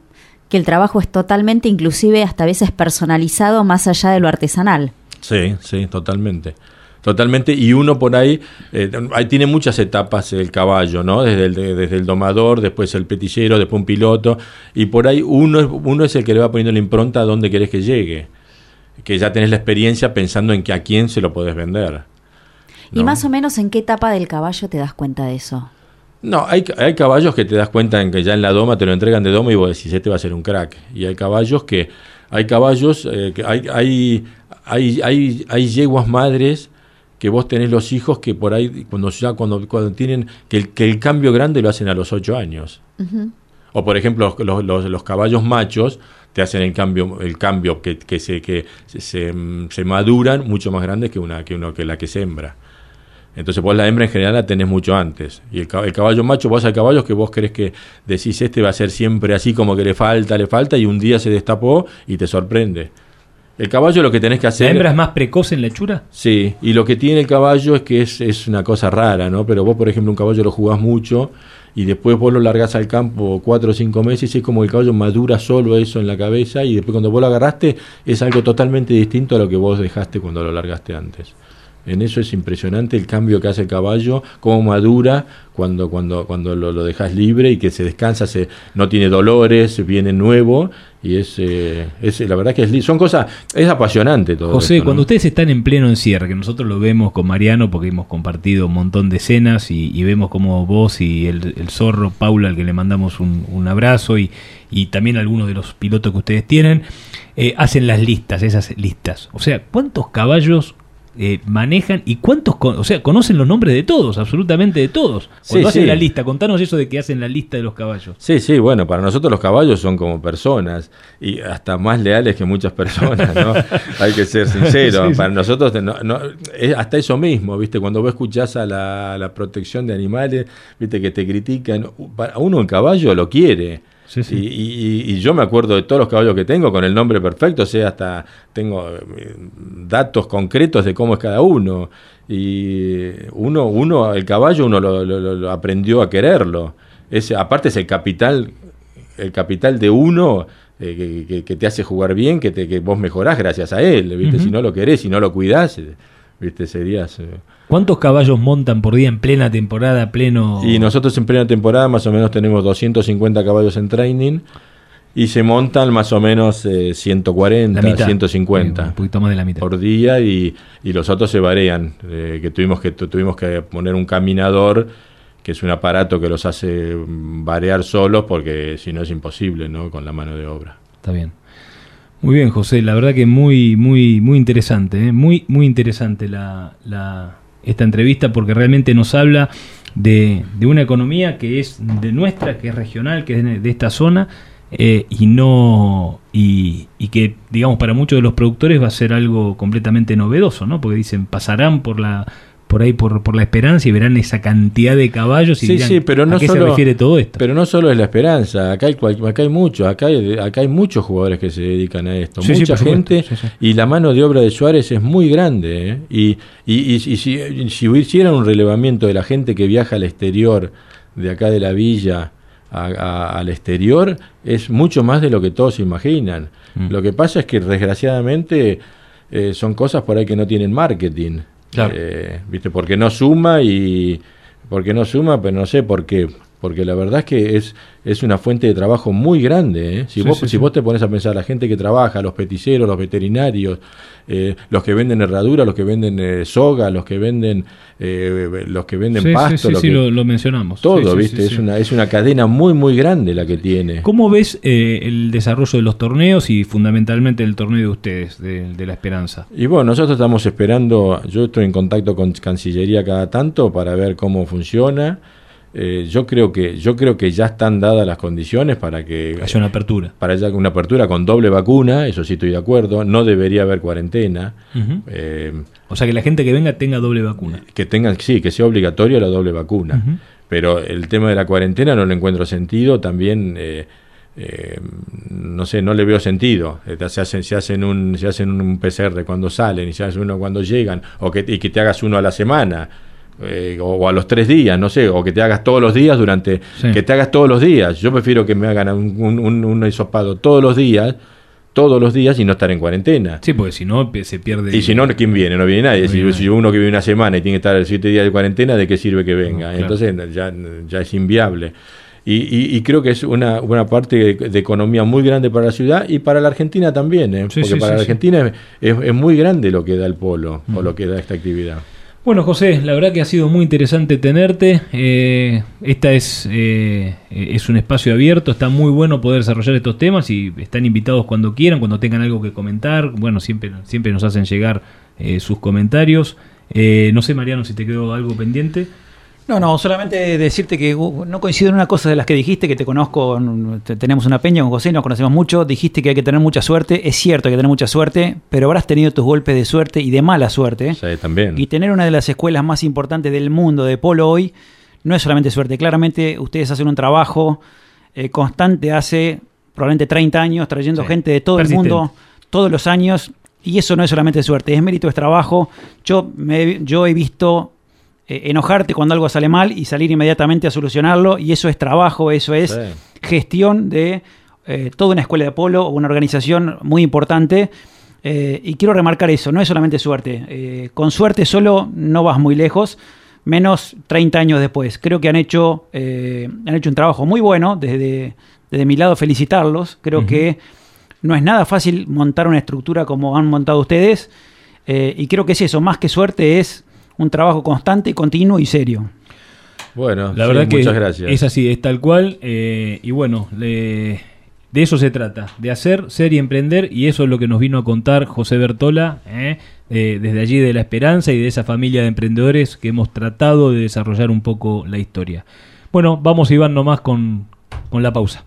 que el trabajo es totalmente, inclusive hasta a veces personalizado más allá de lo artesanal. Sí, sí, totalmente. Totalmente, y uno por ahí, eh, ahí tiene muchas etapas el caballo, ¿no? Desde el, de- desde el domador, después el petillero, después un piloto, y por ahí uno, es- uno es el que le va poniendo la impronta a dónde querés que llegue. Que ya tenés la experiencia pensando en que a quién se lo podés vender. ¿Y más o menos en qué etapa del caballo te das cuenta de eso? No, hay, hay caballos que te das cuenta en que ya en la doma te lo entregan de doma y vos decís, este va a ser un crack. Y hay caballos que, hay caballos, eh, que hay, hay, hay, hay, hay yeguas madres que vos tenés los hijos que por ahí, cuando ya, cuando, cuando tienen, que el, que el cambio grande lo hacen a los ocho años. O por ejemplo, los, los- los- los caballos machos te hacen el cambio, el cambio que, que, se, que se, se, se maduran mucho más grandes que una, que uno que la que se hembra. Entonces vos la hembra en general la tenés mucho antes. Y el, ca- el caballo macho, vos hay caballos que vos crees que decís este va a ser siempre así como que le falta, le falta, y un día se destapó y te sorprende. El caballo lo que tenés que hacer... ¿La hembra es más precoz en la hechura? Sí, y lo que tiene el caballo es que es, es una cosa rara, ¿no? Pero vos, por ejemplo, un caballo lo jugás mucho y después vos lo largás al campo cuatro o cinco meses y es como el caballo madura solo eso en la cabeza y después cuando vos lo agarraste es algo totalmente distinto a lo que vos dejaste cuando lo largaste antes. En eso es impresionante el cambio que hace el caballo, cómo madura cuando, cuando, cuando lo, lo dejas libre y que se descansa, se, no tiene dolores, viene nuevo y es, eh, es la verdad que es, son cosas, es apasionante todo. José, cuando ustedes están en pleno encierre, que nosotros lo vemos con Mariano porque hemos compartido un montón de escenas y, vemos como vos y el, zorro Paula, al que le mandamos un, un abrazo y, y también algunos de los pilotos que ustedes tienen, eh, hacen las listas, esas listas. O sea, ¿cuántos caballos eh, manejan y cuántos, o sea, conocen los nombres de todos, absolutamente de todos. Cuando hacen la lista, contanos eso de que hacen la lista de los caballos. Sí, sí, bueno, para nosotros los caballos son como personas y hasta más leales que muchas personas, ¿no? <laughs> Hay que ser sincero. para nosotros, no, es hasta eso mismo, ¿viste? Cuando vos escuchás a la, la protección de animales, ¿viste? Que te critican, a uno el caballo lo quiere y, yo me acuerdo de todos los caballos que tengo con el nombre perfecto, o sea, hasta tengo eh, datos concretos de cómo es cada uno. Y uno, uno el caballo uno lo, aprendió a quererlo. Ese, aparte es el capital, el capital de uno eh, que, te hace jugar bien, que, te, que vos mejorás gracias a él. ¿viste? Si no lo querés, si no lo cuidás, eh, ¿viste? serías... ¿Cuántos caballos montan por día en plena temporada, pleno? Y nosotros en plena temporada más o menos tenemos 250 caballos en training y se montan más o menos 140, eh, 150. Un poquito más de la mitad. Por día y, los otros se varían. Eh, que tuvimos que tuvimos que poner un caminador que es un aparato que los hace variar solos porque si no es imposible, ¿no? Con la mano de obra. Está bien. Muy bien, José. La verdad que muy, muy, muy interesante, ¿eh? muy, muy interesante la, la esta entrevista porque realmente nos habla de, una economía que es de nuestra, que es regional, que es de, esta zona eh, y no y, que digamos para muchos de los productores va a ser algo completamente novedoso, ¿no? Porque dicen pasarán por la por ahí por, por la esperanza y verán esa cantidad de caballos y sí, sí, pero no a qué se refiere todo esto. Pero no solo es la esperanza, acá hay, acá hay muchos, acá hay, acá hay muchos jugadores que se dedican a esto, mucha gente y la mano de obra de Suárez es muy grande. ¿eh? Y, y, y, si, si un relevamiento de la gente que viaja al exterior, de acá de la villa, al exterior es mucho más de lo que todos imaginan. Mm. Lo que pasa es que desgraciadamente eh, son cosas por ahí que no tienen marketing. Eh, ¿Viste? Porque no suma y. Porque no suma, pero no sé por qué. Porque la verdad es que es, es una fuente de trabajo muy grande. ¿eh? Si, vos, si vos te pones a pensar, la gente que trabaja, los peticeros, los veterinarios, eh, los que venden herradura, los que venden eh, soga, los que venden eh, los que venden pasto. Sí, lo, mencionamos. Todo, ¿viste? Es, una, es una cadena muy, muy grande la que tiene. ¿Cómo ves el desarrollo de los torneos y fundamentalmente el torneo de ustedes, de, de, La Esperanza? Y bueno, nosotros estamos esperando, yo estoy en contacto con Cancillería cada tanto para ver cómo funciona. Eh, yo creo que yo creo que ya están dadas las condiciones para que haya una apertura. para haya una apertura con doble vacuna eso sí estoy de acuerdo no debería haber cuarentena eh, o sea que la gente que venga tenga doble vacuna. que tengan sí que sea obligatorio la doble vacuna. Pero el tema de la cuarentena no le encuentro sentido también eh, no sé, no le veo sentido. Se hacen, se hacen un, se hacen un PCR cuando salen y se hacen uno cuando llegan, o que, y que te hagas uno a la semana. Eh, o, a los tres días, no sé, o que te hagas todos los días durante, que te hagas todos los días. Yo prefiero que me hagan un, un, un hisopado todos los días, todos los días y no estar en cuarentena. Sí, porque si no se pierde. Y si no, ¿quién viene? No viene nadie. si, uno que vive una semana y tiene que estar siete días de cuarentena, ¿de qué sirve que venga? Entonces ya, ya es inviable. Y, y, creo que es una, una parte de, economía muy grande para la ciudad y para la Argentina también, ¿eh? porque para la Argentina es, es, muy grande lo que da el polo o lo que da esta actividad. Bueno, José, la verdad que ha sido muy interesante tenerte. Eh, esta es, eh, es un espacio abierto, está muy bueno poder desarrollar estos temas y están invitados cuando quieran, cuando tengan algo que comentar. Bueno, siempre, siempre nos hacen llegar eh, sus comentarios. no sé, Mariano, si te quedó algo pendiente. No, no, solamente decirte que no coincido en una cosa de las que dijiste, que te conozco, tenemos una peña con José, nos conocemos mucho, dijiste que hay que tener mucha suerte, es cierto, hay que tener mucha suerte, pero habrás tenido tus golpes de suerte y de mala suerte. Sí, también. Y tener una de las escuelas más importantes del mundo de polo hoy no es solamente suerte, claramente ustedes hacen un trabajo eh, constante hace probablemente 30 años, trayendo gente de todo el mundo, todos los años, y eso no es solamente suerte, es mérito, es trabajo. Yo, me, yo he visto eh, enojarte cuando algo sale mal y salir inmediatamente a solucionarlo. Y eso es trabajo, eso es gestión de eh, toda una escuela de polo o una organización muy importante. Eh, y quiero remarcar eso, no es solamente suerte. Con suerte solo no vas muy lejos, menos 30 años después. Creo que han hecho, han hecho un trabajo muy bueno, desde, desde mi lado felicitarlos. Creo que no es nada fácil montar una estructura como han montado ustedes. y creo que es eso, más que suerte, es un trabajo constante, continuo y serio. Bueno, la verdad que muchas gracias. es así, es tal cual. y bueno, le de eso se trata, de hacer, ser y emprender, y eso es lo que nos vino a contar José Bertola, ¿eh? desde allí de la esperanza y de esa familia de emprendedores que hemos tratado de desarrollar un poco la historia. Bueno, vamos Iván nomás con, con la pausa.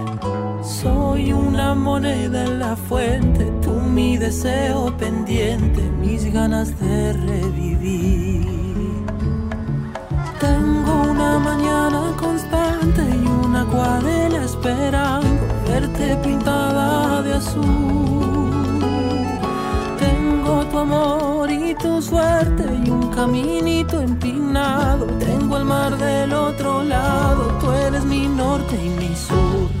Soy una moneda en la fuente, tú mi deseo pendiente, mis ganas de revivir. Tengo una mañana constante y una acuarela esperando verte pintada de azul. Tengo tu amor y tu suerte y un caminito empinado. Tengo el mar del otro lado, tú eres mi norte y mi sur.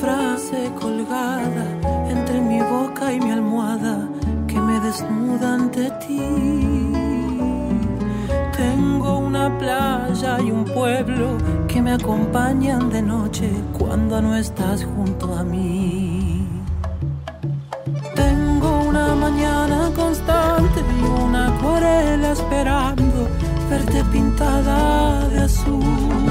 Frase colgada entre mi boca y mi almohada que me desnuda ante ti. Tengo una playa y un pueblo que me acompañan de noche cuando no estás junto a mí. Tengo una mañana constante y una acuarela esperando verte pintada de azul.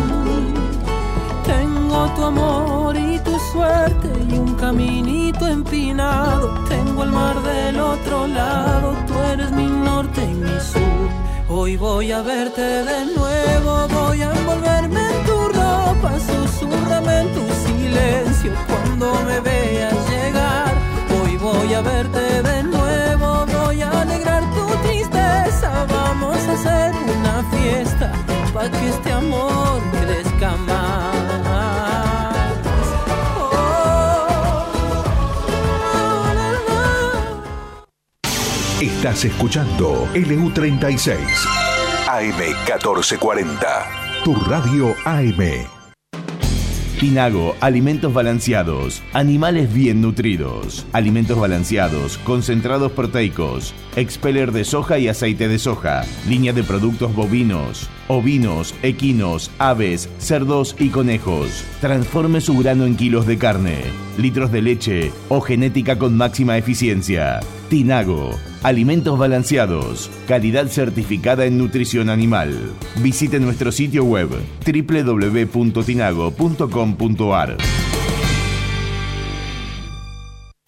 Tengo tu amor y tu suerte y un caminito empinado. Tengo el mar del otro lado, tú eres mi norte y mi sur. Hoy voy a verte de nuevo, voy a Estás escuchando LU36 AM1440, tu radio AM. Tinago, alimentos balanceados, animales bien nutridos, alimentos balanceados, concentrados proteicos, expeller de soja y aceite de soja, línea de productos bovinos, ovinos, equinos, aves, cerdos y conejos. Transforme su grano en kilos de carne, litros de leche o genética con máxima eficiencia. Tinago, alimentos balanceados, calidad certificada en nutrición animal. Visite nuestro sitio web www.tinago.com.ar.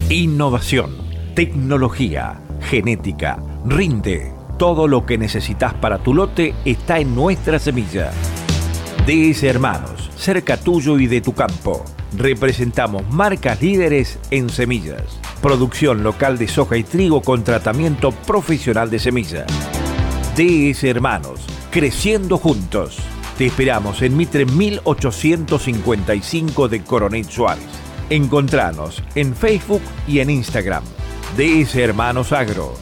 Innovación, tecnología, genética, rinde todo lo que necesitas para tu lote está en nuestra semilla. DS Hermanos, cerca tuyo y de tu campo. Representamos marcas líderes en semillas. Producción local de soja y trigo con tratamiento profesional de semillas. DS Hermanos, creciendo juntos. Te esperamos en Mitre 1855 de Coronel Suárez. Encontranos en Facebook y en Instagram. DS Hermanos Agro.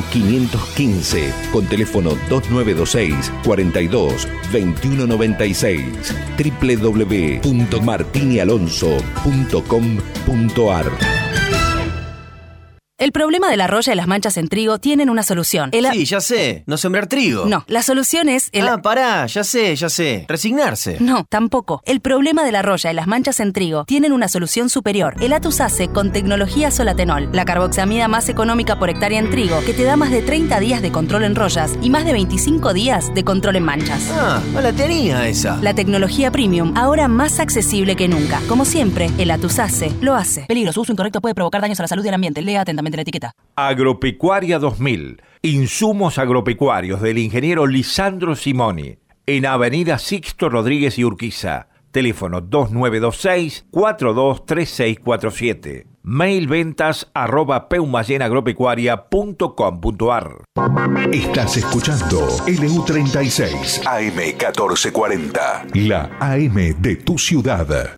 515, con teléfono 2926 42 2196 www.martinialonso.com.ar el problema de la roya y las manchas en trigo tienen una solución. Sí, ya sé. No sembrar trigo. No, la solución es el... Ah, pará, ya sé, ya sé. Resignarse. No, tampoco. El problema de la roya y las manchas en trigo tienen una solución superior. El Atus ACE con tecnología solatenol, la carboxamida más económica por hectárea en trigo, que te da más de 30 días de control en rollas y más de 25 días de control en manchas. Ah, no la tenía esa. La tecnología premium, ahora más accesible que nunca. Como siempre, el Atus ACE lo hace. Peligro, su uso incorrecto puede provocar daños a la salud y al ambiente. Lea atentamente la etiqueta. Agropecuaria 2000. Insumos agropecuarios del ingeniero Lisandro Simoni. En Avenida Sixto Rodríguez y Urquiza. Teléfono 2926-423647. Mail ventas arroba peumayenagropecuaria.com.ar Estás escuchando LU36 AM 1440. La AM de tu ciudad.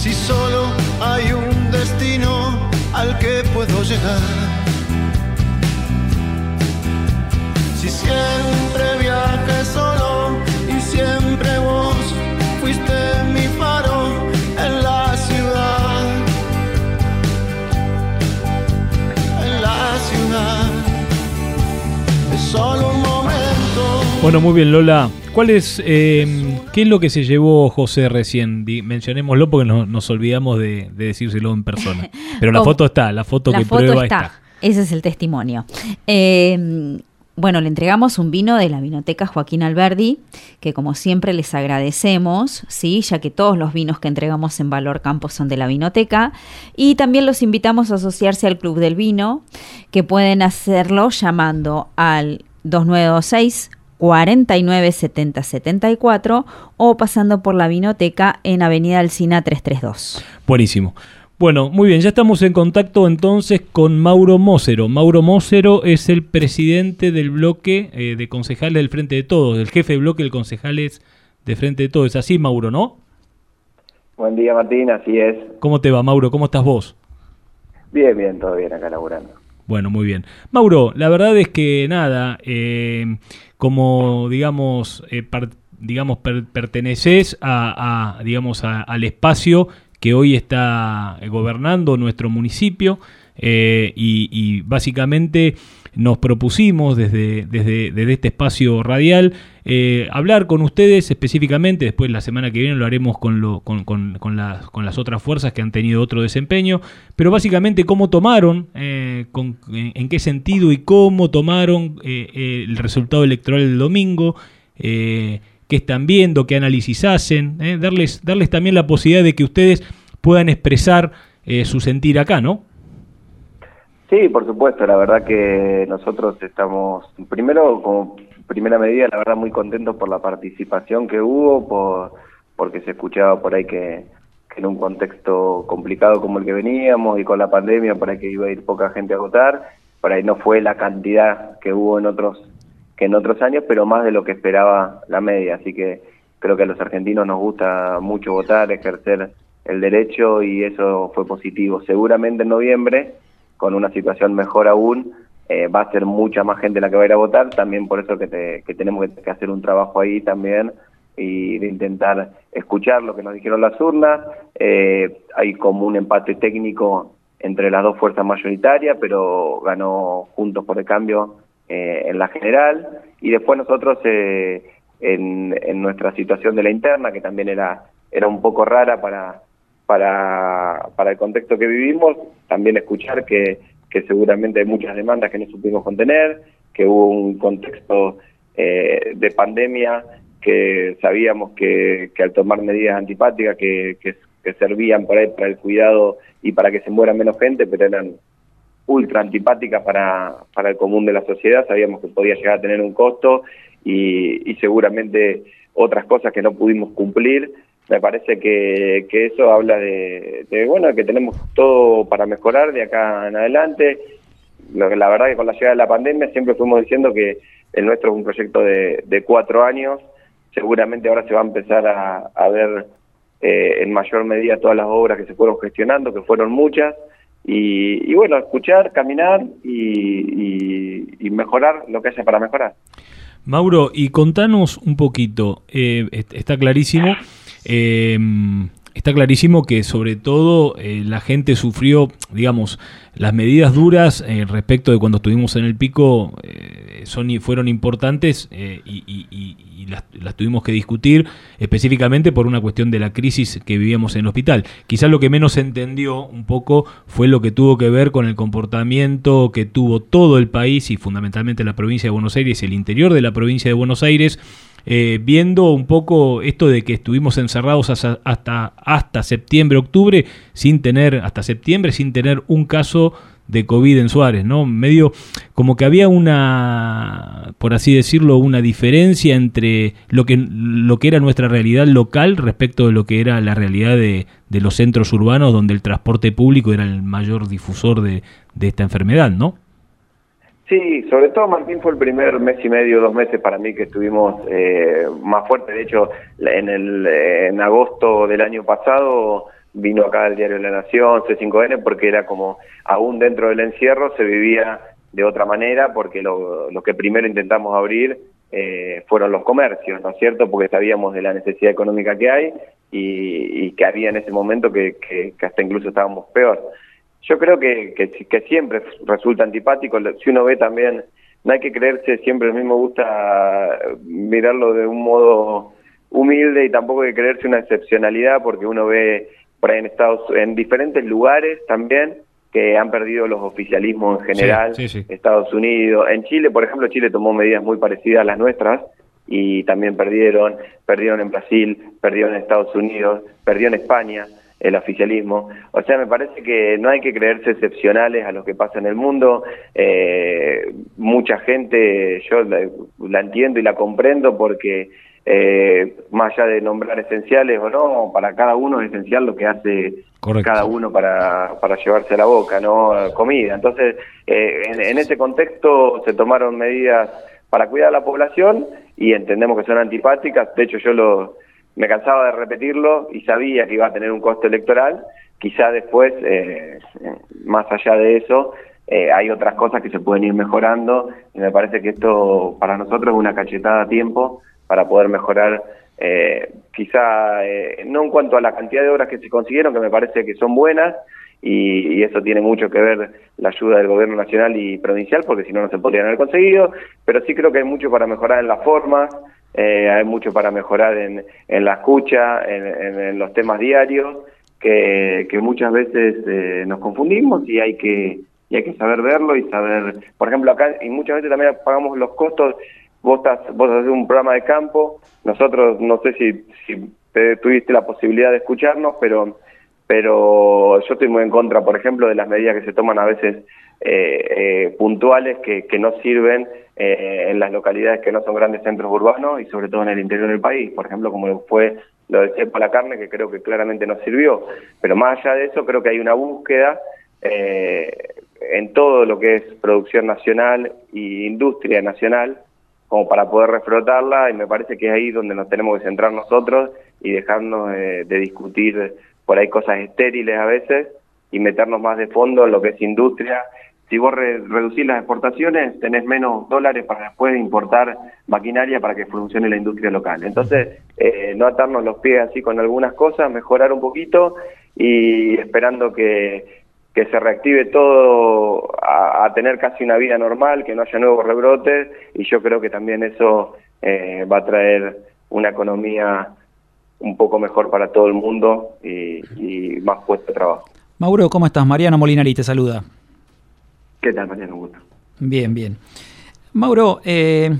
Si solo hay un destino al que puedo llegar. Si siempre viaje solo bueno, muy bien, Lola. ¿Cuál es, eh, qué es lo que se llevó José recién? mencionémoslo porque nos olvidamos de, decírselo en persona. <laughs> Pero la foto está, la foto que prueba está. Ese es el testimonio. Eh, bueno, le entregamos un vino de la vinoteca Joaquín Alberdi, que como siempre les agradecemos, ¿sí? ya que todos los vinos que entregamos en Valor Campo son de la vinoteca. Y también los invitamos a asociarse al Club del Vino, que pueden hacerlo llamando al 2926 49 70 74 o pasando por la Vinoteca en Avenida Alcina 332. Buenísimo. Bueno, muy bien, ya estamos en contacto entonces con Mauro Mosero. Mauro Mosero es el presidente del bloque eh, de concejales del Frente de Todos, el jefe de bloque de concejales de Frente de Todos. Es así, Mauro, ¿no? Buen día, Martín, así es. ¿Cómo te va, Mauro? ¿Cómo estás vos? Bien, bien, todo bien acá laburando. Bueno, muy bien. Mauro, la verdad es que nada, eh, como digamos, eh, digamos perteneces a, digamos al espacio que hoy está gobernando nuestro municipio eh, y, básicamente nos propusimos desde, desde, desde este espacio radial eh, hablar con ustedes específicamente, después la semana que viene lo haremos con, lo, con, con, las, con las otras fuerzas que han tenido otro desempeño, pero básicamente cómo tomaron, eh, en, qué sentido y cómo tomaron eh, el resultado electoral del domingo, qué están viendo, qué análisis hacen, darles, darles también la posibilidad de que ustedes puedan expresar su sentir acá, ¿no? Sí, por supuesto, la verdad que nosotros estamos, primero como primera medida, la verdad muy contentos por la participación que hubo, por porque se escuchaba por ahí que, en un contexto complicado como el que veníamos y con la pandemia, por ahí que iba a ir poca gente a votar, por ahí no fue la cantidad que hubo en otros que en otros años, pero más de lo que esperaba la media, así que creo que a los argentinos nos gusta mucho votar, ejercer el derecho y eso fue positivo. Seguramente en noviembre, con una situación mejor aún, eh, va a ser mucha más gente la que va a ir a votar, también por eso que, tenemos que, hacer un trabajo ahí también y de intentar escuchar lo que nos dijeron las urnas. Eh, hay como un empate técnico entre las dos fuerzas mayoritarias, pero ganó Juntos por el Cambio eh, en la general. Y después nosotros, en, en, nuestra situación de la interna, que también era era un poco rara para, para, para el contexto que vivimos, también escuchar que, que seguramente hay muchas demandas que no supimos contener, que hubo un contexto eh, de pandemia que sabíamos que, al tomar medidas antipáticas que, servían para el cuidado y para que se muera menos gente, pero eran ultra antipáticas para, el común de la sociedad, sabíamos que podía llegar a tener un costo y seguramente otras cosas que no pudimos cumplir. Me parece que, que eso habla de, bueno, que tenemos todo para mejorar de acá en adelante. Lo que la verdad que con la llegada de la pandemia siempre fuimos diciendo que el nuestro es un proyecto de, de cuatro años. Seguramente ahora se va a empezar a, a ver eh, en mayor medida todas las obras que se fueron gestionando, que fueron muchas. Y, y bueno, escuchar, caminar y, y, y mejorar lo que haya para mejorar. Mauro, y contanos un poquito, eh, está clarísimo, eh, está clarísimo que sobre todo eh, la gente sufrió, digamos, las medidas duras eh, respecto de cuando estuvimos en el pico eh, son, fueron importantes y, y, y las, las, tuvimos que discutir específicamente por una cuestión de la crisis que vivíamos en el hospital. Quizás lo que menos se entendió un poco fue lo que tuvo que ver con el comportamiento que tuvo todo el país y fundamentalmente la provincia de Buenos Aires y el interior de la provincia de Buenos Aires eh, viendo un poco esto de que estuvimos encerrados hasta, hasta, hasta septiembre, octubre, sin tener, hasta septiembre, sin tener un caso de COVID en Suárez, ¿no? Medio como que había una, por así decirlo, una diferencia entre lo que, lo que era nuestra realidad local respecto de lo que era la realidad de, de los centros urbanos donde el transporte público era el mayor difusor de, de esta enfermedad, ¿no? Sí, sobre todo Martín fue el primer mes y medio, dos meses para mí que estuvimos eh, más fuerte. De hecho, en, el, en agosto del año pasado vino acá el Diario la Nación, C5N, porque era como, aún dentro del encierro se vivía de otra manera, porque lo, lo que primero intentamos abrir eh, fueron los comercios, ¿no es cierto? Porque sabíamos de la necesidad económica que hay y, y que había en ese momento que, que, que hasta incluso estábamos peor. Yo creo que, que, que, siempre resulta antipático. Si uno ve también, no hay que creerse siempre, a mí me gusta mirarlo de un modo humilde y tampoco hay que creerse una excepcionalidad porque uno ve por ahí en Estados en diferentes lugares también que han perdido los oficialismos en general, sí, sí, sí. Estados Unidos, en Chile, por ejemplo, Chile tomó medidas muy parecidas a las nuestras y también perdieron, perdieron en Brasil, perdieron en Estados Unidos, perdió en España el oficialismo. O sea, me parece que no hay que creerse excepcionales a lo que pasa en el mundo. Eh, mucha gente, yo la, la, entiendo y la comprendo porque eh, más allá de nombrar esenciales o no, para cada uno es esencial lo que hace Correcto. cada uno para, para llevarse a la boca, ¿no? Comida. Entonces, eh, en, en ese contexto se tomaron medidas para cuidar a la población y entendemos que son antipáticas. De hecho, yo lo me cansaba de repetirlo y sabía que iba a tener un costo electoral. Quizá después, eh, más allá de eso, eh, hay otras cosas que se pueden ir mejorando y me parece que esto para nosotros es una cachetada a tiempo para poder mejorar, eh, quizá eh, no en cuanto a la cantidad de obras que se consiguieron, que me parece que son buenas, y, y, eso tiene mucho que ver la ayuda del gobierno nacional y provincial, porque si no, no se podrían haber conseguido, pero sí creo que hay mucho para mejorar en las formas, eh, hay mucho para mejorar en, en la escucha, en, en, los temas diarios, que, que muchas veces eh, nos confundimos y hay que y hay que saber verlo y saber, por ejemplo, acá y muchas veces también pagamos los costos, vos, estás, vos haces un programa de campo, nosotros no sé si, si te, tuviste la posibilidad de escucharnos, pero pero yo estoy muy en contra, por ejemplo, de las medidas que se toman a veces eh, eh, puntuales que, que no sirven eh, en las localidades que no son grandes centros urbanos y sobre todo en el interior del país, por ejemplo, como fue lo de Cepa la carne, que creo que claramente no sirvió. Pero más allá de eso, creo que hay una búsqueda eh, en todo lo que es producción nacional y industria nacional como para poder reflotarla y me parece que es ahí donde nos tenemos que centrar nosotros y dejarnos de discutir por ahí cosas estériles a veces y meternos más de fondo en lo que es industria. Si vos re reducís las exportaciones, tenés menos dólares para después importar maquinaria para que funcione la industria local. Entonces, eh, no atarnos los pies así con algunas cosas, mejorar un poquito y esperando que, que se reactive todo a, tener casi una vida normal, que no haya nuevos rebrotes y yo creo que también eso eh, va a traer una economía un poco mejor para todo el mundo y, y más puesto de trabajo. Mauro, ¿cómo estás? Mariano Molinari te saluda. ¿Qué tal, Mariano? Un gusto. Bien, bien. Mauro, eh,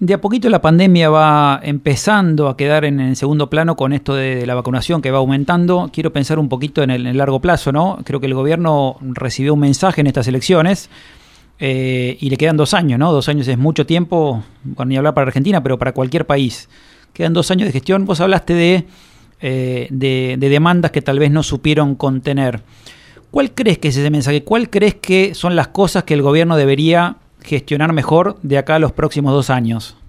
de a poquito la pandemia va empezando a quedar en el segundo plano con esto de, la vacunación que va aumentando. Quiero pensar un poquito en el, largo plazo, ¿no? Creo que el gobierno recibió un mensaje en estas elecciones eh, y le quedan dos años, ¿no? Dos años es mucho tiempo, bueno, ni hablar para Argentina, pero para cualquier país. Quedan dos años de gestión. Vos hablaste de, eh, de, de demandas que tal vez no supieron contener. ¿Cuál crees que es ese mensaje? ¿Cuál crees que son las cosas que el gobierno debería gestionar mejor de acá a los próximos dos años?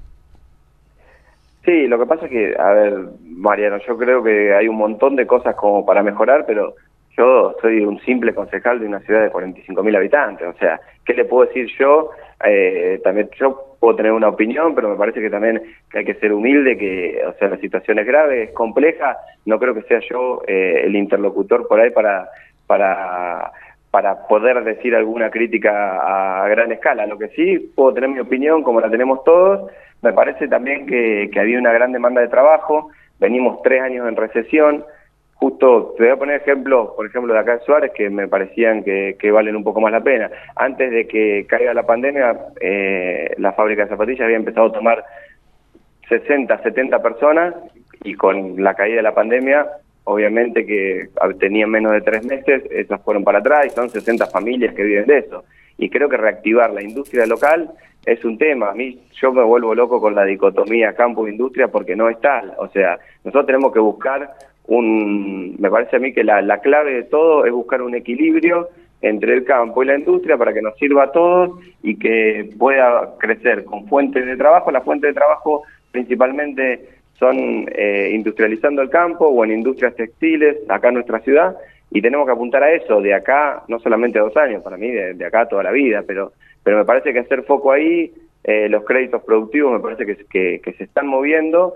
Sí, lo que pasa es que, a ver, Mariano, yo creo que hay un montón de cosas como para mejorar, pero yo soy un simple concejal de una ciudad de 45.000 habitantes, o sea, ¿qué le puedo decir yo? Eh, también yo puedo tener una opinión, pero me parece que también que hay que ser humilde, que, o sea, la situación es grave, es compleja, no creo que sea yo eh, el interlocutor por ahí para, para para poder decir alguna crítica a gran escala. Lo que sí puedo tener mi opinión, como la tenemos todos, me parece también que, había una gran demanda de trabajo, venimos tres años en recesión, justo te voy a poner ejemplos, por ejemplo, de acá en Suárez, que me parecían que, valen un poco más la pena. Antes de que caiga la pandemia, eh, la fábrica de zapatillas había empezado a tomar 60, 70 personas y con la caída de la pandemia obviamente que tenían menos de tres meses, esas fueron para atrás y son 60 familias que viven de eso. Y creo que reactivar la industria local es un tema. A mí yo me vuelvo loco con la dicotomía campo-industria porque no es tal. O sea, nosotros tenemos que buscar un... Me parece a mí que la, la clave de todo es buscar un equilibrio entre el campo y la industria para que nos sirva a todos y que pueda crecer con fuentes de trabajo. La fuente de trabajo principalmente son eh, industrializando el campo o en industrias textiles acá en nuestra ciudad y tenemos que apuntar a eso de acá, no solamente dos años, para mí de, acá toda la vida, pero, pero me parece que hacer foco ahí, eh, los créditos productivos me parece que, que, se están moviendo,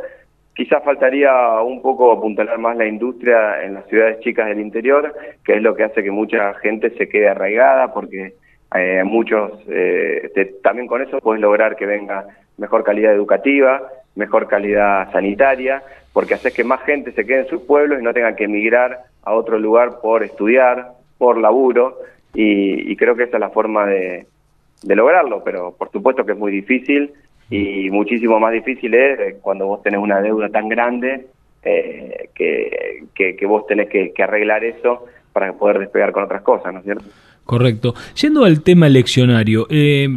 quizás faltaría un poco apuntalar más la industria en las ciudades chicas del interior, que es lo que hace que mucha gente se quede arraigada, porque eh, muchos, eh, también con eso puedes lograr que venga mejor calidad educativa, mejor calidad sanitaria, porque hace que más gente se quede en sus pueblos y no tenga que emigrar a otro lugar por estudiar, por laburo, y, creo que esa es la forma de, lograrlo, pero por supuesto que es muy difícil y muchísimo más difícil es cuando vos tenés una deuda tan grande eh, que, que, vos tenés que arreglar eso para poder despegar con otras cosas, ¿no es cierto? Correcto. Yendo al tema eleccionario, eh,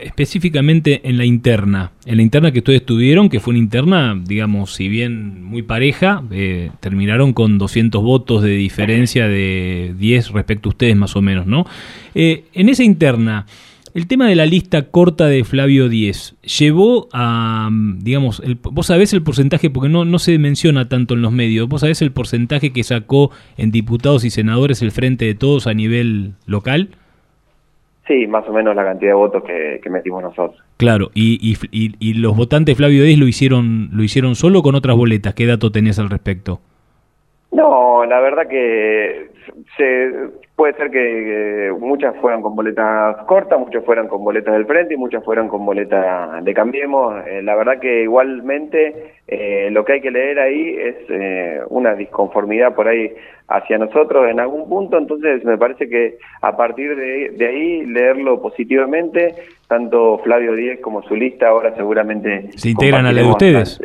específicamente en la interna, en la interna que ustedes tuvieron, que fue una interna, digamos, si bien muy pareja, eh, terminaron con 200 votos de diferencia de 10 respecto a ustedes más o menos, ¿no? Eh, en esa interna, el tema de la lista corta de Flavio Díez llevó a, digamos, el, vos sabés el porcentaje, porque no, no se menciona tanto en los medios, vos sabés el porcentaje que sacó en diputados y senadores el Frente de Todos a nivel local. Sí, más o menos la cantidad de votos que, metimos nosotros. Claro, y, y, y, los votantes Flavio Díez lo hicieron, lo hicieron solo con otras boletas. ¿Qué dato tenés al respecto? No, la verdad que se, puede ser que muchas fueran con boletas cortas, muchas fueran con boletas del frente y muchas fueran con boletas de Cambiemos. Eh, la verdad que igualmente eh, lo que hay que leer ahí es eh, una disconformidad por ahí hacia nosotros en algún punto, entonces me parece que a partir de, de ahí leerlo positivamente, tanto Flavio Díez como su lista ahora seguramente... ¿Se integran a la de ustedes?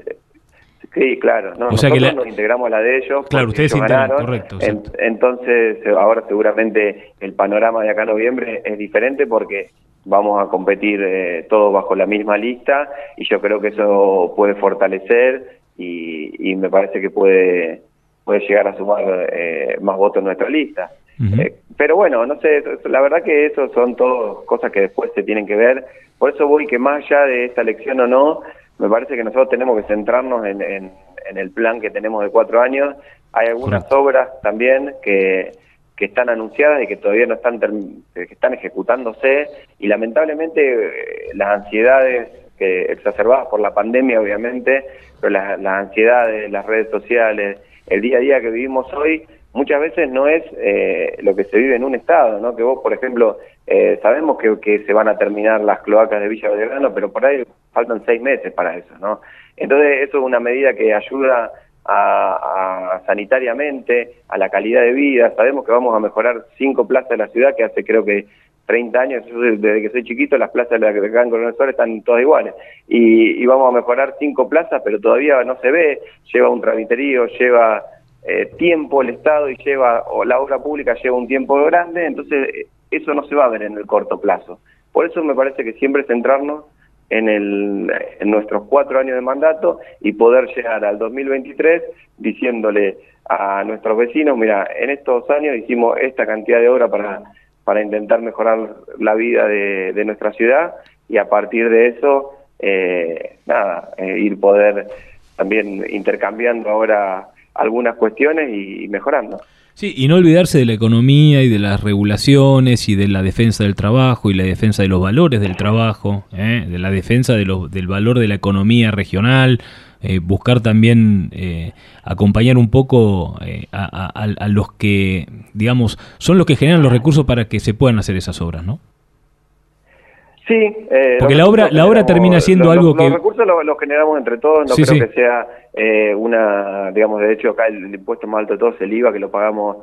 Sí, claro. No, nosotros nos integramos a la de ellos. Claro, ustedes se correcto. entonces, ahora seguramente el panorama de acá en noviembre es diferente porque vamos a competir eh, todos bajo la misma lista y yo creo que eso puede fortalecer y, me parece que puede, puede llegar a sumar eh, más votos en nuestra lista. Eh, pero bueno, no sé, la verdad que eso son todas cosas que después se tienen que ver. Por eso voy que más allá de esta elección o no, me parece que nosotros tenemos que centrarnos en, en, el plan que tenemos de cuatro años. Hay algunas obras también que, que están anunciadas y que todavía no están, que están ejecutándose y lamentablemente eh, las ansiedades que exacerbadas por la pandemia obviamente, pero las, las ansiedades, las redes sociales, el día a día que vivimos hoy muchas veces no es eh, lo que se vive en un estado, ¿no? Que vos, por ejemplo, eh, sabemos que, que, se van a terminar las cloacas de Villa Belgrano, pero por ahí faltan seis meses para eso, ¿no? Entonces, eso es una medida que ayuda a, sanitariamente, a la calidad de vida. Sabemos que vamos a mejorar cinco plazas de la ciudad que hace creo que 30 años, desde que soy chiquito, las plazas de acá en Coronel Suárez están todas iguales. Y, vamos a mejorar cinco plazas, pero todavía no se ve, lleva un tramiterío, lleva eh, tiempo el Estado y lleva, o la obra pública lleva un tiempo grande, entonces eso no se va a ver en el corto plazo. Por eso me parece que siempre centrarnos en, el, en nuestros cuatro años de mandato y poder llegar al 2023 diciéndole a nuestros vecinos, mira, en estos años hicimos esta cantidad de obra para, para intentar mejorar la vida de, nuestra ciudad y a partir de eso, eh, nada, eh, ir poder también intercambiando ahora algunas cuestiones y mejorando. Sí, y no olvidarse de la economía y de las regulaciones y de la defensa del trabajo y la defensa de los valores del trabajo, ¿eh? de la defensa de del valor de la economía regional, eh, buscar también eh, acompañar un poco a, a, los que, digamos, son los que generan los recursos para que se puedan hacer esas obras, ¿no? Sí, eh, porque la obra la obra termina siendo algo que los recursos los, generamos entre todos, no creo que sea eh, una, digamos, de hecho acá el, impuesto más alto de todos es el IVA que lo pagamos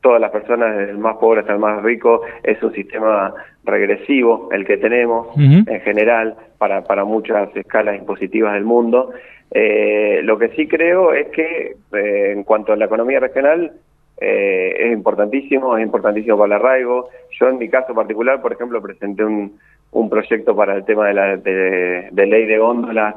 todas las personas, desde el más pobre hasta el más rico, es un sistema regresivo el que tenemos en general para, para muchas escalas impositivas del mundo. Eh, lo que sí creo es que eh, en cuanto a la economía regional, eh, es importantísimo, es importantísimo para el arraigo. Yo en mi caso particular, por ejemplo, presenté un, un proyecto para el tema de, la, de, ley de góndolas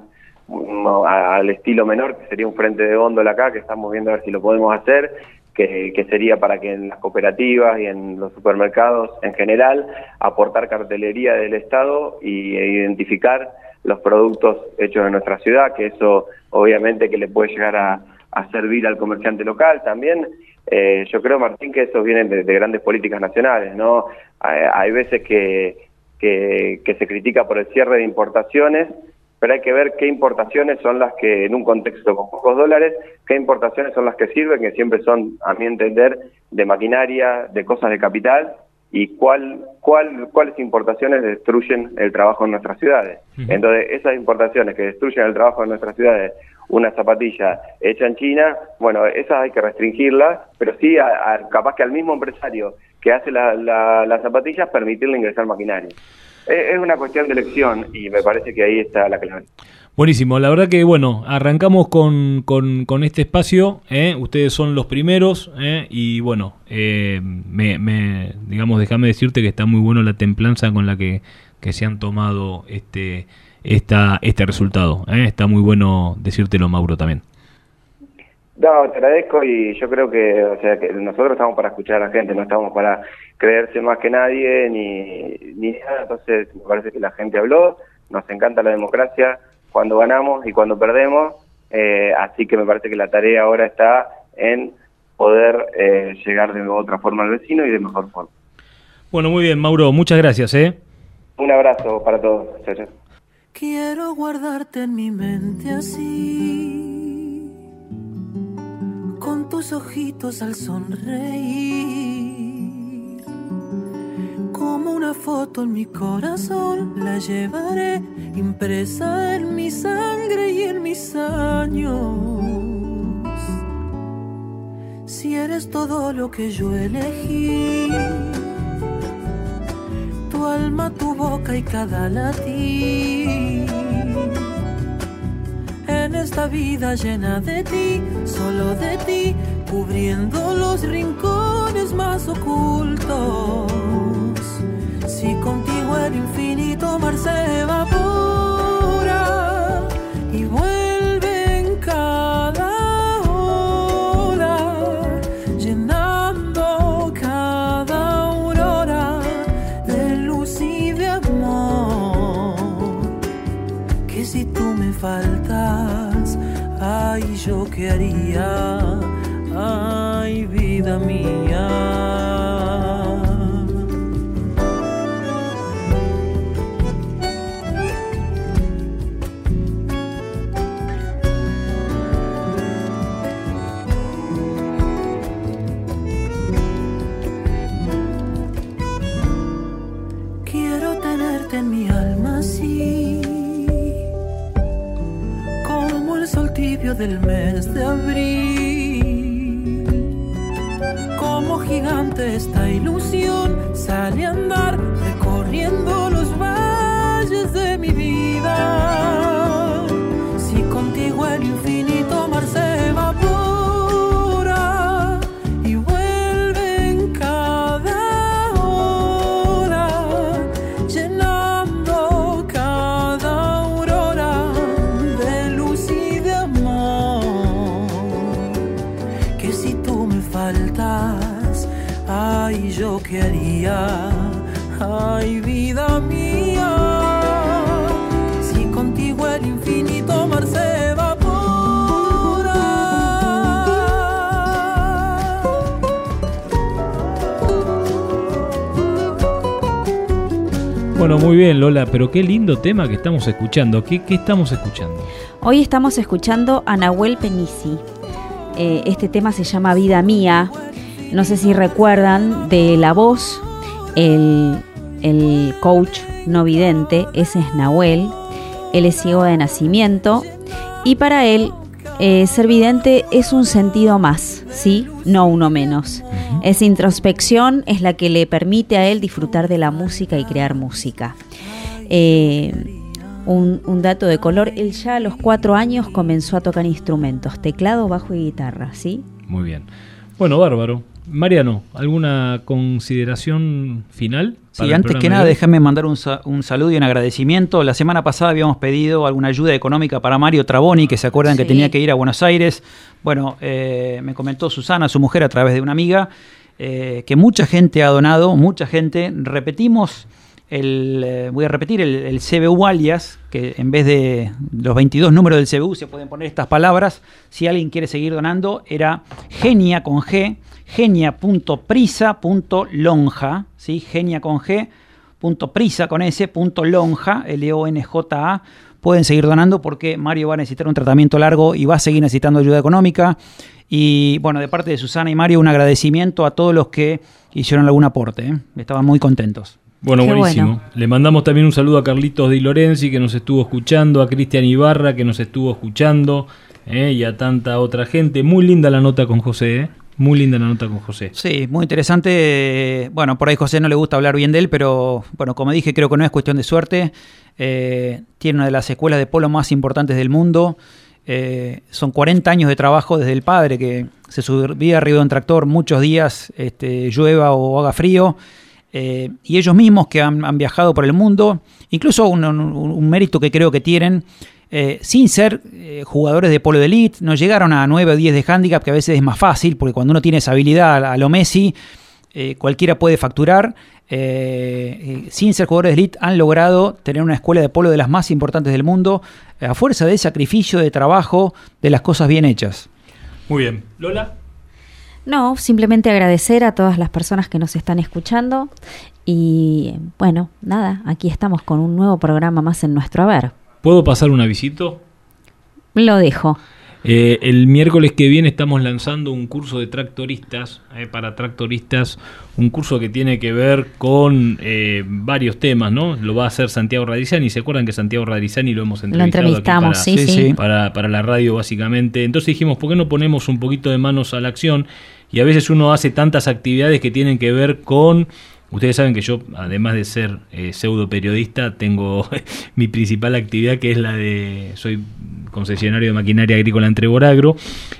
al estilo menor, que sería un frente de góndola acá, que estamos viendo a ver si lo podemos hacer, que, sería para que en las cooperativas y en los supermercados en general aportar cartelería del Estado y, e identificar los productos hechos en nuestra ciudad, que eso obviamente que le puede llegar a, servir al comerciante local también. Eh, yo creo, Martín, que eso viene de, de grandes políticas nacionales, ¿no? hay veces que que, se critica por el cierre de importaciones, pero hay que ver qué importaciones son las que, en un contexto con pocos dólares, qué importaciones son las que sirven, que siempre son, a mi entender, de maquinaria, de cosas de capital, y cuál, cuál, cuáles importaciones destruyen el trabajo en nuestras ciudades. Entonces, esas importaciones que destruyen el trabajo en nuestras ciudades, una zapatilla hecha en China, bueno, esas hay que restringirlas, pero sí, capaz que al mismo empresario que hace las la, zapatillas, permitirle ingresar maquinaria. Es, una cuestión de elección y me parece que ahí está la clave. Buenísimo, la verdad que bueno, arrancamos con, con, este espacio, ¿eh? ustedes son los primeros ¿eh? y bueno, eh, me, me, digamos, déjame decirte que está muy bueno la templanza con la que, que se han tomado este, esta, este resultado, está muy bueno decírtelo Mauro también. No, te agradezco y yo creo que, o sea, que nosotros estamos para escuchar a la gente, no estamos para creerse más que nadie ni, ni nada, entonces me parece que la gente habló, nos encanta la democracia cuando ganamos y cuando perdemos, eh, así que me parece que la tarea ahora está en poder eh, llegar de otra forma al vecino y de mejor forma. Bueno, muy bien, Mauro, muchas gracias, ¿eh? Un abrazo para todos. Quiero guardarte en mi mente así con tus ojitos al sonreír. Como una foto en mi corazón la llevaré impresa en mi sangre y en mis años. Si eres todo lo que yo elegí, tu alma, tu boca y cada latir en esta vida llena de ti, solo de ti, cubriendo los rincones más ocultos. Si contigo el infinito mar se evapora y vuelve en cada hora, llenando cada aurora de luz y de amor. Que si tú me faltas, ay, yo qué haría, ay, vida mía. del mes de abril. Como gigante esta ilusión muy bien, Lola, pero qué lindo tema que estamos escuchando. ¿Qué, qué estamos escuchando? Hoy estamos escuchando a Nahuel Penisi. Eh, este tema se llama Vida Mía. No sé si recuerdan de la voz, el, el coach no vidente, ese es Nahuel. Él es ciego de nacimiento y para él eh, ser vidente es un sentido más, ¿sí? No uno menos. Esa introspección es la que le permite a él disfrutar de la música y crear música. Eh, un, un dato de color, él ya a los cuatro años comenzó a tocar instrumentos, teclado, bajo y guitarra, ¿sí? Muy bien. Bueno, bárbaro. Mariano, ¿alguna consideración final? Sí, antes que nada, de déjame mandar un, sa- un saludo y un agradecimiento. La semana pasada habíamos pedido alguna ayuda económica para Mario Traboni, que se acuerdan que tenía que ir a Buenos Aires. Bueno, eh, me comentó Susana, su mujer, a través de una amiga, eh, que mucha gente ha donado, mucha gente. Repetimos, el, eh, voy a repetir el, el CBU alias, que en vez de los 22 números del CBU se pueden poner estas palabras. Si alguien quiere seguir donando, era genia con G, genia.prisa.lonja, ¿sí? genia con G, punto prisa con S, punto lonja, L-O-N-J-A. Pueden seguir donando porque Mario va a necesitar un tratamiento largo y va a seguir necesitando ayuda económica. Y bueno, de parte de Susana y Mario, un agradecimiento a todos los que hicieron algún aporte. ¿eh? Estaban muy contentos. Bueno, Qué buenísimo. bueno. Le mandamos también un saludo a Carlitos Di Lorenzi que nos estuvo escuchando, a Cristian Ibarra que nos estuvo escuchando eh, y a tanta otra gente. Muy linda la nota con José, ¿eh? Muy linda la nota con José. Sí, muy interesante. Bueno, por ahí José no le gusta hablar bien de él, pero bueno, como dije, creo que no es cuestión de suerte. Eh, tiene una de las escuelas de polo más importantes del mundo. Eh, son 40 años de trabajo desde el padre que se subía arriba de un tractor muchos días, este, llueva o haga frío. Eh, y ellos mismos que han, viajado por el mundo, incluso un mérito que creo que tienen, eh, sin ser eh, jugadores de polo de elite, no llegaron a 9 o 10 de handicap, que a veces es más fácil, porque cuando uno tiene esa habilidad a, lo Messi, eh, cualquiera puede facturar. Eh, eh, sin ser jugadores de elite, han logrado tener una escuela de polo de las más importantes del mundo, eh, a fuerza de sacrificio, de trabajo, de las cosas bien hechas. Muy bien. Lola. No, simplemente agradecer a todas las personas que nos están escuchando y bueno, nada, aquí estamos con un nuevo programa más en nuestro haber. ¿Puedo pasar un avisito? Lo dejo. Eh, el miércoles que viene estamos lanzando un curso de tractoristas, eh, para tractoristas, un curso que tiene que ver con eh, varios temas, ¿no? Lo va a hacer Santiago Radizani, ¿se acuerdan que Santiago Radizani lo hemos entrevistado aquí entrevistamos, para, sí, Sí, sí. sí. Para, para la radio básicamente? Entonces dijimos, ¿por qué no ponemos un poquito de manos a la acción? Y a veces uno hace tantas actividades que tienen que ver con... Ustedes saben que yo, además de ser eh, pseudo periodista, tengo <laughs> mi principal actividad que es la de. Soy concesionario de maquinaria agrícola en Treboragro.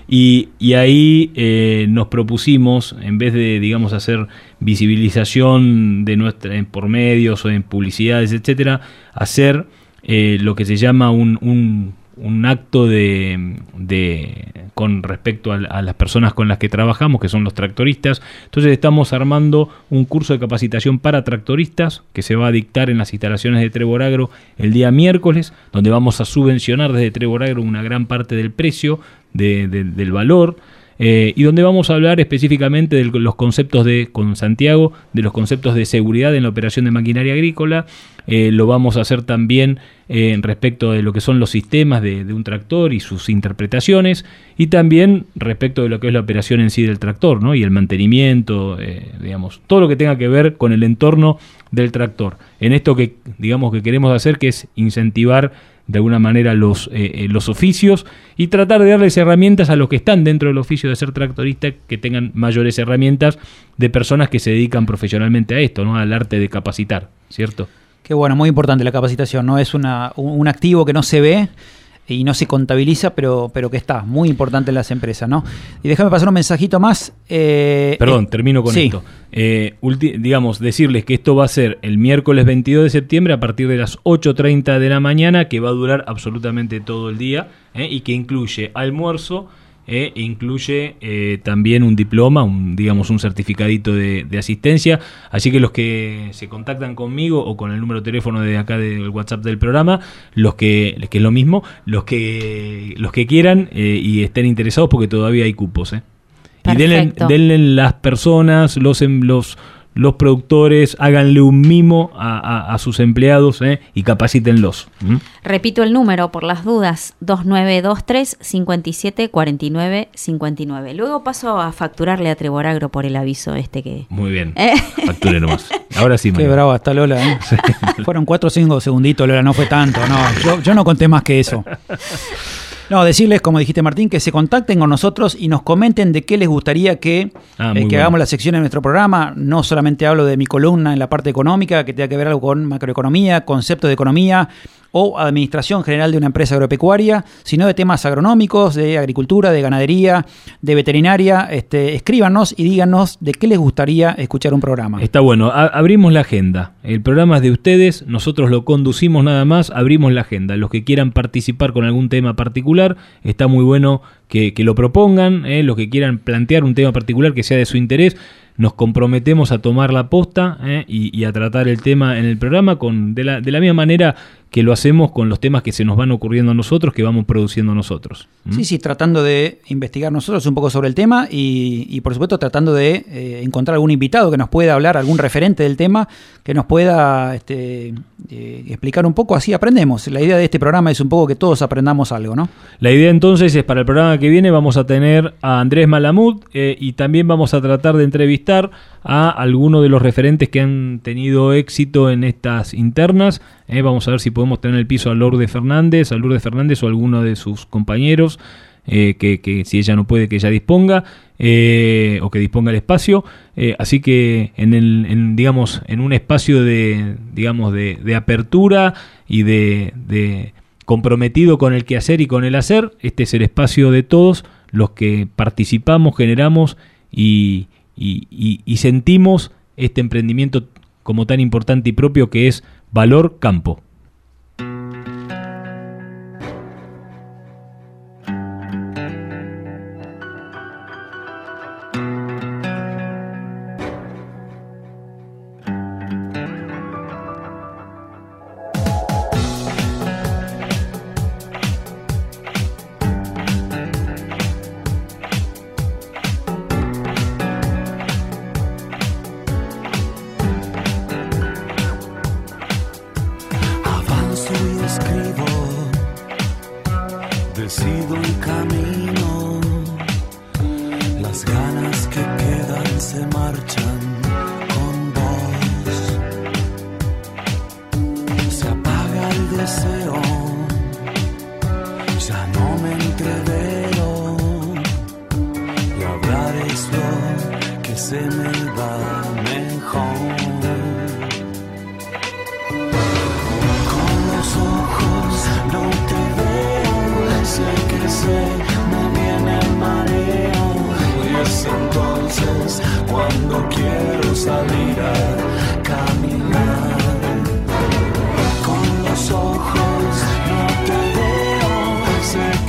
Y, y ahí eh, nos propusimos, en vez de, digamos, hacer visibilización de nuestra, por medios o en publicidades, etcétera, hacer eh, lo que se llama un, un acto de, de con respecto a, las personas con las que trabajamos, que son los tractoristas. Entonces estamos armando un curso de capacitación para tractoristas que se va a dictar en las instalaciones de Treboragro el día miércoles, donde vamos a subvencionar desde Treboragro una gran parte del precio, de- de- del valor. Eh, y donde vamos a hablar específicamente de los conceptos de, con Santiago, de los conceptos de seguridad en la operación de maquinaria agrícola, eh, lo vamos a hacer también eh, respecto de lo que son los sistemas de, de un tractor y sus interpretaciones, y también respecto de lo que es la operación en sí del tractor, ¿no? y el mantenimiento, eh, digamos, todo lo que tenga que ver con el entorno del tractor. En esto que, digamos, que queremos hacer, que es incentivar de alguna manera los, eh, eh, los oficios y tratar de darles herramientas a los que están dentro del oficio de ser tractorista que tengan mayores herramientas de personas que se dedican profesionalmente a esto, ¿no? al arte de capacitar, ¿cierto? Qué bueno, muy importante la capacitación, ¿no? Es una, un activo que no se ve y no se contabiliza, pero, pero que está muy importante en las empresas, ¿no? Y déjame pasar un mensajito más. Eh, Perdón, eh, termino con esto. Eh, digamos, decirles que esto va a ser el miércoles 22 de septiembre a partir de las 8.30 de la mañana, que va a durar absolutamente todo el día y que incluye almuerzo e incluye eh, también un diploma, un, digamos un certificadito de, asistencia. Así que los que se contactan conmigo o con el número de teléfono de acá del WhatsApp del programa, los que, que es lo mismo, los que, los que quieran eh, y estén interesados porque todavía hay cupos. Y denle, denle, las personas, los, em, los, los productores, háganle un mimo a, sus empleados ¿eh? y capacítenlos. Repito el número por las dudas, 2923 57 49 59. Luego paso a facturarle a Treboragro por el aviso este que... Muy bien, ¿Eh? facture nomás. Ahora sí, Qué bravo hasta Lola. ¿eh? Fueron cuatro o cinco segunditos, Lola, no fue tanto. No, yo, yo no conté más que eso. No, decirles, como dijiste Martín, que se contacten con nosotros y nos comenten de qué les gustaría que, ah, eh, que hagamos la sección en nuestro programa. No solamente hablo de mi columna en la parte económica, que tenga que ver algo con macroeconomía, concepto de economía, o administración general de una empresa agropecuaria, sino de temas agronómicos, de agricultura, de ganadería, de veterinaria. Este, escríbanos y díganos de qué les gustaría escuchar un programa. Está bueno, abrimos la agenda. El programa es de ustedes, nosotros lo conducimos nada más, abrimos la agenda. Los que quieran participar con algún tema particular, está muy bueno que, lo propongan, ¿eh? los que quieran plantear un tema particular que sea de su interés nos comprometemos a tomar la posta ¿eh? y, a tratar el tema en el programa con, de, la, de la misma manera que lo hacemos con los temas que se nos van ocurriendo a nosotros, que vamos produciendo nosotros. Sí, sí, tratando de investigar nosotros un poco sobre el tema y, por supuesto tratando de eh, encontrar algún invitado que nos pueda hablar, algún referente del tema, que nos pueda este, eh, explicar un poco, así aprendemos. La idea de este programa es un poco que todos aprendamos algo, ¿no? La idea entonces es para el programa que viene vamos a tener a Andrés Malamud eh, y también vamos a tratar de entrevistar a algunos de los referentes que han tenido éxito en estas internas. Eh, vamos a ver si podemos tener el piso a Lourdes Fernández, a Lourdes Fernández o alguno de sus compañeros, eh, que, si ella no puede, que ella disponga, eh, o que disponga el espacio. así que en, el, digamos, en un espacio de, digamos, de, apertura y de, de comprometido con el quehacer y con el hacer, este es el espacio de todos los que participamos, generamos y, y, sentimos este emprendimiento como tan importante y propio que es Valor Campo.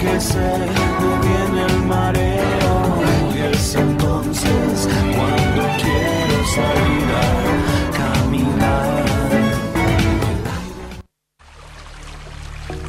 El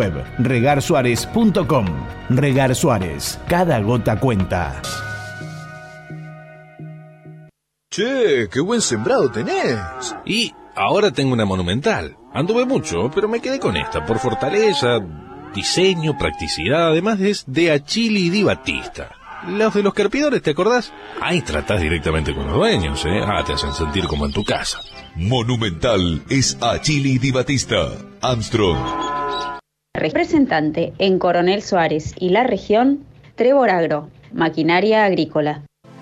web regarsuárez.com. Regar Suárez, cada gota cuenta. Che, qué buen sembrado tenés. Y ahora tengo una monumental. Anduve mucho, pero me quedé con esta por fortaleza, diseño, practicidad, además es de Achili Di Batista. Los de los carpidores, ¿te acordás? Ahí tratás directamente con los dueños, ¿eh? Ah, te hacen sentir como en tu casa. Monumental es Achili Di Batista. Armstrong. Representante en Coronel Suárez y la región, Trevor Agro, maquinaria agrícola.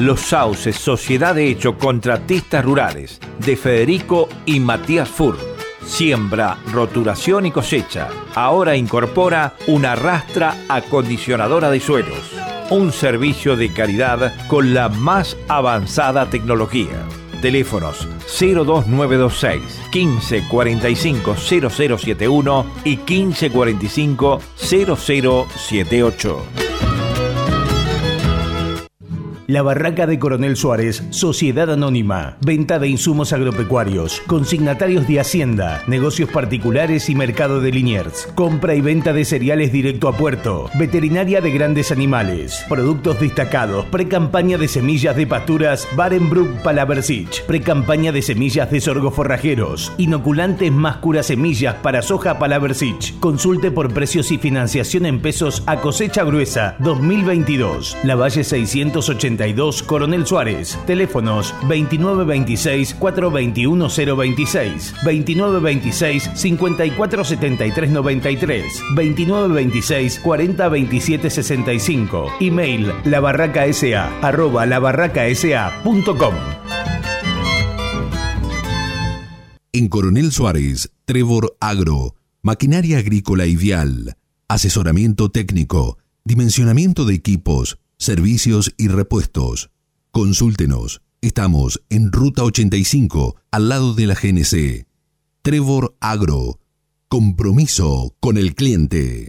Los Sauces, Sociedad de Hecho Contratistas Rurales, de Federico y Matías Fur. Siembra, roturación y cosecha. Ahora incorpora una rastra acondicionadora de suelos. Un servicio de calidad con la más avanzada tecnología. Teléfonos 02926 1545 0071 y 1545 0078. La Barraca de Coronel Suárez, Sociedad Anónima, venta de insumos agropecuarios, consignatarios de Hacienda, negocios particulares y mercado de Liniers, compra y venta de cereales directo a puerto, veterinaria de grandes animales, productos destacados, pre-campaña de semillas de pasturas Barenbrook Palaversich, pre-campaña de semillas de sorgo forrajeros, inoculantes más cura semillas para soja Palaversich. Consulte por precios y financiación en pesos a cosecha gruesa. 2022. La Valle 680 Coronel Suárez. Teléfonos 2926-421-026, 2926-547393, 2926-402765. Email labarracasa arroba labarracasa.com. En Coronel Suárez, Trevor Agro, maquinaria agrícola vial, asesoramiento técnico, dimensionamiento de equipos, servicios y repuestos. Consúltenos. Estamos en Ruta 85, al lado de la GNC. Trevor Agro. Compromiso con el cliente.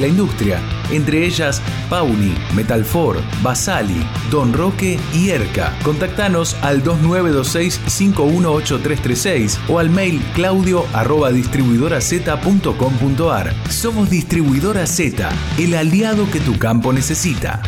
la industria, entre ellas Pauli, Metalfor, Basali, Don Roque y Erca. Contactanos al 2926-518336 o al mail claudio arroba distribuidoraz.com.ar. Somos Distribuidora Z, el aliado que tu campo necesita.